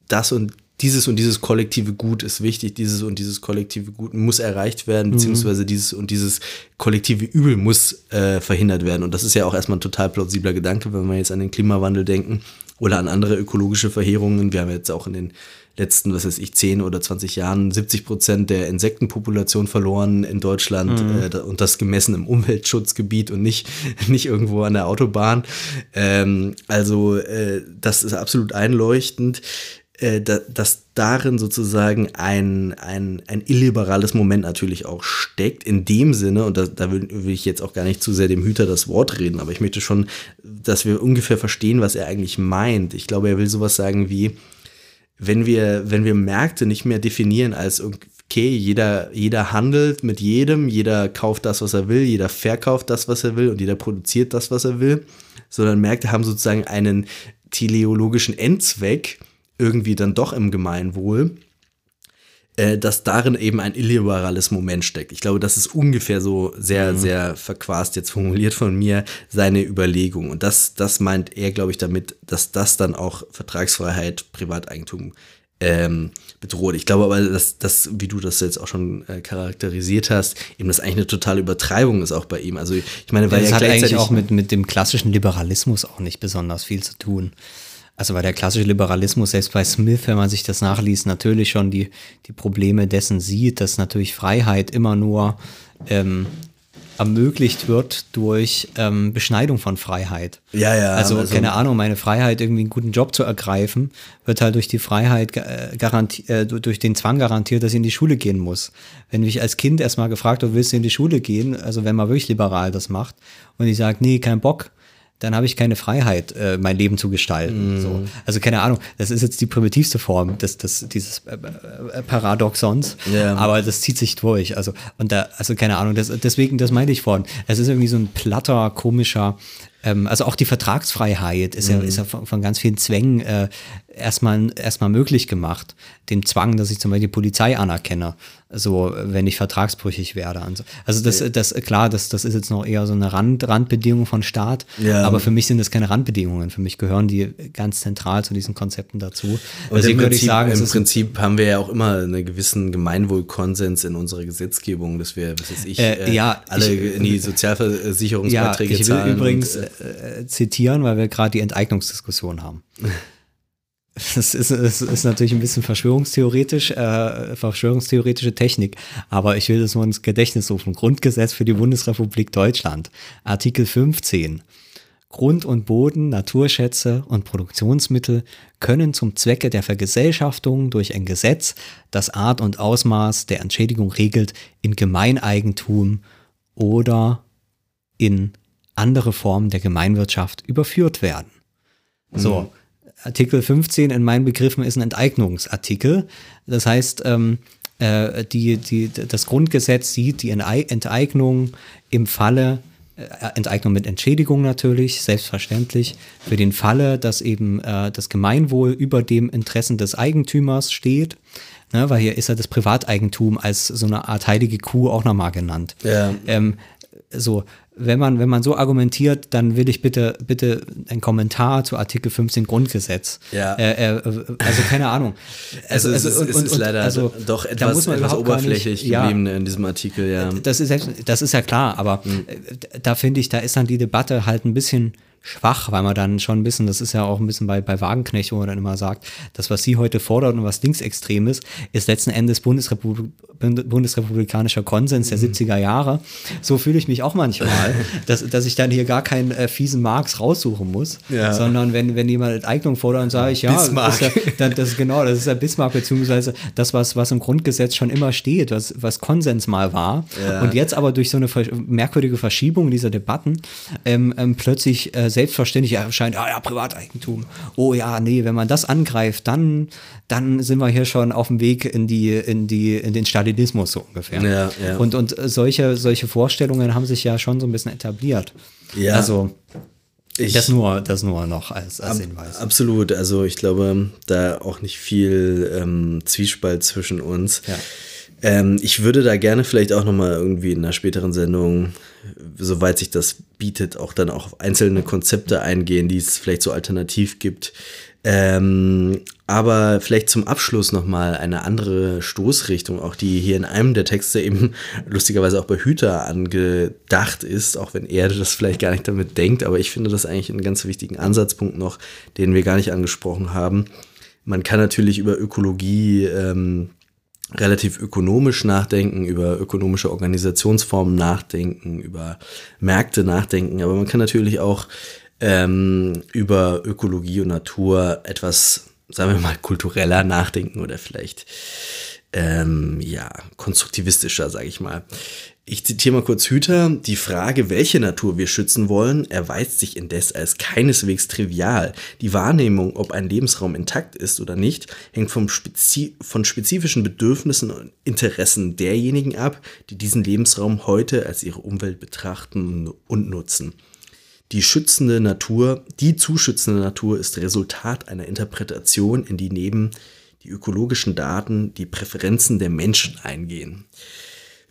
S1: das und dieses und dieses kollektive Gut ist wichtig, dieses und dieses kollektive Gut muss erreicht werden, mhm. beziehungsweise dieses und dieses kollektive Übel muss äh, verhindert werden. Und das ist ja auch erstmal ein total plausibler Gedanke, wenn wir jetzt an den Klimawandel denken oder an andere ökologische Verheerungen. Wir haben jetzt auch in den letzten, was weiß ich, 10 oder 20 Jahren 70 Prozent der Insektenpopulation verloren in Deutschland mhm. äh, und das gemessen im Umweltschutzgebiet und nicht, nicht irgendwo an der Autobahn. Ähm, also äh, das ist absolut einleuchtend. Äh, da, dass darin sozusagen ein, ein, ein illiberales Moment natürlich auch steckt, in dem Sinne, und da, da will, will, ich jetzt auch gar nicht zu sehr dem Hüter das Wort reden, aber ich möchte schon, dass wir ungefähr verstehen, was er eigentlich meint. Ich glaube, er will sowas sagen wie, wenn wir, wenn wir Märkte nicht mehr definieren als okay, jeder, jeder handelt mit jedem, jeder kauft das, was er will, jeder verkauft das, was er will und jeder produziert das, was er will, sondern Märkte haben sozusagen einen teleologischen Endzweck, irgendwie dann doch im Gemeinwohl, äh, dass darin eben ein illiberales Moment steckt. Ich glaube, das ist ungefähr so sehr, mhm. sehr verquast jetzt formuliert von mir, seine Überlegung. Und das, das meint er, glaube ich, damit, dass das dann auch Vertragsfreiheit, Privateigentum ähm, bedroht. Ich glaube aber, dass das, wie du das jetzt auch schon äh, charakterisiert hast, eben das eigentlich eine totale Übertreibung ist auch bei ihm. Also ich meine, weil
S2: das ja hat eigentlich auch mit, mit dem klassischen Liberalismus auch nicht besonders viel zu tun. Also weil der klassische Liberalismus, selbst bei Smith, wenn man sich das nachliest, natürlich schon die, die Probleme dessen sieht, dass natürlich Freiheit immer nur ähm, ermöglicht wird durch ähm, Beschneidung von Freiheit.
S1: Ja, ja.
S2: Also, also, keine Ahnung, meine Freiheit, irgendwie einen guten Job zu ergreifen, wird halt durch die Freiheit äh, garantiert, äh, durch den Zwang garantiert, dass ich in die Schule gehen muss. Wenn mich als Kind erstmal gefragt wird, willst du in die Schule gehen, also wenn man wirklich liberal das macht, und ich sage, nee, kein Bock, dann habe ich keine Freiheit, äh, mein Leben zu gestalten. Mm. So. Also keine Ahnung, das ist jetzt die primitivste Form des, des, dieses äh, äh, Paradoxons, yeah. aber das zieht sich durch. Also, und da, also keine Ahnung, das, deswegen, das meinte ich vorhin. Es ist irgendwie so ein platter, komischer, ähm, also auch die Vertragsfreiheit ist mm. ja, mhm. ist ja von, von ganz vielen Zwängen äh, erstmal, erstmal möglich gemacht. Dem Zwang, dass ich zum Beispiel die Polizei anerkenne, so wenn ich vertragsbrüchig werde. Also das, das klar, das, das ist jetzt noch eher so eine Rand, Randbedingung von Staat, ja. aber für mich sind das keine Randbedingungen. Für mich gehören die ganz zentral zu diesen Konzepten dazu.
S1: Und Deswegen würde ich sagen, im Prinzip haben wir ja auch immer einen gewissen Gemeinwohlkonsens in unserer Gesetzgebung, dass wir, was weiß ich, äh, äh, ja, alle ich, in die Sozialversicherungsbeiträge
S2: ja, ich will übrigens und, äh, zitieren, weil wir gerade die Enteignungsdiskussion haben. Das ist, ist, ist natürlich ein bisschen verschwörungstheoretisch, äh, verschwörungstheoretische Technik, aber ich will das nur ins Gedächtnis rufen. Grundgesetz für die Bundesrepublik Deutschland, Artikel 15. Grund und Boden, Naturschätze und Produktionsmittel können zum Zwecke der Vergesellschaftung durch ein Gesetz, das Art und Ausmaß der Entschädigung regelt, in Gemeineigentum oder in andere Formen der Gemeinwirtschaft überführt werden. So, mhm. Artikel 15 in meinen Begriffen ist ein Enteignungsartikel. Das heißt, ähm, äh, die, die, das Grundgesetz sieht die Enteignung im Falle, äh, Enteignung mit Entschädigung natürlich, selbstverständlich, für den Falle, dass eben äh, das Gemeinwohl über dem Interessen des Eigentümers steht. Ne, weil hier ist ja das Privateigentum als so eine Art heilige Kuh auch nochmal genannt. Ja. Ähm, so, wenn man, wenn man so argumentiert, dann will ich bitte, bitte einen Kommentar zu Artikel 15 Grundgesetz.
S1: Ja. Äh,
S2: äh, also keine Ahnung.
S1: Also, also es, ist, und, es ist leider also, doch etwas, da muss man etwas oberflächlich nicht, geblieben ja, in diesem Artikel, ja.
S2: Das ist, das ist ja klar, aber mhm. da finde ich, da ist dann die Debatte halt ein bisschen schwach, weil man dann schon ein bisschen, das ist ja auch ein bisschen bei, bei Wagenknecht, wo man dann immer sagt, das, was sie heute fordert und was linksextrem ist, ist letzten Endes Bundesrepublik, bundesrepublikanischer Konsens der mhm. 70er Jahre. So fühle ich mich auch manchmal. mal, dass, dass ich dann hier gar keinen äh, fiesen Marx raussuchen muss,
S1: Ja.
S2: sondern wenn, wenn jemand Enteignung fordert, dann sage ich, ja,
S1: Bismarck.
S2: Das, ist ja dann, das genau, das ist ja Bismarck, beziehungsweise das, was, was im Grundgesetz schon immer steht, was, was Konsens mal war.
S1: Ja.
S2: Und jetzt aber durch so eine merkwürdige Verschiebung dieser Debatten ähm, ähm, plötzlich äh, selbstverständlich erscheint, ja, ja, Privateigentum. Oh ja, nee, wenn man das angreift, dann, dann sind wir hier schon auf dem Weg in die, in die, in den Stalinismus so ungefähr.
S1: Ja, ja.
S2: Und, und solche, solche Vorstellungen haben sich ja schon so ein bisschen etabliert.
S1: Ja.
S2: Also,
S1: Ich-
S2: das nur, das nur noch als, als Hinweis.
S1: Absolut, also ich glaube, da auch nicht viel ähm, Zwiespalt zwischen uns.
S2: Ja.
S1: Ähm, ich würde da gerne vielleicht auch nochmal irgendwie in einer späteren Sendung, soweit sich das bietet, auch dann auch auf einzelne Konzepte eingehen, die es vielleicht so alternativ gibt. Ähm, aber vielleicht zum Abschluss nochmal eine andere Stoßrichtung, auch die hier in einem der Texte eben lustigerweise auch bei Hüter angedacht ist, auch wenn er das vielleicht gar nicht damit denkt, aber ich finde das eigentlich einen ganz wichtigen Ansatzpunkt noch, den wir gar nicht angesprochen haben. Man kann natürlich über Ökologie ähm, relativ ökonomisch nachdenken, über ökonomische Organisationsformen nachdenken, über Märkte nachdenken, aber man kann natürlich auch ähm, über Ökologie und Natur etwas, sagen wir mal, kultureller nachdenken oder vielleicht ähm, ja, konstruktivistischer, sage ich mal. Ich zitiere mal kurz Hüter. Die Frage, welche Natur wir schützen wollen, erweist sich indes als keineswegs trivial. Die Wahrnehmung, ob ein Lebensraum intakt ist oder nicht, hängt vom Spezi von spezifischen Bedürfnissen und Interessen derjenigen ab, die diesen Lebensraum heute als ihre Umwelt betrachten und nutzen. Die schützende Natur, die zu schützende Natur ist Resultat einer Interpretation, in die neben die ökologischen Daten die Präferenzen der Menschen eingehen.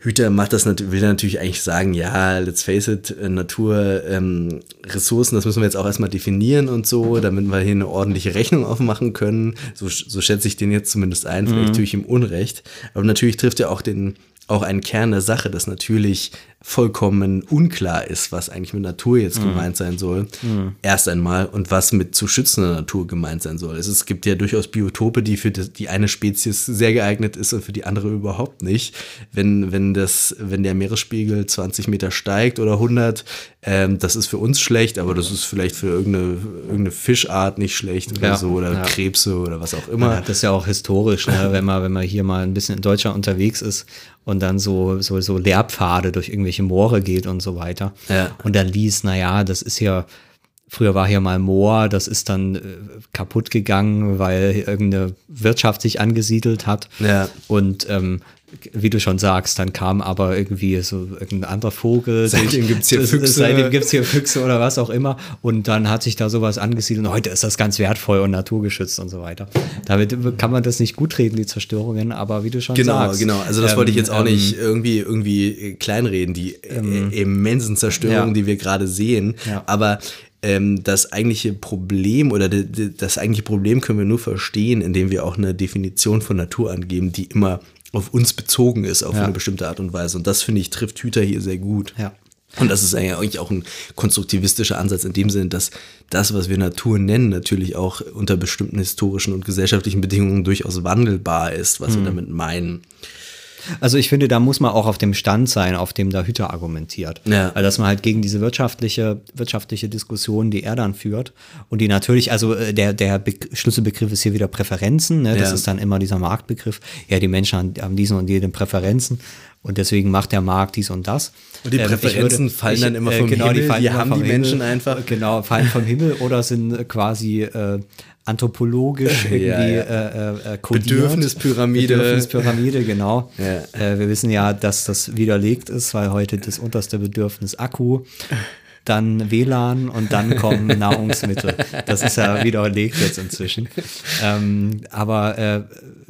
S1: Hüter macht das will natürlich eigentlich sagen, ja, let's face it, äh, Natur, ähm, Ressourcen, das müssen wir jetzt auch erstmal definieren und so, damit wir hier eine ordentliche Rechnung aufmachen können. So, so schätze ich den jetzt zumindest ein, vielleicht tue ich ihm Unrecht. Aber natürlich trifft er auch den auch einen Kern der Sache, dass natürlich vollkommen unklar ist, was eigentlich mit Natur jetzt gemeint sein soll. Erst einmal und was mit zu schützender Natur gemeint sein soll. Es, gibt ja durchaus Biotope, die für die eine Spezies sehr geeignet ist und für die andere überhaupt nicht. Wenn, wenn, das, wenn der Meeresspiegel 20 Meter steigt oder 100, ähm, das ist für uns schlecht, aber das ist vielleicht für irgendeine, irgendeine Fischart nicht schlecht oder
S2: Ja,
S1: so oder
S2: ja.
S1: Krebse oder was auch immer.
S2: hat das ja auch historisch, ne? wenn, man, wenn man hier mal ein bisschen in Deutschland unterwegs ist und dann so, so, so Lehrpfade durch irgendwelche Moore geht und so weiter.
S1: Ja.
S2: Und dann liest, naja, das ist ja, früher war hier mal Moor, das ist dann äh, kaputt gegangen, weil irgendeine Wirtschaft sich angesiedelt hat.
S1: Ja.
S2: Und ähm, wie du schon sagst, dann kam aber irgendwie so irgendein anderer Vogel.
S1: Seitdem gibt's hier
S2: Das-
S1: Füchse.
S2: Seitdem gibt's hier Füchse oder was auch immer. Und dann hat sich da sowas angesiedelt. Und heute ist das ganz wertvoll und naturgeschützt und so weiter. Damit kann man das nicht gut reden, die Zerstörungen, aber wie du schon
S1: Genau,
S2: sagst.
S1: genau. Also das
S2: ähm,
S1: wollte ich jetzt auch
S2: ähm,
S1: nicht irgendwie irgendwie äh, kleinreden, die äh, immensen Zerstörungen,
S2: ja.
S1: die wir gerade sehen.
S2: Ja.
S1: Aber ähm, das eigentliche Problem oder de- de- das eigentliche Problem können wir nur verstehen, indem wir auch eine Definition von Natur angeben, die immer auf uns bezogen ist, auf
S2: Ja.
S1: eine bestimmte Art und Weise. Und das finde ich trifft Hüter hier sehr gut.
S2: Ja.
S1: Und das ist eigentlich auch ein konstruktivistischer Ansatz in dem Sinne, dass das, was wir Natur nennen, natürlich auch unter bestimmten historischen und gesellschaftlichen Bedingungen durchaus wandelbar ist, was
S2: Mhm.
S1: wir damit meinen.
S2: Also ich finde, da muss man auch auf dem Stand sein, auf dem da Hütter argumentiert.
S1: Ja.
S2: Also dass man halt gegen diese wirtschaftliche, wirtschaftliche Diskussion, die er dann führt und die natürlich, also äh, der, der Be Schlüsselbegriff ist hier wieder Präferenzen, ne? das
S1: Ja.
S2: ist dann immer dieser Marktbegriff. Ja, die Menschen haben, diesen und jene Präferenzen und deswegen macht der Markt dies und das.
S1: Und die
S2: ich
S1: Präferenzen fallen dann immer vom Himmel,
S2: fallen
S1: die haben die Menschen einfach.
S2: Genau, fallen vom Himmel oder sind äh, quasi äh, anthropologisch irgendwie
S1: Ja, ja.
S2: Äh, äh, kodiert.
S1: Bedürfnispyramide.
S2: Bedürfnispyramide, genau.
S1: Ja.
S2: Äh, wir wissen ja, dass das widerlegt ist, weil heute das unterste Bedürfnis Akku, dann WLAN und dann kommen Nahrungsmittel. Das ist ja widerlegt jetzt inzwischen. Ähm, aber äh,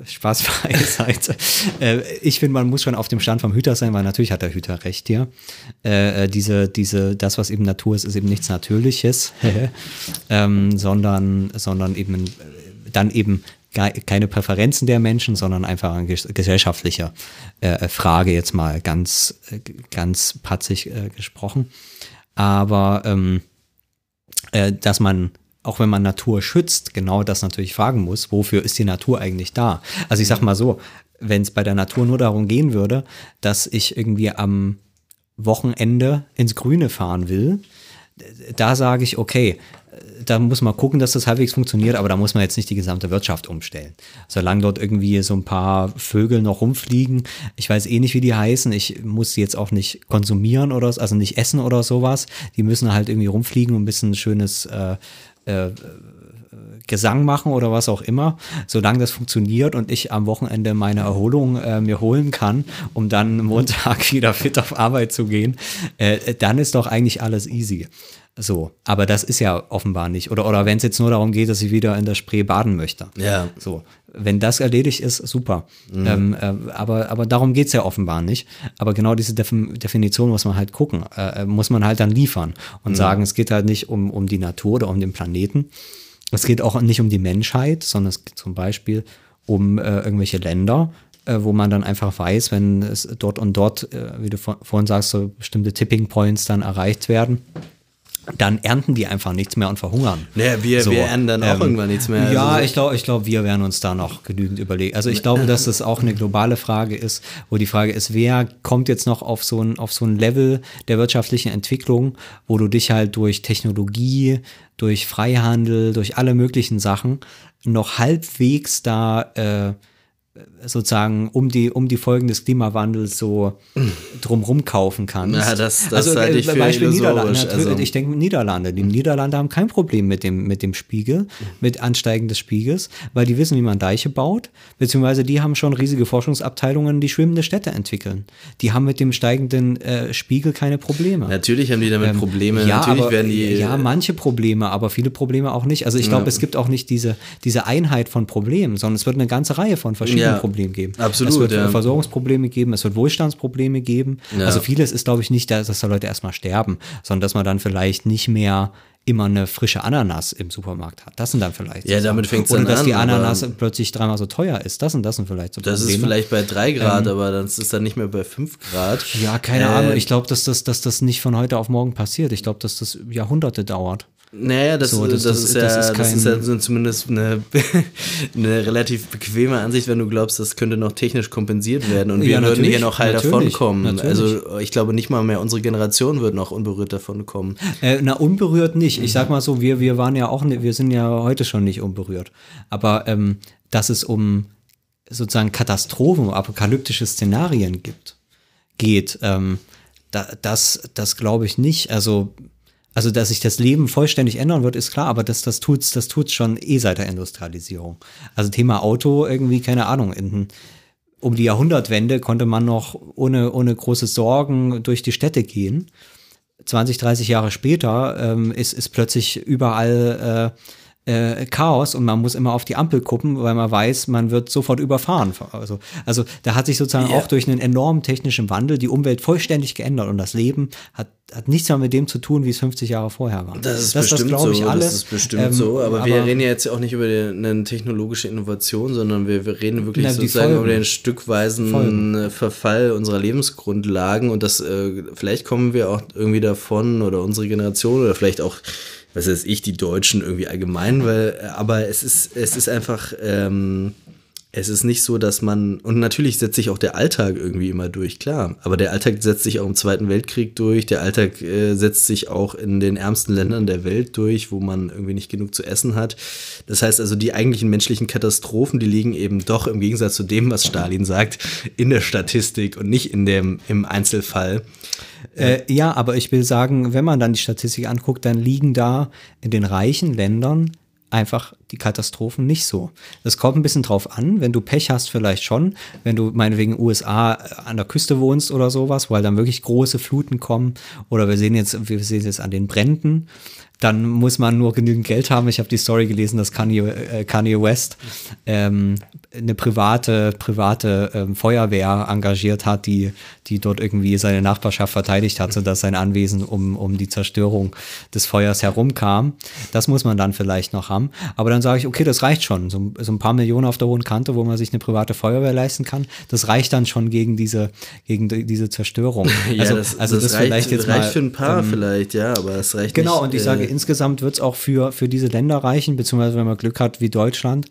S2: Spaß beiseite. Äh, ich finde, man muss schon auf dem Stand vom Hüter sein, weil natürlich hat der Hüter recht hier. Äh, äh, diese, diese, das, was eben Natur ist, ist eben nichts Natürliches, ähm, sondern, sondern eben äh, dann eben keine Präferenzen der Menschen, sondern einfach eine ges- gesellschaftliche äh, Frage jetzt mal ganz, äh, ganz patzig äh, gesprochen. Aber ähm, äh, dass man, auch wenn man Natur schützt, genau das natürlich fragen muss, wofür ist die Natur eigentlich da? Also ich sag mal so, wenn es bei der Natur nur darum gehen würde, dass ich irgendwie am Wochenende ins Grüne fahren will, da sage ich, okay, da muss man gucken, dass das halbwegs funktioniert, aber da muss man jetzt nicht die gesamte Wirtschaft umstellen. Solange dort irgendwie so ein paar Vögel noch rumfliegen, ich weiß eh nicht, wie die heißen, ich muss sie jetzt auch nicht konsumieren oder so, also nicht essen oder sowas. Die müssen halt irgendwie rumfliegen und ein bisschen schönes äh, äh, Gesang machen oder was auch immer, solange das funktioniert und ich am Wochenende meine Erholung äh, mir holen kann, um dann Montag wieder fit auf Arbeit zu gehen, äh, dann ist doch eigentlich alles easy. So, aber das ist ja offenbar nicht. Oder, oder wenn es jetzt nur darum geht, dass ich wieder in der Spree baden möchte.
S1: Ja.
S2: So, wenn das erledigt ist, super. Ähm, äh, aber, aber darum geht es ja offenbar nicht. Aber genau diese Defin Definition muss man halt gucken, äh, muss man halt dann liefern und sagen, es geht halt nicht um, um die Natur oder um den Planeten. Es geht auch nicht um die Menschheit, sondern es geht zum Beispiel um äh, irgendwelche Länder, äh, wo man dann einfach weiß, wenn es dort und dort, äh, wie du vor, vorhin sagst, so bestimmte Tipping Points dann erreicht werden, dann ernten die einfach nichts mehr und verhungern.
S1: Naja, wir,
S2: So,
S1: wir ernten dann auch
S2: ähm,
S1: irgendwann nichts mehr.
S2: Ja,
S1: Also,
S2: ich glaube, ich glaub, wir werden uns da noch genügend überlegen. Also ich glaube, dass das auch eine globale Frage ist, wo die Frage ist, wer kommt jetzt noch auf so ein, auf so ein Level der wirtschaftlichen Entwicklung, wo du dich halt durch Technologie, durch Freihandel, durch alle möglichen Sachen noch halbwegs da äh, sozusagen um die, um die Folgen des Klimawandels so drumrum kaufen kannst.
S1: Ja, das- das
S2: also,
S1: halte ich für
S2: Beispiel Niederlande. Natürlich,
S1: also-
S2: Ich denke Niederlande. Die Niederlande haben kein Problem mit dem, mit dem Spiegel, mit Ansteigen des Spiegels, weil die wissen, wie man Deiche baut, beziehungsweise die haben schon riesige Forschungsabteilungen, die schwimmende Städte entwickeln. Die haben mit dem steigenden äh, Spiegel keine Probleme.
S1: Natürlich haben die damit
S2: Ähm,
S1: Probleme.
S2: Ja,
S1: Natürlich
S2: aber,
S1: werden die.
S2: ja, manche Probleme, aber viele Probleme auch nicht. Also ich glaube,
S1: Ja.
S2: es gibt auch nicht diese, diese Einheit von Problemen, sondern es wird eine ganze Reihe von verschiedenen
S1: Ja,
S2: Problemen geben.
S1: absolut,
S2: Es wird
S1: ja.
S2: Versorgungsprobleme geben, es wird Wohlstandsprobleme geben.
S1: Ja.
S2: Also vieles ist, glaube ich, nicht, dass, dass da Leute erstmal sterben, sondern dass man dann vielleicht nicht mehr immer eine frische Ananas im Supermarkt hat. Das sind dann vielleicht
S1: Ja,
S2: so
S1: damit
S2: Sachen.
S1: fängt's
S2: Oder
S1: dann
S2: dass
S1: an,
S2: die Ananas plötzlich dreimal so teuer ist. Das und das sind vielleicht so
S1: das ist
S2: Probleme.
S1: vielleicht bei 3
S2: Ähm,
S1: Grad, aber das ist dann nicht mehr bei 5 Grad.
S2: Ja, keine
S1: Äh,
S2: Ahnung. Ich glaube, dass das, dass das nicht von heute auf morgen passiert. Ich glaube, dass das Jahrhunderte dauert.
S1: Naja, das,
S2: So,
S1: das,
S2: das-
S1: das,
S2: das-
S1: ist ja,
S2: das ist
S1: das ist ja zumindest eine, eine relativ bequeme Ansicht, wenn du glaubst, das könnte noch technisch kompensiert werden und wir
S2: Ja,
S1: würden hier noch heil
S2: natürlich,
S1: davonkommen. Also ich glaube nicht mal mehr unsere Generation wird noch unberührt davon kommen.
S2: Äh, na, unberührt nicht. Ich sag mal so, wir, wir waren ja auch, wir sind ja heute schon nicht unberührt. Aber ähm, dass es um sozusagen Katastrophen, apokalyptische Szenarien gibt, geht, ähm, da, das, das glaube ich nicht. Also, also, dass sich das Leben vollständig ändern wird, ist klar, aber das, das tut's, das tut's schon eh seit der Industrialisierung. Also Thema Auto, irgendwie, keine Ahnung, in, um die Jahrhundertwende konnte man noch ohne, ohne große Sorgen durch die Städte gehen. 20, 30 Jahre später ähm, ist, ist plötzlich überall äh, äh, Chaos und man muss immer auf die Ampel gucken, weil man weiß, man wird sofort überfahren. Also, also da hat sich sozusagen
S1: Ja.
S2: auch durch einen enormen technischen Wandel die Umwelt vollständig geändert und das Leben hat, hat nichts mehr mit dem zu tun, wie es 50 Jahre vorher war.
S1: Das ist
S2: das,
S1: bestimmt
S2: ich
S1: so.
S2: alles.
S1: Das ist bestimmt
S2: Ähm,
S1: so. Aber, wir reden ja jetzt auch nicht über die, eine technologische Innovation, sondern wir, wir reden wirklich
S2: Na,
S1: sozusagen
S2: Folgen.
S1: über den stückweisen
S2: Folgen.
S1: Verfall unserer Lebensgrundlagen und das äh, vielleicht kommen wir auch irgendwie davon oder unsere Generation oder vielleicht auch was weiß ich, die Deutschen irgendwie allgemein, weil, äh, aber es ist, es ist einfach, ähm, es ist nicht so, dass man, und natürlich setzt sich auch der Alltag irgendwie immer durch, klar, aber der Alltag setzt sich auch im Zweiten Weltkrieg durch, der Alltag äh, setzt sich auch in den ärmsten Ländern der Welt durch, wo man irgendwie nicht genug zu essen hat. Das heißt also, die eigentlichen menschlichen Katastrophen, die liegen eben doch im Gegensatz zu dem, was Stalin sagt, in der Statistik und nicht in dem, im Einzelfall.
S2: Äh, ja, aber ich will sagen, wenn man dann die Statistik anguckt, dann liegen da in den reichen Ländern einfach die Katastrophen nicht so. Das kommt ein bisschen drauf an, wenn du Pech hast, vielleicht schon, wenn du meinetwegen USA an der Küste wohnst oder sowas, weil dann wirklich große Fluten kommen oder wir sehen jetzt, wir sehen jetzt an den Bränden, dann muss man nur genügend Geld haben. Ich habe die Story gelesen, dass Kanye, äh, Kanye West ähm, eine private, private ähm, Feuerwehr engagiert hat, die, die dort irgendwie seine Nachbarschaft verteidigt hat, sodass sein Anwesen um, um die Zerstörung des Feuers herumkam. Das muss man dann vielleicht noch haben. Aber dann sage ich, okay, das reicht schon. So, so ein paar Millionen auf der hohen Kante, wo man sich eine private Feuerwehr leisten kann, das reicht dann schon gegen diese, gegen die, diese Zerstörung. also,
S1: das,
S2: also das,
S1: reicht,
S2: vielleicht jetzt
S1: reicht
S2: mal,
S1: für ein paar
S2: ähm,
S1: vielleicht, ja, aber es reicht
S2: Genau,
S1: nicht.
S2: und ich sage,
S1: äh,
S2: insgesamt wird es auch für, für diese Länder reichen, beziehungsweise wenn man Glück hat wie Deutschland,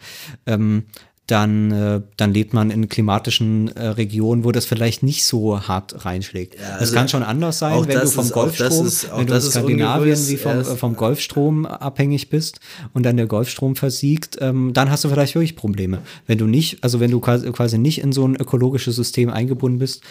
S2: ähm, dann, äh, dann lebt man in klimatischen äh, Regionen, wo das vielleicht nicht so hart reinschlägt. das
S1: also
S2: kann schon anders sein, wenn du
S1: das
S2: vom
S1: ist- das
S2: Golfstrom,
S1: ist-
S2: wenn du in
S1: das
S2: Skandinavien wie vom, äh, vom Golfstrom abhängig bist und dann der Golfstrom versiegt, ähm, dann hast du vielleicht wirklich Probleme. Wenn du nicht, also wenn du quasi, nicht in so ein ökologisches System eingebunden bist,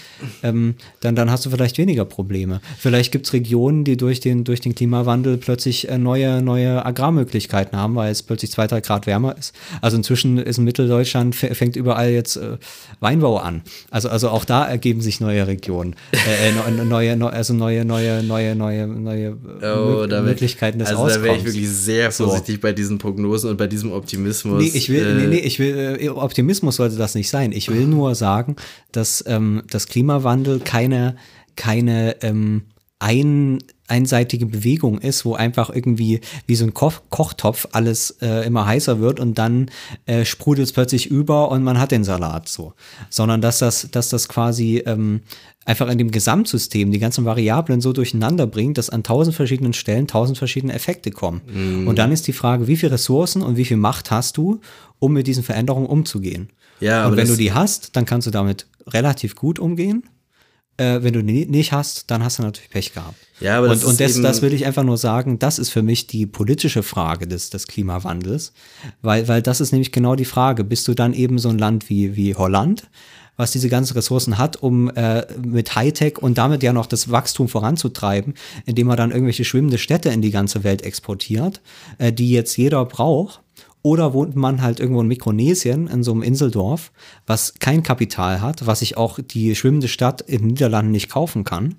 S2: ähm, dann, dann hast du vielleicht weniger Probleme. Vielleicht gibt es Regionen, die durch den, durch den Klimawandel plötzlich äh, neue, neue Agrarmöglichkeiten haben, weil es plötzlich zwei, drei Grad wärmer ist. Also inzwischen ist in Mitteldeutschland f- fängt überall jetzt äh, Weinbau an. Also, also auch da ergeben sich neue Regionen. Äh, äh, ne- neue, neu- also neue, neue, neue, neue, neue äh,
S1: da wär-
S2: Möglichkeiten des
S1: Also da wäre ich wirklich sehr
S2: So.
S1: vorsichtig bei diesen Prognosen und bei diesem Optimismus.
S2: Nee, ich will,
S1: Äh,
S2: nee, nee, ich will, Optimismus sollte das nicht sein. Ich will nur sagen, dass ähm, das Klimawandel keine, keine ähm, ein, einseitige Bewegung ist, wo einfach irgendwie wie so ein Koch Kochtopf alles äh, immer heißer wird und dann äh, sprudelt es plötzlich über und man hat den Salat so. Sondern dass das, dass das quasi ähm, einfach in dem Gesamtsystem die ganzen Variablen so durcheinander bringt, dass an tausend verschiedenen Stellen tausend verschiedene Effekte kommen.
S1: Mhm.
S2: Und dann ist die Frage, wie viel Ressourcen und wie viel Macht hast du, um mit diesen Veränderungen umzugehen?
S1: Ja,
S2: und wenn du die hast, dann kannst du damit relativ gut umgehen. Äh, wenn du die nicht hast, dann hast du natürlich Pech gehabt.
S1: Ja, aber das
S2: und, und das, das will ich einfach nur sagen, das ist für mich die politische Frage des, des Klimawandels, weil, weil das ist nämlich genau die Frage. Bist du dann eben so ein Land wie, wie Holland, was diese ganzen Ressourcen hat, um äh, mit Hightech und damit ja noch das Wachstum voranzutreiben, indem man dann irgendwelche schwimmende Städte in die ganze Welt exportiert, äh, die jetzt jeder braucht. Oder wohnt man halt irgendwo in Mikronesien, in so einem Inseldorf, was kein Kapital hat, was sich auch die schwimmende Stadt in den Niederlanden nicht kaufen kann,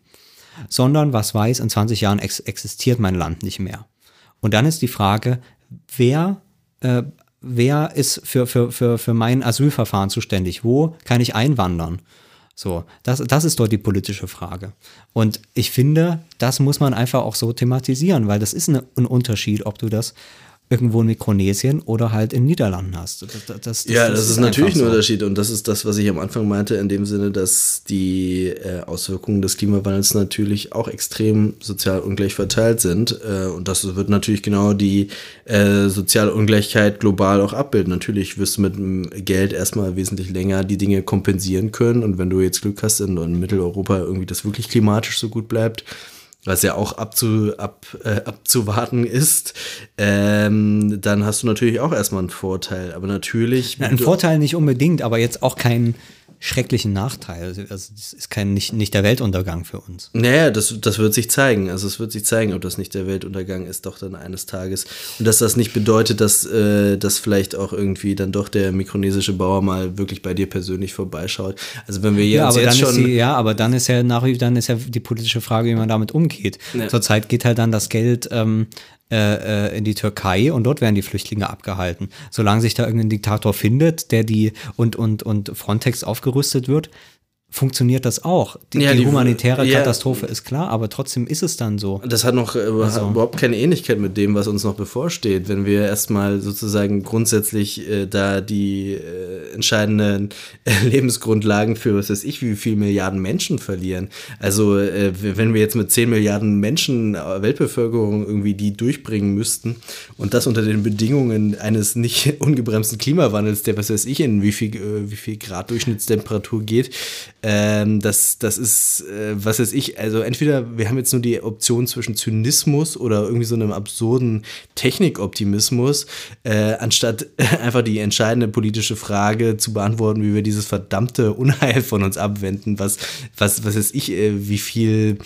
S2: sondern was weiß, in 20 Jahren ex existiert mein Land nicht mehr. Und dann ist die Frage, wer, äh, wer ist für, für, für, für mein Asylverfahren zuständig? Wo kann ich einwandern? So, das, das ist dort die politische Frage. Und ich finde, das muss man einfach auch so thematisieren, weil das ist eine, ein Unterschied, ob du das irgendwo in Mikronesien oder halt in Niederlanden hast. Das, das, das,
S1: Ja, das, ist, natürlich ein. Unterschied und das ist das, was ich am Anfang meinte, in dem Sinne, dass die äh, Auswirkungen des Klimawandels natürlich auch extrem sozial ungleich verteilt sind äh, und das wird natürlich genau die äh, soziale Ungleichheit global auch abbilden. Natürlich wirst du mit dem Geld erstmal wesentlich länger die Dinge kompensieren können und wenn du jetzt Glück hast und in Mitteleuropa irgendwie das wirklich klimatisch so gut bleibt, was ja auch abzu, ab, äh, abzuwarten ist, ähm, dann hast du natürlich auch erstmal einen Vorteil. Aber natürlich.
S2: Ja, ein Vorteil nicht unbedingt, aber jetzt auch keinen schrecklichen Nachteil. Also das ist kein, nicht, nicht der Weltuntergang für uns.
S1: Naja, das, das wird sich zeigen. Also es wird sich zeigen, ob das nicht der Weltuntergang ist, doch dann eines Tages. Und dass das nicht bedeutet, dass, äh, dass vielleicht auch irgendwie dann doch der mikronesische Bauer mal wirklich bei dir persönlich vorbeischaut. Also wenn wir
S2: Ja, aber
S1: jetzt
S2: dann ist
S1: schon.
S2: die, ja, aber dann ist ja nach wie dann ist ja die politische Frage, wie man damit umgeht.
S1: Ja.
S2: Zurzeit geht halt dann das Geld ähm, äh, äh, in die Türkei und dort werden die Flüchtlinge abgehalten. Solange sich da irgendein Diktator findet, der die und und und Frontex aufgerüstet wird, funktioniert das auch. Die,
S1: Ja,
S2: die, humanitäre
S1: ja.
S2: Katastrophe ist klar, aber trotzdem ist es dann so.
S1: Das hat noch äh,
S2: Also.
S1: überhaupt keine Ähnlichkeit mit dem, was uns noch bevorsteht, wenn wir erstmal sozusagen grundsätzlich äh, da die äh, entscheidenden äh, Lebensgrundlagen für was weiß ich, wie viel Milliarden Menschen verlieren. Also äh, wenn wir jetzt mit 10 Milliarden Menschen äh, Weltbevölkerung irgendwie die durchbringen müssten und das unter den Bedingungen eines nicht ungebremsten Klimawandels, der was weiß ich in wie viel, wie viel Grad Durchschnittstemperatur geht, ähm, das, das ist, äh, was weiß ich, also entweder wir haben jetzt nur die Option zwischen Zynismus oder irgendwie so einem absurden Technikoptimismus, äh, anstatt einfach die entscheidende politische Frage zu beantworten, wie wir dieses verdammte Unheil von uns abwenden, was, was, was weiß ich, äh, wie viel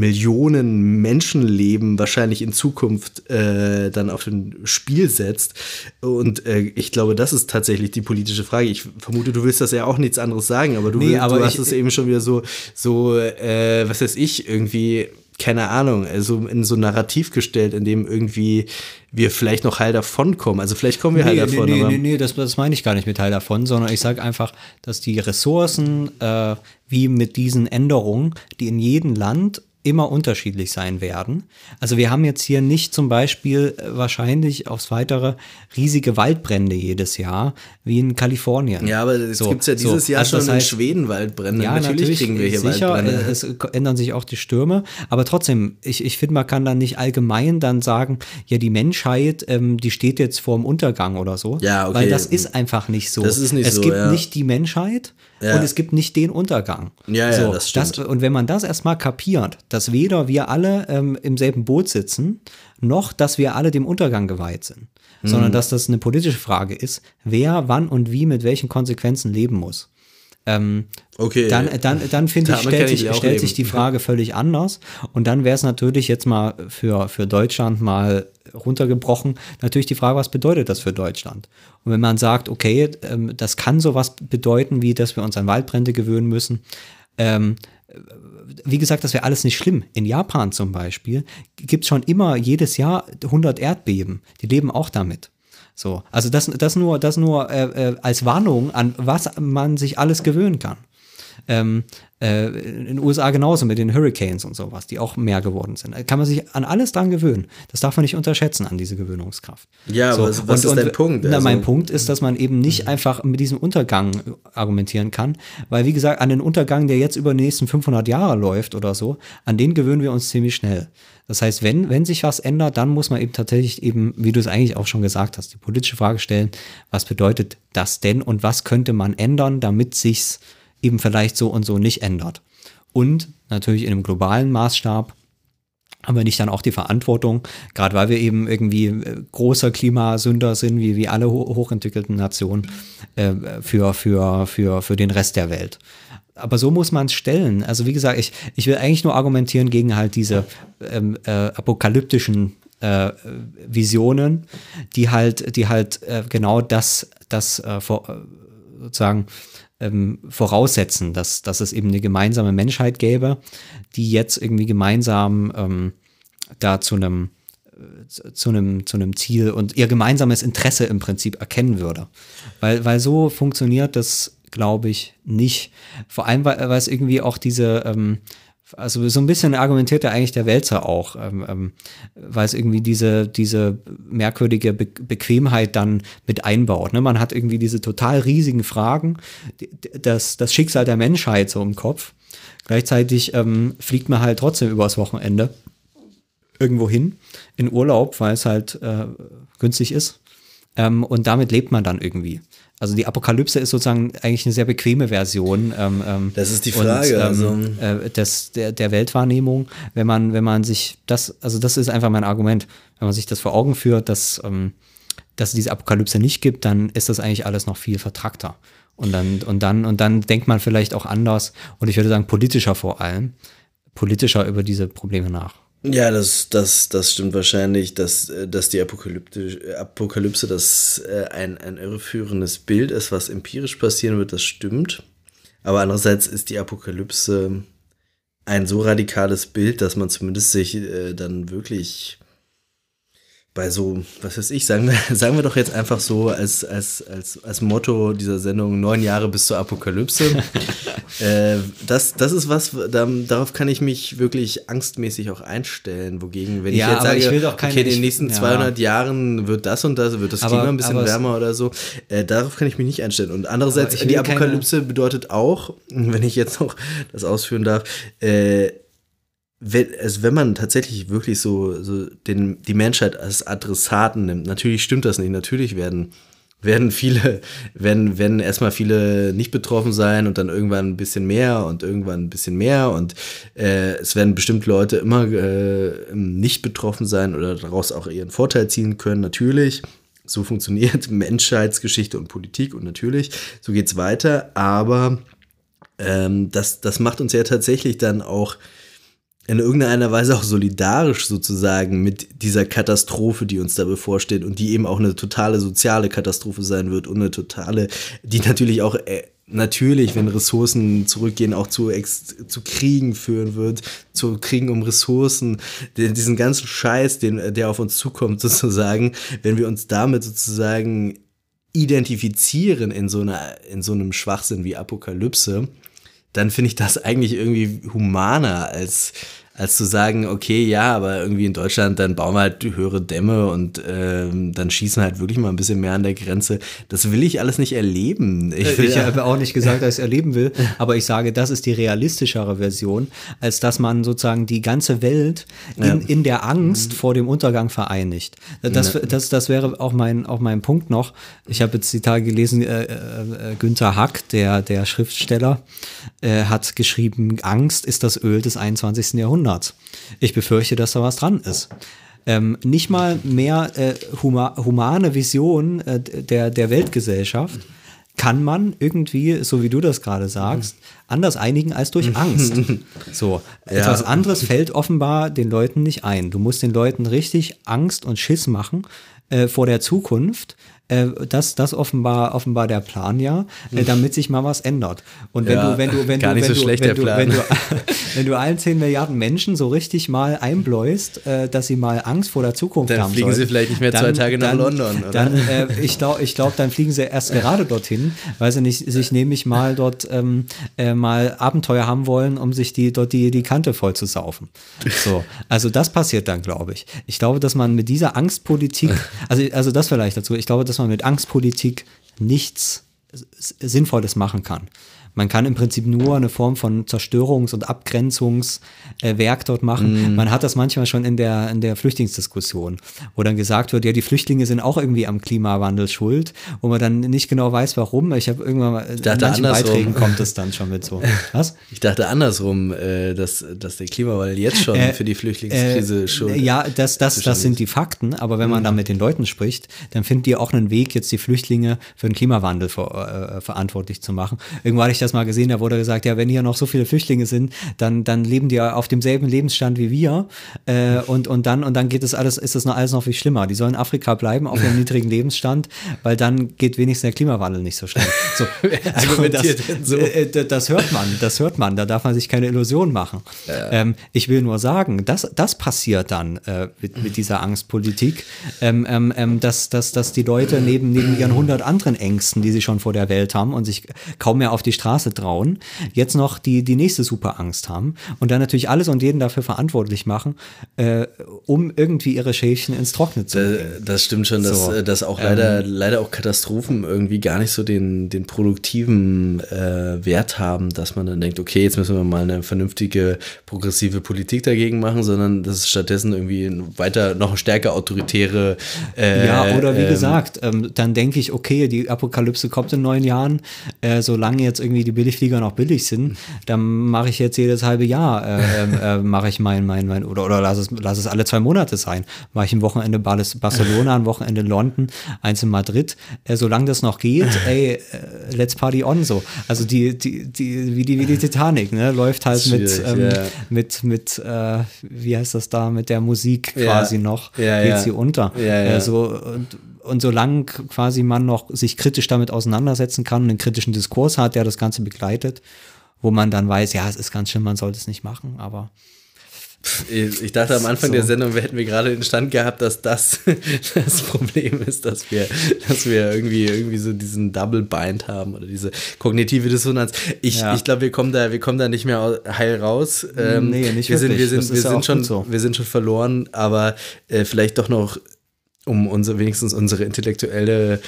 S1: Millionen Menschenleben wahrscheinlich in Zukunft äh, dann auf ein Spiel setzt. Und äh, ich glaube, das ist tatsächlich die politische Frage. Ich vermute, du willst das ja auch nichts anderes sagen, aber du,
S2: Nee, aber
S1: du hast
S2: ich-
S1: es eben schon wieder so, so äh, was weiß ich, irgendwie, keine Ahnung, also in so ein Narrativ gestellt, in dem irgendwie wir vielleicht noch heil davon kommen. Also vielleicht kommen wir heil
S2: Nee,
S1: davon,
S2: nee, nee, nee, nee das, das meine ich gar nicht mit Teil davon, sondern ich sage einfach, dass die Ressourcen, äh, wie mit diesen Änderungen, die in jedem Land immer unterschiedlich sein werden. Also wir haben jetzt hier nicht zum Beispiel äh, wahrscheinlich aufs Weitere riesige Waldbrände jedes Jahr, wie in Kalifornien.
S1: Ja, aber es
S2: So,
S1: gibt ja dieses
S2: so.
S1: Jahr
S2: Also
S1: schon
S2: das
S1: in
S2: heißt-
S1: Schweden Waldbrände.
S2: Ja,
S1: natürlich, kriegen wir hier
S2: sicher,
S1: Waldbrände.
S2: äh, Es ändern sich auch die Stürme, aber trotzdem, ich, ich finde, man kann dann nicht allgemein dann sagen, ja, die Menschheit, ähm, die steht jetzt vor dem Untergang oder so.
S1: Ja, okay.
S2: Weil das ist einfach nicht so.
S1: Das ist nicht
S2: es
S1: so,
S2: gibt
S1: ja.
S2: nicht die Menschheit
S1: Ja.
S2: und es gibt nicht den Untergang.
S1: Ja, ja,
S2: so,
S1: das stimmt.
S2: und wenn man das erstmal kapiert, dass weder wir alle ähm, im selben Boot sitzen, noch dass wir alle dem Untergang geweiht sind,
S1: Mhm.
S2: sondern dass das eine politische Frage ist, wer, wann und wie mit welchen Konsequenzen leben muss. Ähm,
S1: Okay.
S2: dann, dann, dann finde ich, stellt, sich, stellt sich die Frage völlig anders. Und dann wäre es natürlich jetzt mal für, für Deutschland mal runtergebrochen, natürlich die Frage, was bedeutet das für Deutschland? Und wenn man sagt, okay, ähm, das kann sowas bedeuten, wie dass wir uns an Waldbrände gewöhnen müssen, ähm, wie gesagt, das wäre alles nicht schlimm. In Japan zum Beispiel gibt es schon immer jedes Jahr 100 Erdbeben. Die leben auch damit. So, also das, das nur, das nur äh, äh, als Warnung an was man sich alles gewöhnen kann. Ähm, äh, in den USA genauso mit den Hurricanes und sowas, die auch mehr geworden sind. Kann man sich an alles dran gewöhnen. Das darf man nicht unterschätzen an diese Gewöhnungskraft.
S1: Ja, aber was- was ist dein Punkt?
S2: Na,
S1: Also-
S2: mein Punkt ist, dass man eben nicht einfach mit diesem Untergang argumentieren kann, weil wie gesagt, an den Untergang, der jetzt über die nächsten 500 Jahre läuft oder so, an den gewöhnen wir uns ziemlich schnell. Das heißt, wenn, wenn sich was ändert, dann muss man eben tatsächlich eben, wie du es eigentlich auch schon gesagt hast, die politische Frage stellen, was bedeutet das denn und was könnte man ändern, damit sich's eben vielleicht so und so nicht ändert. Und natürlich in einem globalen Maßstab haben wir nicht dann auch die Verantwortung, gerade weil wir eben irgendwie äh, großer Klimasünder sind, wie, wie alle ho hochentwickelten Nationen, äh, für, für, für, für den Rest der Welt. Aber so muss man es stellen. Also wie gesagt, ich, ich will eigentlich nur argumentieren gegen halt diese ähm, äh, apokalyptischen äh, Visionen, die halt, die halt äh, genau das, das äh, sozusagen ähm, voraussetzen, dass, dass es eben eine gemeinsame Menschheit gäbe, die jetzt irgendwie gemeinsam ähm, da zu einem äh, zu- einem, zu einem Ziel und ihr gemeinsames Interesse im Prinzip erkennen würde. Weil, weil so funktioniert das, glaube ich, nicht. Vor allem, weil, weil es irgendwie auch diese, ähm, also so ein bisschen argumentiert ja eigentlich der Wälzer auch, ähm, ähm, weil es irgendwie diese, diese merkwürdige Be Bequemheit dann mit einbaut. Ne? Man hat irgendwie diese total riesigen Fragen, das, das Schicksal der Menschheit so im Kopf. Gleichzeitig ähm, fliegt man halt trotzdem übers Wochenende irgendwo hin in Urlaub, weil es halt äh, günstig ist. Ähm, und damit lebt man dann irgendwie. Also die Apokalypse ist sozusagen eigentlich eine sehr bequeme Version. Ähm, ähm,
S1: Das ist die Frage,
S2: Und,
S1: also-
S2: ähm, äh, des, der, der Weltwahrnehmung, wenn man, wenn man sich das, also das ist einfach mein Argument, wenn man sich das vor Augen führt, dass, ähm, dass es diese Apokalypse nicht gibt, dann ist das eigentlich alles noch viel vertrackter. Und dann, und dann, und dann denkt man vielleicht auch anders und ich würde sagen politischer vor allem, politischer über diese Probleme nach.
S1: Ja, das, das, das stimmt wahrscheinlich, dass, äh, dass die Apokalypse das äh, ein, ein irreführendes Bild ist, was empirisch passieren wird, das stimmt. Aber andererseits ist die Apokalypse ein so radikales Bild, dass man zumindest sich äh, dann wirklich bei so, was weiß ich, sagen wir, sagen wir doch jetzt einfach so als, als, als, als Motto dieser Sendung, neun Jahre bis zur Apokalypse. äh, das, das ist was, da, darauf kann ich mich wirklich angstmäßig auch einstellen. Wogegen, wenn
S2: Ja,
S1: ich jetzt sage,
S2: ich will doch keine-
S1: okay, in den
S2: ich-
S1: nächsten
S2: ja.
S1: 200 Jahren wird das und das, wird das
S2: Aber-
S1: Klima ein bisschen wärmer oder so, äh, darauf kann ich mich nicht einstellen. Und andererseits,
S2: ich
S1: die Apokalypse bedeutet auch, wenn ich jetzt noch das ausführen darf, äh, wenn, also wenn man tatsächlich wirklich so, so den, die Menschheit als Adressaten nimmt, natürlich stimmt das nicht, natürlich werden, werden viele, werden, werden erstmal viele nicht betroffen sein und dann irgendwann ein bisschen mehr und irgendwann ein bisschen mehr und äh, es werden bestimmt Leute immer äh, nicht betroffen sein oder daraus auch ihren Vorteil ziehen können, natürlich. So funktioniert Menschheitsgeschichte und Politik und natürlich, so geht's weiter, aber ähm, das, das macht uns ja tatsächlich dann auch in irgendeiner Weise auch solidarisch sozusagen mit dieser Katastrophe, die uns da bevorsteht und die eben auch eine totale soziale Katastrophe sein wird und eine totale, die natürlich auch äh, natürlich, wenn Ressourcen zurückgehen, auch zu, Ex zu Kriegen führen wird, zu Kriegen um Ressourcen, den, diesen ganzen Scheiß, den, der auf uns zukommt sozusagen, wenn wir uns damit sozusagen identifizieren in so einer, in so einem Schwachsinn wie Apokalypse, dann finde ich das eigentlich irgendwie humaner als, als zu sagen, okay, ja, aber irgendwie in Deutschland, dann bauen wir halt höhere Dämme und ähm, dann schießen wir halt wirklich mal ein bisschen mehr an der Grenze. Das will ich alles nicht erleben.
S2: Ich, will, ich habe auch nicht gesagt, dass ich es erleben will, aber ich sage, das ist die realistischere Version, als dass man sozusagen die ganze Welt in, ja. in der Angst vor dem Untergang vereinigt. Das, das, das wäre auch mein, auch mein Punkt noch. Ich habe jetzt die Tage gelesen, äh, äh, Günther Hack, der, der Schriftsteller, äh, hat geschrieben, Angst ist das Öl des 21. Jahrhunderts. Ich befürchte, dass da was dran ist. Ähm, nicht mal mehr äh, huma humane Vision äh, der, der Weltgesellschaft kann man irgendwie, so wie du das gerade sagst, anders einigen als durch Angst. So, ja. etwas anderes fällt offenbar den Leuten nicht ein. Du musst den Leuten richtig Angst und Schiss machen äh, vor der Zukunft, äh, das, das offenbar, offenbar der Plan ja, äh, damit sich mal was ändert. Und wenn ja, du, wenn du, wenn du, wenn
S1: so
S2: du, wenn du, wenn du, wenn du allen 10 Milliarden Menschen so richtig mal einbläust, äh, dass sie mal Angst vor der Zukunft
S1: dann
S2: haben
S1: fliegen
S2: sollen,
S1: sie vielleicht nicht mehr zwei
S2: dann-
S1: Tage nach
S2: dann,
S1: London, oder?
S2: Dann, äh, ich glaube, ich glaub, dann fliegen sie erst gerade dorthin, weil sie nicht, sich nämlich mal dort ähm, äh, mal Abenteuer haben wollen, um sich die dort die, die Kante voll zu saufen. So, also das passiert dann, glaube ich. Ich glaube, dass man mit dieser Angstpolitik, also, also das vielleicht dazu, ich glaube, dass man mit Angstpolitik nichts Sinnvolles machen kann. Man kann im Prinzip nur eine Form von Zerstörungs- und Abgrenzungswerk dort machen. Man hat das manchmal schon in der, in der Flüchtlingsdiskussion, wo dann gesagt wird, ja, die Flüchtlinge sind auch irgendwie am Klimawandel schuld, wo man dann nicht genau weiß, warum. Ich habe irgendwann mal, in
S1: dachte
S2: manchen
S1: andersrum.
S2: Beiträgen kommt es dann schon mit so. Was?
S1: Ich dachte andersrum, äh, dass, dass der Klimawandel jetzt schon
S2: Äh,
S1: für die Flüchtlingskrise
S2: äh,
S1: schon.
S2: Ja, das, das, das sind die Fakten, aber wenn man da mit den Leuten spricht, dann findet die auch einen Weg, jetzt die Flüchtlinge für den Klimawandel ver, äh, verantwortlich zu machen. Irgendwo hatte ich das mal gesehen, da wurde gesagt, ja, wenn hier noch so viele Flüchtlinge sind, dann, dann leben die ja auf demselben Lebensstand wie wir äh, und, und dann, und dann geht es alles, ist das noch alles noch viel schlimmer. Die sollen in Afrika bleiben auf ihrem niedrigen Lebensstand, weil dann geht wenigstens der Klimawandel nicht so schnell. So, also das,
S1: so?
S2: äh, d- das hört man, das hört man, da darf man sich keine Illusionen machen. Ähm, ich will nur sagen, das, das passiert dann äh, mit, mit dieser Angstpolitik, ähm, ähm, ähm, dass, dass, dass die Leute neben, neben ihren hundert anderen Ängsten, die sie schon vor der Welt haben und sich kaum mehr auf die Straße trauen, jetzt noch die, die nächste Superangst haben und dann natürlich alles und jeden dafür verantwortlich machen, äh, um irgendwie ihre Schäfchen ins Trockene zu bringen.
S1: Das stimmt schon, dass,
S2: So,
S1: äh, dass auch leider, leider auch Katastrophen irgendwie gar nicht so den, den produktiven äh, Wert haben, dass man dann denkt, okay, jetzt müssen wir mal eine vernünftige, progressive Politik dagegen machen, sondern dass es stattdessen irgendwie weiter noch stärker autoritäre äh,
S2: Ja, oder wie
S1: ähm,
S2: gesagt, ähm, dann denke ich, okay, die Apokalypse kommt in neun Jahren, äh, solange jetzt irgendwie die Billigflieger noch billig sind, dann mache ich jetzt jedes halbe Jahr, äh, ähm, äh, mache ich mein, mein, mein, oder, oder lass es, lass es alle zwei Monate sein, mache ich ein Wochenende Barcelona, ein Wochenende London, eins in Madrid, äh, solange das noch geht, ey, äh, let's party on so. Also die, die, die, wie die, wie die Titanic, ne, läuft halt mit, ähm,
S1: ja.
S2: mit, mit, äh, wie heißt das da, mit der Musik quasi noch,
S1: Ja,
S2: geht
S1: ja.
S2: sie unter.
S1: Ja, ja.
S2: Äh, so, und, und solange quasi man noch sich kritisch damit auseinandersetzen kann und einen kritischen Diskurs hat, der das Ganze begleitet, wo man dann weiß, ja, es ist ganz schön, man sollte es nicht machen, aber
S1: Ich dachte am Anfang
S2: So.
S1: der Sendung, wir hätten wir gerade den Stand gehabt, dass das das Problem ist, dass wir, dass wir irgendwie, irgendwie so diesen Double Bind haben oder diese kognitive Dissonanz. Ich,
S2: Ja.
S1: ich glaube, wir kommen da, wir kommen da nicht mehr heil raus. Ähm,
S2: Nee, nicht
S1: wir sind, wir
S2: wirklich.
S1: sind,
S2: Das
S1: wir
S2: ist ja
S1: sind
S2: auch
S1: schon,
S2: so.
S1: wir sind schon verloren, aber äh, vielleicht doch noch, um unsere, wenigstens unsere intellektuelle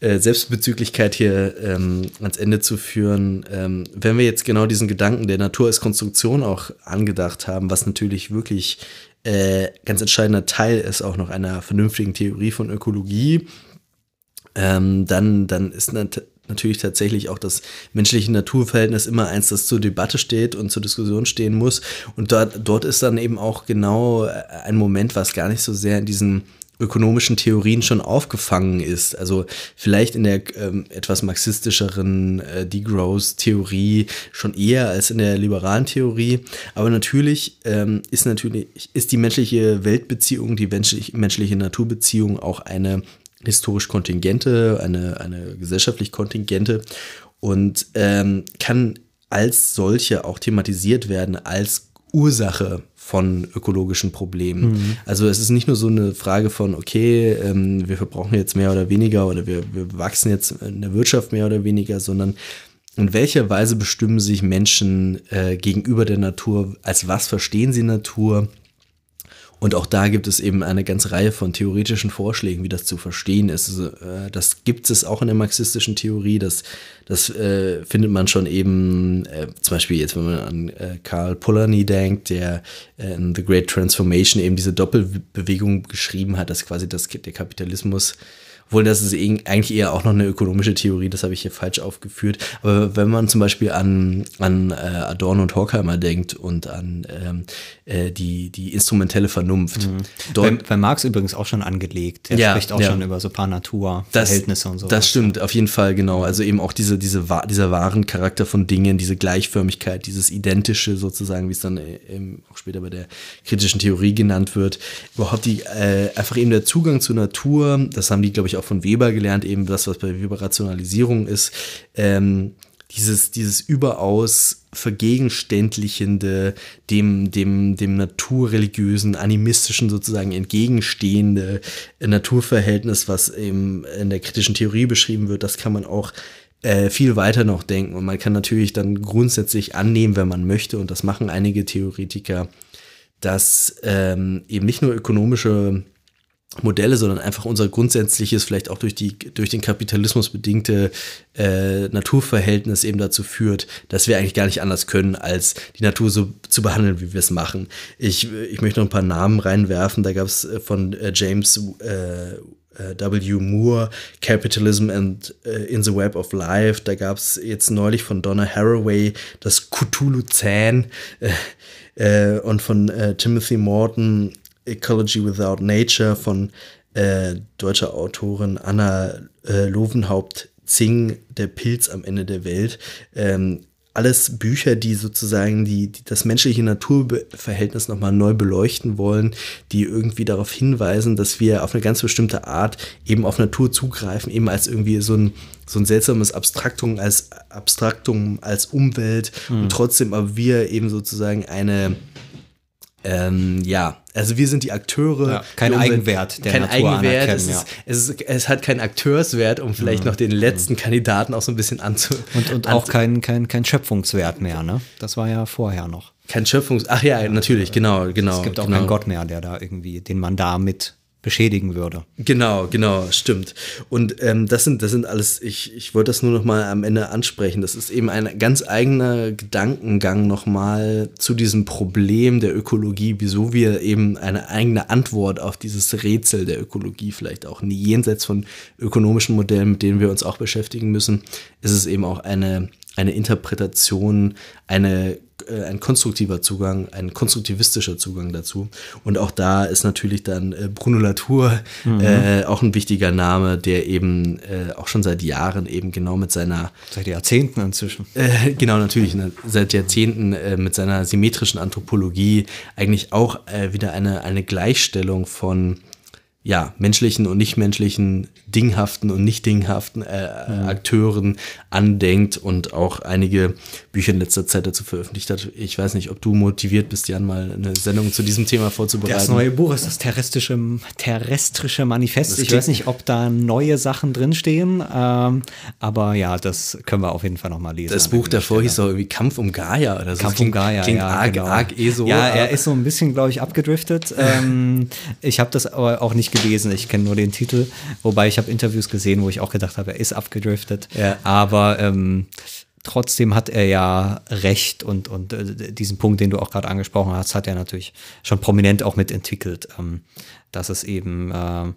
S1: äh, Selbstbezüglichkeit hier ähm, ans Ende zu führen, ähm, wenn wir jetzt genau diesen Gedanken der Natur als Konstruktion auch angedacht haben, was natürlich wirklich äh, ganz entscheidender Teil ist auch noch einer vernünftigen Theorie von Ökologie, ähm, dann, dann ist nat natürlich tatsächlich auch das menschliche Naturverhältnis immer eins, das zur Debatte steht und zur Diskussion stehen muss. Und dort, dort ist dann eben auch genau äh, ein Moment, was gar nicht so sehr in diesen ökonomischen Theorien schon aufgefangen ist. Also vielleicht in der ähm, etwas marxistischeren äh, Degrowth-Theorie schon eher als in der liberalen Theorie. Aber natürlich ähm, ist natürlich ist die menschliche Weltbeziehung, die menschlich, menschliche Naturbeziehung auch eine historisch kontingente, eine, eine gesellschaftlich kontingente und ähm, kann als solche auch thematisiert werden als Ursache von ökologischen Problemen. Also es ist nicht nur so eine Frage von, okay, ähm, wir verbrauchen jetzt mehr oder weniger oder wir, wir wachsen jetzt in der Wirtschaft mehr oder weniger, sondern in welcher Weise bestimmen sich Menschen äh, gegenüber der Natur, als was verstehen sie Natur? Und auch da gibt es eben eine ganze Reihe von theoretischen Vorschlägen, wie das zu verstehen ist. Also, äh, das gibt es auch in der marxistischen Theorie. Das, das äh, findet man schon eben, äh, zum Beispiel jetzt, wenn man an äh, Karl Polanyi denkt, der äh, in The Great Transformation eben diese Doppelbewegung geschrieben hat, dass quasi das, der Kapitalismus obwohl das ist eigentlich eher auch noch eine ökonomische Theorie, das habe ich hier falsch aufgeführt. Aber wenn man zum Beispiel an, an äh, Adorno und Horkheimer denkt und an ähm, äh, die, die instrumentelle Vernunft. Mhm.
S2: Dort, bei, bei Marx übrigens auch schon angelegt. Er ja, spricht auch ja. schon über so paar Naturverhältnisse und so.
S1: Das stimmt, auf jeden Fall, genau. Also eben auch diese, diese, dieser wahren Charakter von Dingen, diese Gleichförmigkeit, dieses Identische sozusagen, wie es dann äh, eben auch später bei der kritischen Theorie genannt wird. Überhaupt die, äh, einfach eben der Zugang zur Natur, das haben die, glaube ich, auch von Weber gelernt, eben das, was bei Weber Rationalisierung ist, ähm, dieses, dieses überaus vergegenständlichende, dem, dem, dem naturreligiösen, animistischen sozusagen entgegenstehende Naturverhältnis, was eben in der kritischen Theorie beschrieben wird, das kann man auch äh, viel weiter noch denken. Und man kann natürlich dann grundsätzlich annehmen, wenn man möchte, und das machen einige Theoretiker, dass ähm, eben nicht nur ökonomische Modelle, sondern einfach unser grundsätzliches, vielleicht auch durch, die, durch den Kapitalismus bedingte äh, Naturverhältnis eben dazu führt, dass wir eigentlich gar nicht anders können, als die Natur so zu behandeln, wie wir es machen. Ich, ich möchte noch ein paar Namen reinwerfen. Da gab es äh, von äh, James äh, äh W. Moore, Capitalism and uh, in the Web of Life. Da gab es jetzt neulich von Donna Haraway das Cthulhu-Zähn äh, und von Timothy Morton Ecology Without Nature von äh, deutscher Autorin Anna äh, Lovenhaupt-Zing, Der Pilz am Ende der Welt. Ähm, alles Bücher, die sozusagen die, die das menschliche Naturverhältnis nochmal neu beleuchten wollen, die irgendwie darauf hinweisen, dass wir auf eine ganz bestimmte Art eben auf Natur zugreifen, eben als irgendwie so ein, so ein seltsames Abstraktum als Abstraktum als Umwelt mhm. und trotzdem aber wir eben sozusagen eine ähm, ja, also wir sind die Akteure. Ja,
S2: kein die Eigenwert,
S1: der kein Natur Eigenwert. Es, ist, es, ist, es, hat keinen Akteurswert, um vielleicht mhm. noch den letzten mhm. Kandidaten auch so ein bisschen anzu.
S2: Und, und auch kein, kein, kein Schöpfungswert mehr, ne? Das war ja vorher noch.
S1: Kein Schöpfungs. Ach ja, natürlich, genau, genau.
S2: Es gibt auch
S1: genau.
S2: keinen Gott mehr, der da irgendwie, den man da mit beschädigen würde.
S1: Genau, genau, stimmt. Und ähm, das sind, das sind alles, ich, ich wollte das nur noch mal am Ende ansprechen. Das ist eben ein ganz eigener Gedankengang noch mal zu diesem Problem der Ökologie, wieso wir eben eine eigene Antwort auf dieses Rätsel der Ökologie vielleicht auch nie jenseits von ökonomischen Modellen, mit denen wir uns auch beschäftigen müssen, ist es eben auch eine eine Interpretation, eine, äh, ein konstruktiver Zugang, ein konstruktivistischer Zugang dazu. Und auch da ist natürlich dann äh, Bruno Latour mhm. äh, auch ein wichtiger Name, der eben äh, auch schon seit Jahren eben genau mit seiner
S2: Seit Jahrzehnten inzwischen.
S1: Äh, genau, natürlich, ne, seit Jahrzehnten äh, mit seiner symmetrischen Anthropologie eigentlich auch wieder eine, eine Gleichstellung von ja, menschlichen und nichtmenschlichen, dinghaften und nicht dinghaften äh, mhm. Akteuren andenkt und auch einige Bücher in letzter Zeit dazu veröffentlicht hat. Ich weiß nicht, ob du motiviert bist, Jan, mal eine Sendung zu diesem Thema vorzubereiten.
S2: Das neue Buch ist das terrestrische, terrestrische Manifest. ich weiß nicht, ob da neue Sachen drinstehen, ähm, aber ja, das können wir auf jeden Fall nochmal lesen.
S1: Das Buch davor hieß doch irgendwie Kampf um Gaia oder so.
S2: Kampf um Gaia,
S1: klingt ja. Arg, genau. arg eh so.
S2: Ja, er ist so ein bisschen, glaube ich, abgedriftet. ähm, ich habe das aber auch nicht gelesen. Ich kenne nur den Titel. Wobei ich habe Interviews gesehen, wo ich auch gedacht habe, er ist abgedriftet. Ja. Aber ähm, trotzdem hat er ja recht und, und äh, diesen Punkt, den du auch gerade angesprochen hast, hat er natürlich schon prominent auch mitentwickelt, ähm, dass es eben äh,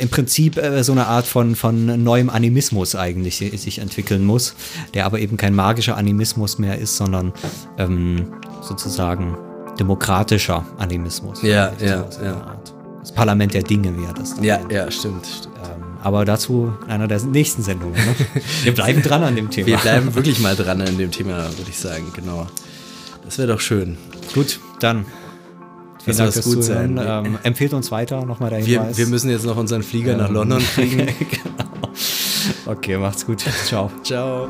S2: im Prinzip äh, so eine Art von, von neuem Animismus eigentlich sich entwickeln muss, der aber eben kein magischer Animismus mehr ist, sondern ähm, sozusagen demokratischer Animismus.
S1: Ja, ja, ja.
S2: Das Parlament der Dinge wäre das.
S1: Ja, ja, stimmt. stimmt.
S2: Ähm, aber dazu in einer der nächsten Sendungen. Ne? Wir bleiben dran an dem Thema.
S1: Wir bleiben wirklich mal dran an dem Thema, würde ich sagen, genau. Das wäre doch schön.
S2: Gut, dann. Vielen Dank fürs gut Zuhören. Sein. Ähm, empfehlt uns weiter, nochmal der
S1: Hinweis. Wir, wir müssen jetzt noch unseren Flieger ähm, nach London kriegen. genau.
S2: Okay, macht's gut. Ciao.
S1: Ciao.